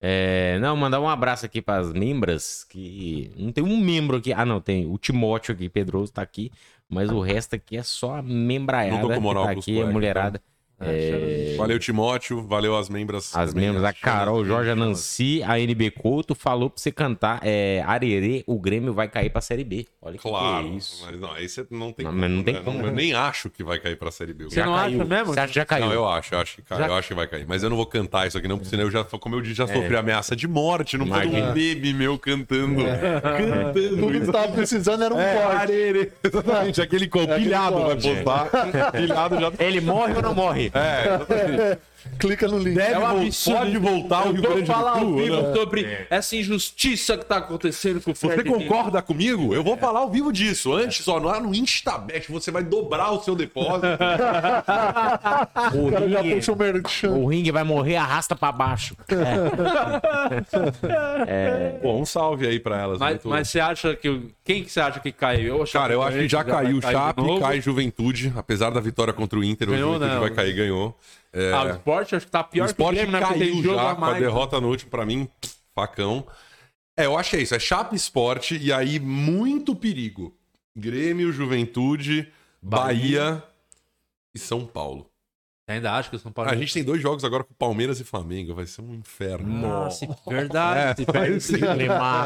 É, não, mandar um abraço aqui para as membras, que não tem um membro aqui. Ah, não, tem o Timóteo aqui, Pedroso tá aqui, mas o resto aqui é só a membraiada Não tô com moral tá com os aqui, a colegas, mulherada. É, Valeu, Timóteo. Valeu as membras. as também, membros, a Carol, Jorge, a Xana. Nancy, a NB Couto falou pra você cantar é, Arerê, o Grêmio vai cair pra Série B. Olha que Claro, que é isso. mas não, aí você não tem Não, como. não tem né? como. Eu nem acho que vai cair pra Série B. Você não acha mesmo? Você acha que já caiu? Não, eu acho, eu acho que cai, Já- eu acho que vai cair. Mas eu não vou cantar isso aqui, não, porque senão eu já, como eu disse, já É. sofri ameaça de morte. Não Imagina. um bebê meu cantando. Cantando. Tudo que tava precisando era um É, corte. arerê. Exatamente, aquele co- aquele pilhado vai corte. postar. pilhado já. Ele morre ou não morre? É, exatamente. Clica no link. Deve É um absurdo. Pode voltar o Eu Rio vou Grande do falar ao Sul. vivo né? sobre essa injustiça que tá acontecendo com o Você Fred. concorda comigo? Eu vou falar ao vivo disso. Antes, ó, lá no Instabet, você vai dobrar o seu depósito. O cara já ringue, puxa o merchan. o ringue vai morrer, arrasta pra baixo. Pô, um salve aí pra elas. Mas, mas você acha que. Quem que você acha que caiu? Eu Cara, eu acho que já vai caiu o Chape, cai Juventude. Apesar da vitória contra o Inter, Ganhou, o Juventude não. vai cair, ganhou. É, Ah, o esporte acho que tá pior o que o Grêmio, né? Caiu já a com a derrota no último, pra mim, facão. É, eu achei isso. É Chape Sport e aí muito perigo. Grêmio, Juventude, Bahia, e São Paulo. Ainda acho que o São Paulo. A gente tem dois jogos agora com Palmeiras e Flamengo. Vai ser um inferno. Nossa, verdade. É, se, perder, se,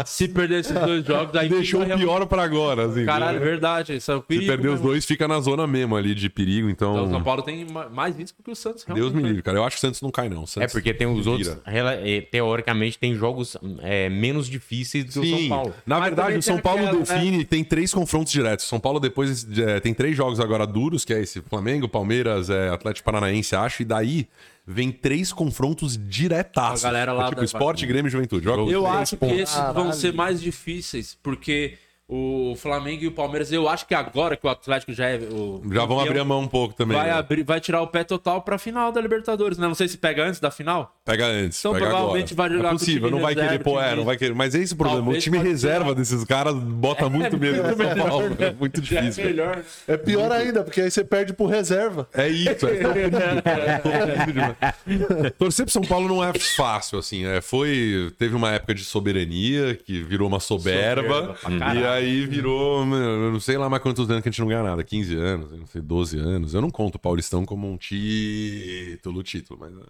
se perder esses dois jogos, aí Deixou fica o pior pra agora. Assim, Caralho, verdade. Isso é o Se perigo. perder os mesmo. dois, fica na zona mesmo ali de perigo. Então, Então, o São Paulo tem ma- mais risco que o Santos. Deus realmente, me né? livre, cara. Eu acho que o Santos não cai, não. O É Santos porque tem os outros, eh, teoricamente, tem jogos é, menos difíceis do que o São Sim, Paulo. na Mas verdade, o São Paulo aquela, define, tem três confrontos diretos. São Paulo depois é, tem três jogos agora duros, que é esse Flamengo, Palmeiras, é, Atlético Paranaense, acho, e daí vem três confrontos diretaços. A galera lá é tipo da- Esporte, Grêmio e Juventude. Joga Eu acho que pontos. esses vão ser mais difíceis, porque o Flamengo e o Palmeiras, eu acho que agora que o Atlético já é. O Já vão abrir a mão um pouco também. Vai, né? abrir, vai tirar o pé total pra final da Libertadores, né? Não sei se pega antes da final. Pega antes, Então, pega provavelmente agora. vai jogar é com o possível, time não vai reserva, querer, pô, time- é, não vai querer. Mas é esse o problema. Talvez o time reserva tirar. desses caras bota muito medo no São Paulo. É muito é difícil. cara. melhor. É pior ainda, porque aí você perde pro reserva. É isso, é. Torcer pro São Paulo não é fácil, assim. É, foi, teve uma época de soberania que virou uma soberba. Soberba e aí virou, meu, eu não sei lá mais quantos anos que a gente não ganha nada. 15 anos, não sei, 12 anos. Eu não conto o Paulistão como um título, título, mas é,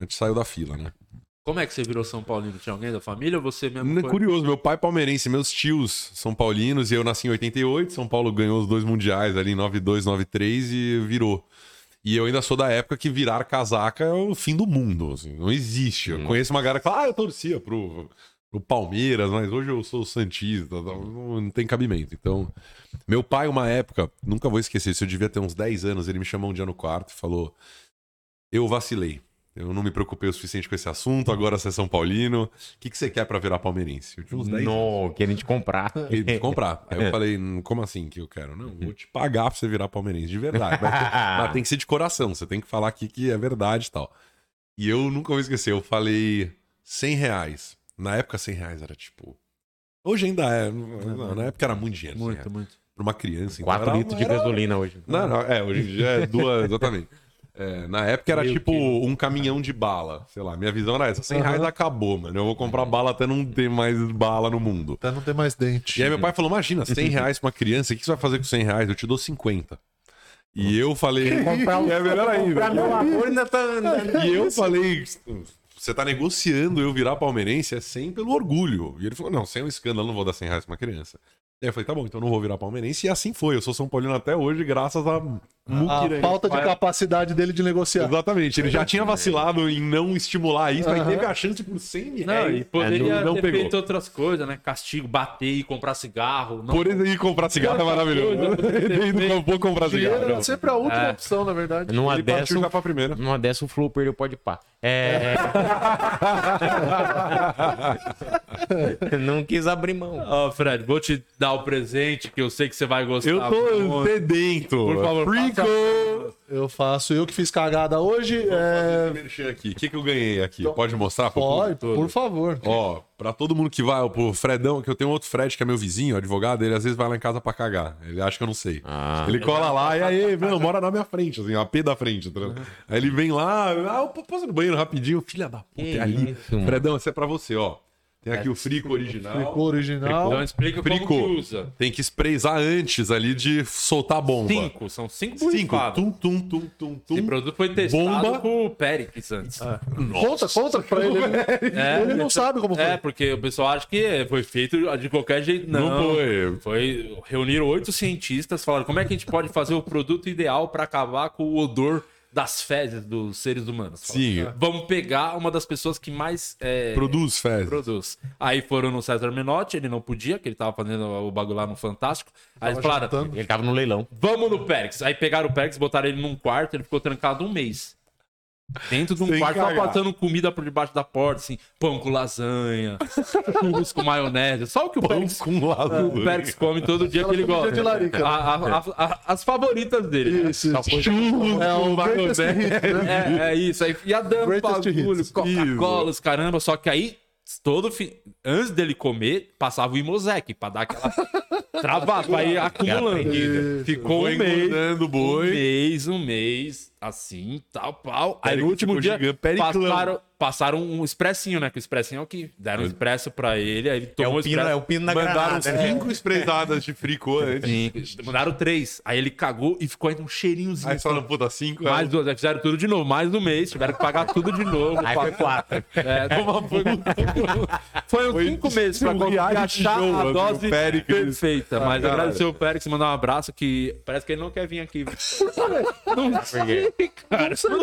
a gente saiu da fila, né? Como é que você virou São Paulino? Tinha alguém da família ou você mesmo? É foi? curioso, meu pai é palmeirense, meus tios são paulinos e eu nasci em 88. São Paulo ganhou os dois mundiais ali em 92, 93 e virou. E eu ainda sou da época que virar casaca é o fim do mundo. assim, não existe. Eu conheço uma galera que fala, ah, eu torcia pro, pro Palmeiras, mas hoje eu sou Santista, não, não tem cabimento. Então, meu pai, uma época, nunca vou esquecer, se eu devia ter uns 10 anos, ele me chamou um dia no quarto e falou: Eu vacilei. Eu não me preocupei o suficiente com esse assunto, agora você é São Paulino. O que, que você quer pra virar palmeirense? Eu tinha uns 10 anos. Não, querem te comprar. Ele me comprar. Aí eu falei, "Hum, como assim que eu quero? Não, vou te pagar pra você virar palmeirense, de verdade. Mas, tem- mas tem que ser de coração, você tem que falar aqui que é verdade e tal. E eu nunca vou esquecer, eu falei 100 reais. Na época, 100 reais era tipo... Hoje ainda é, não, na época era muito dinheiro. 100 Muito, reais. muito. Pra uma criança. então Quatro era- litros de era- gasolina hoje. Não, não, é, hoje em dia é duas, exatamente. É, na época era tipo um caminhão de bala. Sei lá, minha visão era essa. 100 reais acabou, mano. Eu vou comprar bala até não ter mais bala no mundo. Até não ter mais dente. E aí meu pai falou: imagina, 100 reais pra uma criança, o que você vai fazer com 100 reais? Eu te dou 50. E eu falei. É melhor ainda. meu amor ainda tá. E eu falei. Você tá negociando eu virar palmeirense é 100 pelo orgulho. E ele falou: não, sem um escândalo, não vou dar 100 reais pra uma criança. E aí eu falei: tá bom, então não vou virar palmeirense. E assim foi. Eu sou São Paulino até hoje, graças a. A falta de capacidade dele de negociar. Exatamente, ele já tinha vacilado em não estimular isso, aí teve a chance por 100 mil. Não, e poderia não ter pegou. feito outras coisas, né? Castigo, bater e comprar cigarro. Não... Por ir comprar cigarro é maravilhoso. ter Ele feito. não vou comprar cigarro. Dinheiro é sempre a última É. opção, na verdade. Numa Ele dessa, partiu pra primeira. numa dessa o Flow perdeu pode pá. É. não quis abrir mão. Ó, Fred, vou te dar o presente que eu sei que você vai gostar. Eu tô muito. sedento. Por favor, Frico! Eu faço, eu que fiz cagada hoje. É... Aqui. O que, que eu ganhei aqui? Pode mostrar pro Pode, público? por favor. Ó, pra todo mundo que vai, pro Fredão, que eu tenho outro Fred que é meu vizinho, advogado, ele às vezes vai lá em casa pra cagar. Ele acha que eu não sei. Ah. ele cola lá e aí, meu, mora na minha frente, assim, a P da frente. tá ligado? Aí ele vem lá, ah, eu posso ir no banheiro rapidinho, filha da puta, é ali. isso. Fredão, esse é pra você, ó. Tem aqui o frico original. Ficou original. Então explica Frico. como que usa. Tem que sprayzar antes ali de soltar a bomba. Cinco, são cinco Cinco. borrifadas. Tum, tum, tum, tum, tum. Esse produto foi testado Bomba. com o Périx antes. Conta, conta pra ele. É. ele não sabe como foi. É, porque o pessoal acha que foi feito de qualquer jeito. Não, Não foi. Foi. Reuniram oito cientistas, falaram como é que a gente pode fazer o produto ideal para acabar com o odor das fezes dos seres humanos. Sim. Falaram, Vamos pegar uma das pessoas que mais é, Produz fezes. produz. Aí foram no César Menotti, ele não podia, que ele tava fazendo o bagulho lá no Fantástico. Aí eles falaram, juntando. Ele tava no leilão. vamos no Perix. Aí pegaram o Perix, botaram ele num quarto, ele ficou trancado um mês. Dentro de um Sem quarto, só cagar. passando comida por debaixo da porta, assim, pão com lasanha, churros com maionese. Só o que o Perix, Com lado. o Perix come todo dia que ele gosta. de larica. A- a- a- a- as favoritas dele. Isso, Só isso. coisa- É o greatest hits, né? É, é isso. Aí ia dando Greatest bagulho. Coca-Cola, os caramba. Só que aí, todo fi... antes dele comer, passava o Imosec pra dar aquela travada, pra ir acumulando. Isso. Ficou um mês. engordando o Um boi. mês, um mês, assim, tal, pau. Aí no último ficou dia gigante, passaram, passaram um expressinho, né? Que o expressinho é o que deram um expresso pra ele, aí ele É tomou o pino, é o pino da Mandaram granada. né? cinco espreitadas de fricô antes. Mandaram três. Aí ele cagou e ficou ainda um cheirinhozinho. Aí falaram, puta, cinco. mais duas, aí fizeram tudo de novo, mais um mês, tiveram que pagar tudo de novo. Aí foi quatro. É, foi, uns Foi cinco meses pra conseguir achar show, a dose perfeita. Mas agradecer o Pérez, mandar um abraço que parece que ele não quer vir aqui. Não sei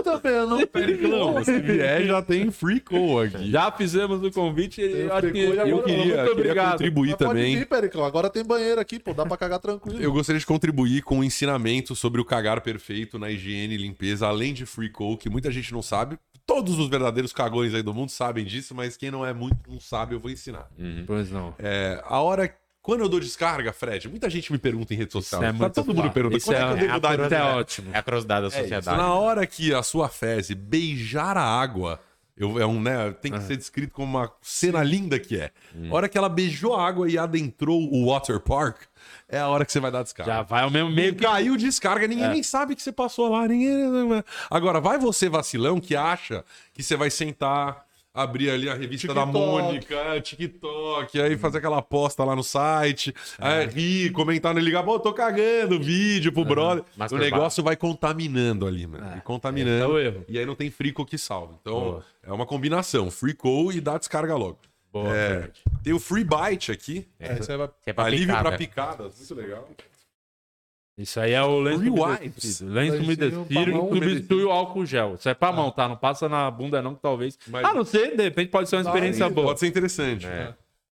também, eu não Periclão, se vier, já tem fricô aqui. Já fizemos o convite e eu acho que Eu agora queria, muito queria contribuir Mas pode também. vir, Pericão. Agora tem banheiro aqui, pô. Dá pra cagar tranquilo. Eu gostaria de contribuir com um ensinamento sobre o cagar perfeito na higiene e limpeza, além de free call, que muita gente não sabe. Todos os verdadeiros cagões aí do mundo sabem disso, mas quem não é muito não sabe, eu vou ensinar. Pois não. É, a hora. Quando eu dou descarga, Fred, muita gente me pergunta em rede social. é tá muito todo mundo fácil. pergunta. Isso é, é- é é ótimo. É a curiosidade da É isso. sociedade. Na hora que a sua fezes beijar a água, eu, é um, né, tem que Ah. ser descrito como uma cena linda que é. Hum. A hora que ela beijou a água e adentrou o water park, é a hora que você vai dar descarga. Já vai ao mesmo meio que. caiu descarga, ninguém nem sabe que você passou lá. Ninguém... Agora, vai você vacilão que acha que você vai sentar, abrir ali a revista da TikTok. Mônica, é, TikTok, aí fazer aquela aposta lá no site, aí rir, comentar no ligar, pô, tô cagando, vídeo pro brother. O Masturbar. negócio vai contaminando ali, mano. E é contaminando. o erro. E aí não tem frico que salva. Então, Boa. é uma combinação, free call e dá descarga logo. Boa, É, tem o free bite aqui, É, isso aí vai... Isso é pra alívio picar, pra né? picadas, muito legal. Isso aí é o lenço umedecido. Lenço umedecido mão. substitui o álcool gel. Isso é pra mão, tá? Não passa na bunda não, que talvez... Mas- Ah, não sei, de repente pode ser uma experiência boa. Pode ser interessante.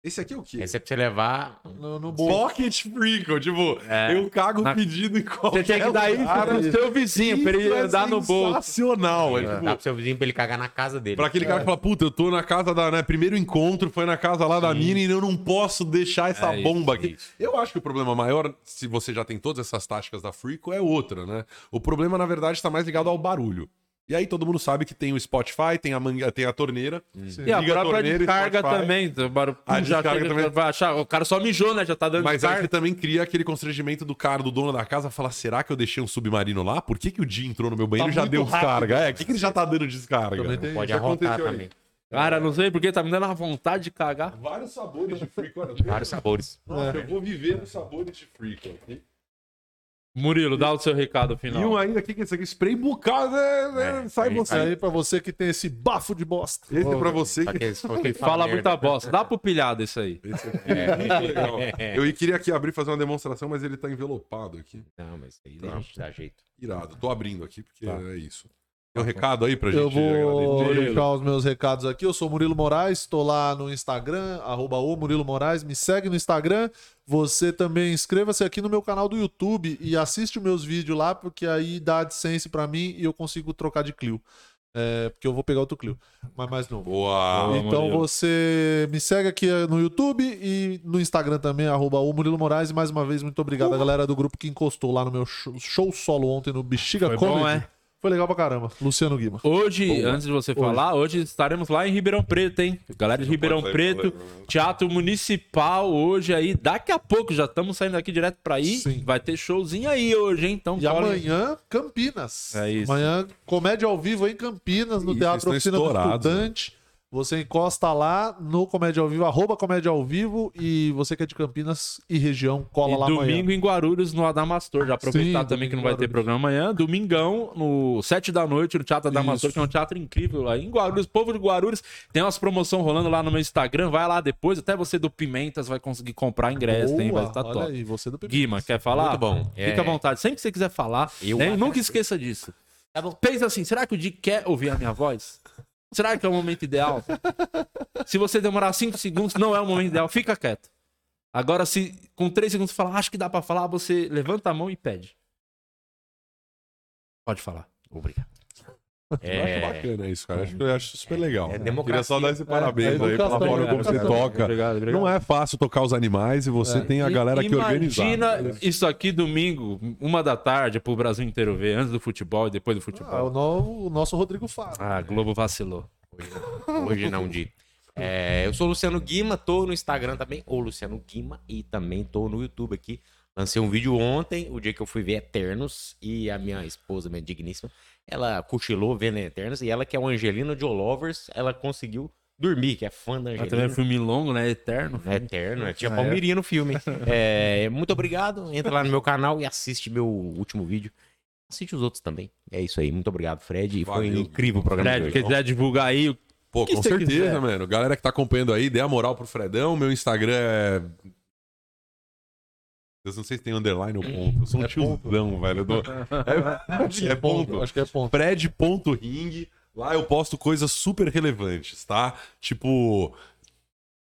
Esse aqui é o quê? Esse é pra você levar. No, no bolso. Pocket Freakle, tipo, É. eu cago Na- pedido em qualquer Você tem que dar isso pro seu vizinho, pra ele Isso é andar no bolso. Sensacional, é, tipo, Dá pro seu vizinho pra ele cagar na casa dele. Pra aquele cara que fala, puta, eu tô na casa da. Né, primeiro encontro foi na casa lá da mina e eu não posso deixar essa É isso, bomba aqui. isso. Eu acho que o problema maior, se você já tem todas essas táticas da Freako, é outra, né? O problema, na verdade, tá mais ligado ao barulho. E aí todo mundo sabe que tem o Spotify, tem a, manga, tem a torneira. E a Liga a própria torneira e descarga Spotify. também. barulho- A já chega- também. vai achar, o cara só mijou, né? Já tá dando Mas aí descarga. você também cria aquele constrangimento do cara, do dono da casa, falar: será que eu deixei um submarino lá? Por que, que o Di entrou no meu banheiro e já deu rápido. descarga? É, o que, que ele já tá dando descarga? Também tem- Pode aí. também. Cara, não sei porque tá me dando uma vontade de cagar. Vários sabores de Freako. Olha, Vários sabores. Nossa, eu vou viver nos sabores de Freako aqui. Murilo, dá o seu recado final. E um ainda aqui, que é esse aqui, spray bucado, é, é, sai aí- você. Aí pra você que tem esse bafo de bosta. Esse é pra você que... que fala merda. muita bosta. Dá pro pilhado isso aí. Esse aqui é muito legal. Eu queria aqui abrir e fazer uma demonstração, mas ele tá envelopado aqui. Não, mas aí Tá. dá jeito. Irado. Tô abrindo aqui porque Tá. é isso. Tem um recado aí pra gente Eu vou deixar os meus recados aqui. Eu sou Murilo Moraes, estou lá no Instagram, arroba o Murilo Moraes. Me segue no Instagram. Você também inscreva-se aqui no meu canal do YouTube e assiste os meus vídeos lá, porque aí dá AdSense pra mim e eu consigo trocar de Clio. É, porque eu vou pegar outro Clio, mas mais novo. Boa! Então Murilo. você me segue aqui no YouTube e no Instagram também, arroba o Murilo Moraes. E mais uma vez, muito obrigado à galera do grupo que encostou lá no meu show, show solo ontem no Bexiga Foi Comedy. bom, é? Foi legal pra caramba. Luciano Guima. Hoje, antes de você falar, hoje estaremos lá em Ribeirão Preto, hein? Galera de Ribeirão sair Preto, Teatro Municipal hoje aí. Daqui a pouco, já estamos saindo aqui direto pra aí. Sim. Vai ter showzinho aí hoje, hein? Então, E colhem. amanhã, Campinas. É isso. Amanhã, comédia ao vivo em Campinas, no Isso, Teatro estão Oficina do estourados, né? Você encosta lá no Comédia ao Vivo, arroba Comédia ao Vivo, e você que é de Campinas e região, cola E lá domingo amanhã. em Guarulhos, no Adamastor. Já aproveitar Sim, também que não domingo vai ter programa amanhã. Domingão, no 7 da noite, no Teatro Adamastor, Isso. que é um teatro incrível lá em Guarulhos. Povo de Guarulhos, tem umas promoções rolando lá no meu Instagram. Vai lá depois, até você do Pimentas vai conseguir comprar ingresso, hein? Vai Boa, estar olha top. aí, você do Guima, quer falar? Muito bom. Fica É. à vontade. Sempre que você quiser falar, Eu né? nunca esqueça disso. Tá bom. Pensa assim, será que o Di quer ouvir a minha voz? Será que é o momento ideal? se você demorar 5 segundos, não é o momento ideal, fica quieto. Agora, se com 3 segundos falar, acho que dá pra falar, você levanta a mão e pede. Pode falar. Obrigado. Eu acho É, bacana isso, cara. Acho, eu acho super legal. É Queria só dar esse parabéns é aí pela forma é como você educação. toca. Obrigado, obrigado. Não é fácil tocar os animais e você É. tem a galera que organiza. Imagina isso aqui domingo, uma da tarde, pro Brasil inteiro ver, antes do futebol e depois do Ah, o, futebol. no- o nosso Rodrigo Faro. Ah, Globo vacilou. Hoje não, Di. É, eu sou o Luciano Guima, tô no Instagram também, ou Luciano Guima, e também tô no YouTube aqui. Lancei um vídeo ontem, o dia que eu fui ver Eternos, e a minha esposa, minha digníssima, ela cochilou vendo Eternos, e ela que é uma Angelina Joe Lovers, ela conseguiu dormir, que é fã da Mas também é Angelina. filme longo, né? Eterno. É eterno, é. tinha Ah, Palmeirinha no filme. É, muito obrigado. Entra lá no meu canal e assiste meu último vídeo. Assiste os outros também. É isso aí. Muito obrigado, Fred. E foi Valeu. incrível o programa Fred, de hoje. quiser divulgar aí, Pô, que com certeza, quiser. mano. Galera que tá acompanhando aí, dê a moral pro Fredão. Meu Instagram é. Eu não sei se tem underline ou ponto. Eu sou um É tiozão, velho. Eu dou- É, acho que é ponto. Acho que é ponto. Fred.ring. Lá eu posto coisas super relevantes, tá? Tipo.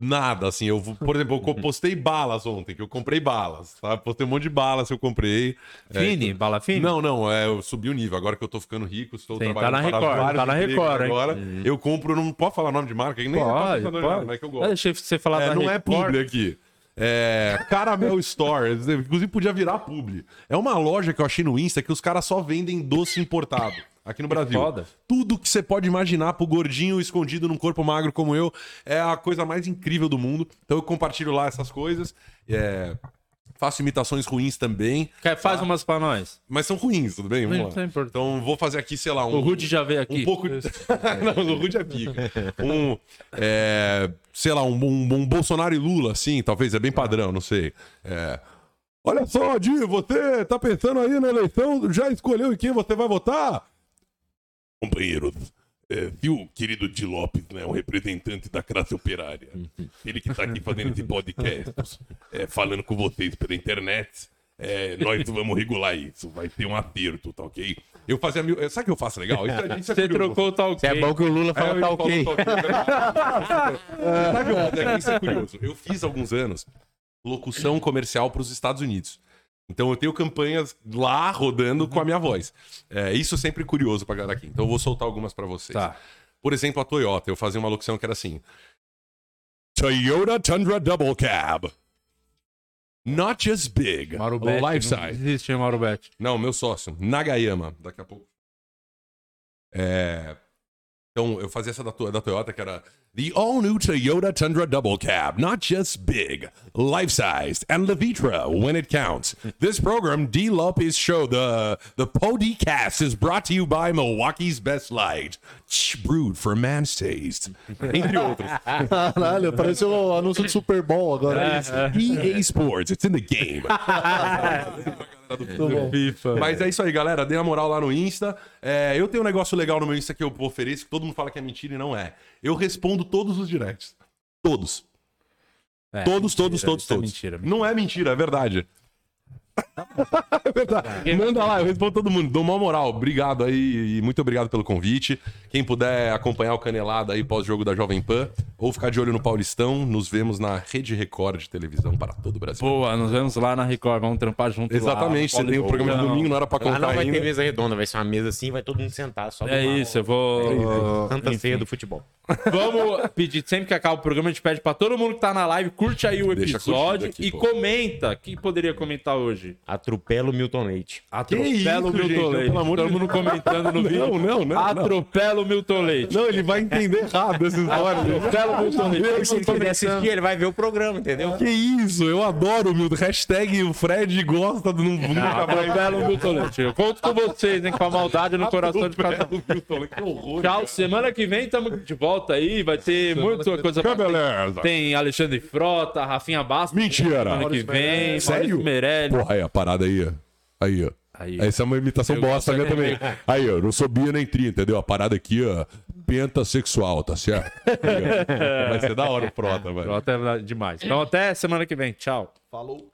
Nada, assim, eu, por exemplo, eu postei balas ontem, que eu comprei balas, tá? Postei um monte de balas que eu comprei. É, Fini, bala fini. não, não, é, eu subi o nível. Agora que eu tô ficando rico, estou Sim, tá trabalhando na para Record, tá na Record, hein? agora. Eu compro, não pode falar nome de marca, nem Pode, pode. nada, é que eu gosto. deixei você falar É, da não é Record. publi aqui. É Caramel Store. Inclusive podia virar publi. É uma loja que eu achei no Insta que os caras só vendem doce importado. Aqui no Brasil. foda. Tudo que você pode imaginar pro gordinho escondido num corpo magro como eu é a coisa mais incrível do mundo. Então eu compartilho lá essas coisas. É, Faço imitações ruins também. Quer, faz umas pra nós. Mas são ruins, tudo bem? Vamos lá. importância. Então vou fazer aqui, sei lá, um. O Rude já veio aqui. Um pouco. não, o Rude é pica. Um. é, sei lá, um, um, um Bolsonaro e Lula, assim, talvez, é bem padrão, não sei. É, Olha só, Di, você tá pensando aí na eleição, já escolheu em quem você vai votar? Companheiros, é, se o querido Di Lopes né, é um representante da classe operária, ele que tá aqui fazendo esse podcast, é, falando com vocês pela internet, é, nós vamos regular isso, vai ter um aperto, tá ok? Eu fazia mil. Sabe o que eu faço legal? Isso, gente Você trocou o tal Se é bom que o Lula fala tá ok. Sabe o que eu fazia? Isso é curioso. Eu fiz há alguns anos locução comercial para os Estados Unidos. Então eu tenho campanhas lá rodando com a minha voz. É, isso é sempre curioso pra galera aqui. Então eu vou soltar algumas pra vocês. Tá. Por exemplo, a Toyota. Eu fazia uma locução que era assim: Toyota Tundra Double Cab. Not just big, Marubete. life Não size. existe, hein, Marubete. Não, meu sócio, Nagayama. Daqui a pouco. É... Então, eu fazia essa da, da Toyota, que era The all-new Toyota Tundra Double Cab. Not just big, life-sized, and Levitra when it counts. This program, D. Lopez Show, the, the Podcast is brought to you by Milwaukee's Best Light. Tch, Brewed for man's taste. Entre outros. Caralho, pareceu um o anúncio do Super Bowl agora. EA Sports, it's in the game. FIFA. Mas é isso aí, galera. Dê a moral lá no Insta. É, eu tenho um negócio legal no meu Insta que eu ofereço, que todo mundo fala que é mentira e não é. Eu respondo todos os directs. Todos. É, todos, todos, mentira, todos, isso é todos. mentira. Não é mentira, é verdade. é verdade. Manda lá, eu respondo todo mundo. Dou uma moral. Obrigado aí e muito obrigado pelo convite. Quem puder acompanhar o Canelada aí pós-jogo da Jovem Pan ou ficar de olho no Paulistão, nos vemos na Rede Record de televisão para todo o Brasil. Boa, nos vemos lá na Record, vamos trampar junto Exatamente, lá. você tem o programa de domingo, não era pra Lá contar não vai ainda. ter mesa redonda, vai ser uma mesa assim, vai todo mundo sentar. Só É tomar isso, eu vou... Santa ceia do futebol. Vamos pedir, sempre que acaba o programa, a gente pede pra todo mundo que tá na live, curte aí o episódio aqui, e pô. comenta. Quem poderia comentar hoje? Atropela o Milton Leite. Atropela o isso, Milton gente? Leite. Pelo amor de Todo mundo comentando no vídeo. Não, não, não, não. Atropela o Milton Leite. Não, ele vai entender errado essa história. Atropela o Milton Leite. Se ele quiser assistir, ele vai ver o programa, entendeu? Que isso, eu adoro o Milton. Hashtag o Fred gosta do nunca. Atropela o Milton Leite. Eu conto com vocês, hein, com a maldade no coração de cada um. o Milton, que horror. Tchau, semana que vem estamos de volta aí, vai ter muita coisa Que beleza. Tem Alexandre Frota, Rafinha Bastos. Mentira. Semana que vem, Sério? Maurício Meirelles. Porra, aí a parada aí, ó. Aí, ó. Aí, ó. Essa é uma imitação Eu bosta minha também. Aí, ó, não sou bi nem tri, entendeu? A parada aqui, ó, pentasexual, tá certo? Aí. Vai ser da hora o Frota, velho. Frota é demais. Então até semana que vem. Tchau. Falou.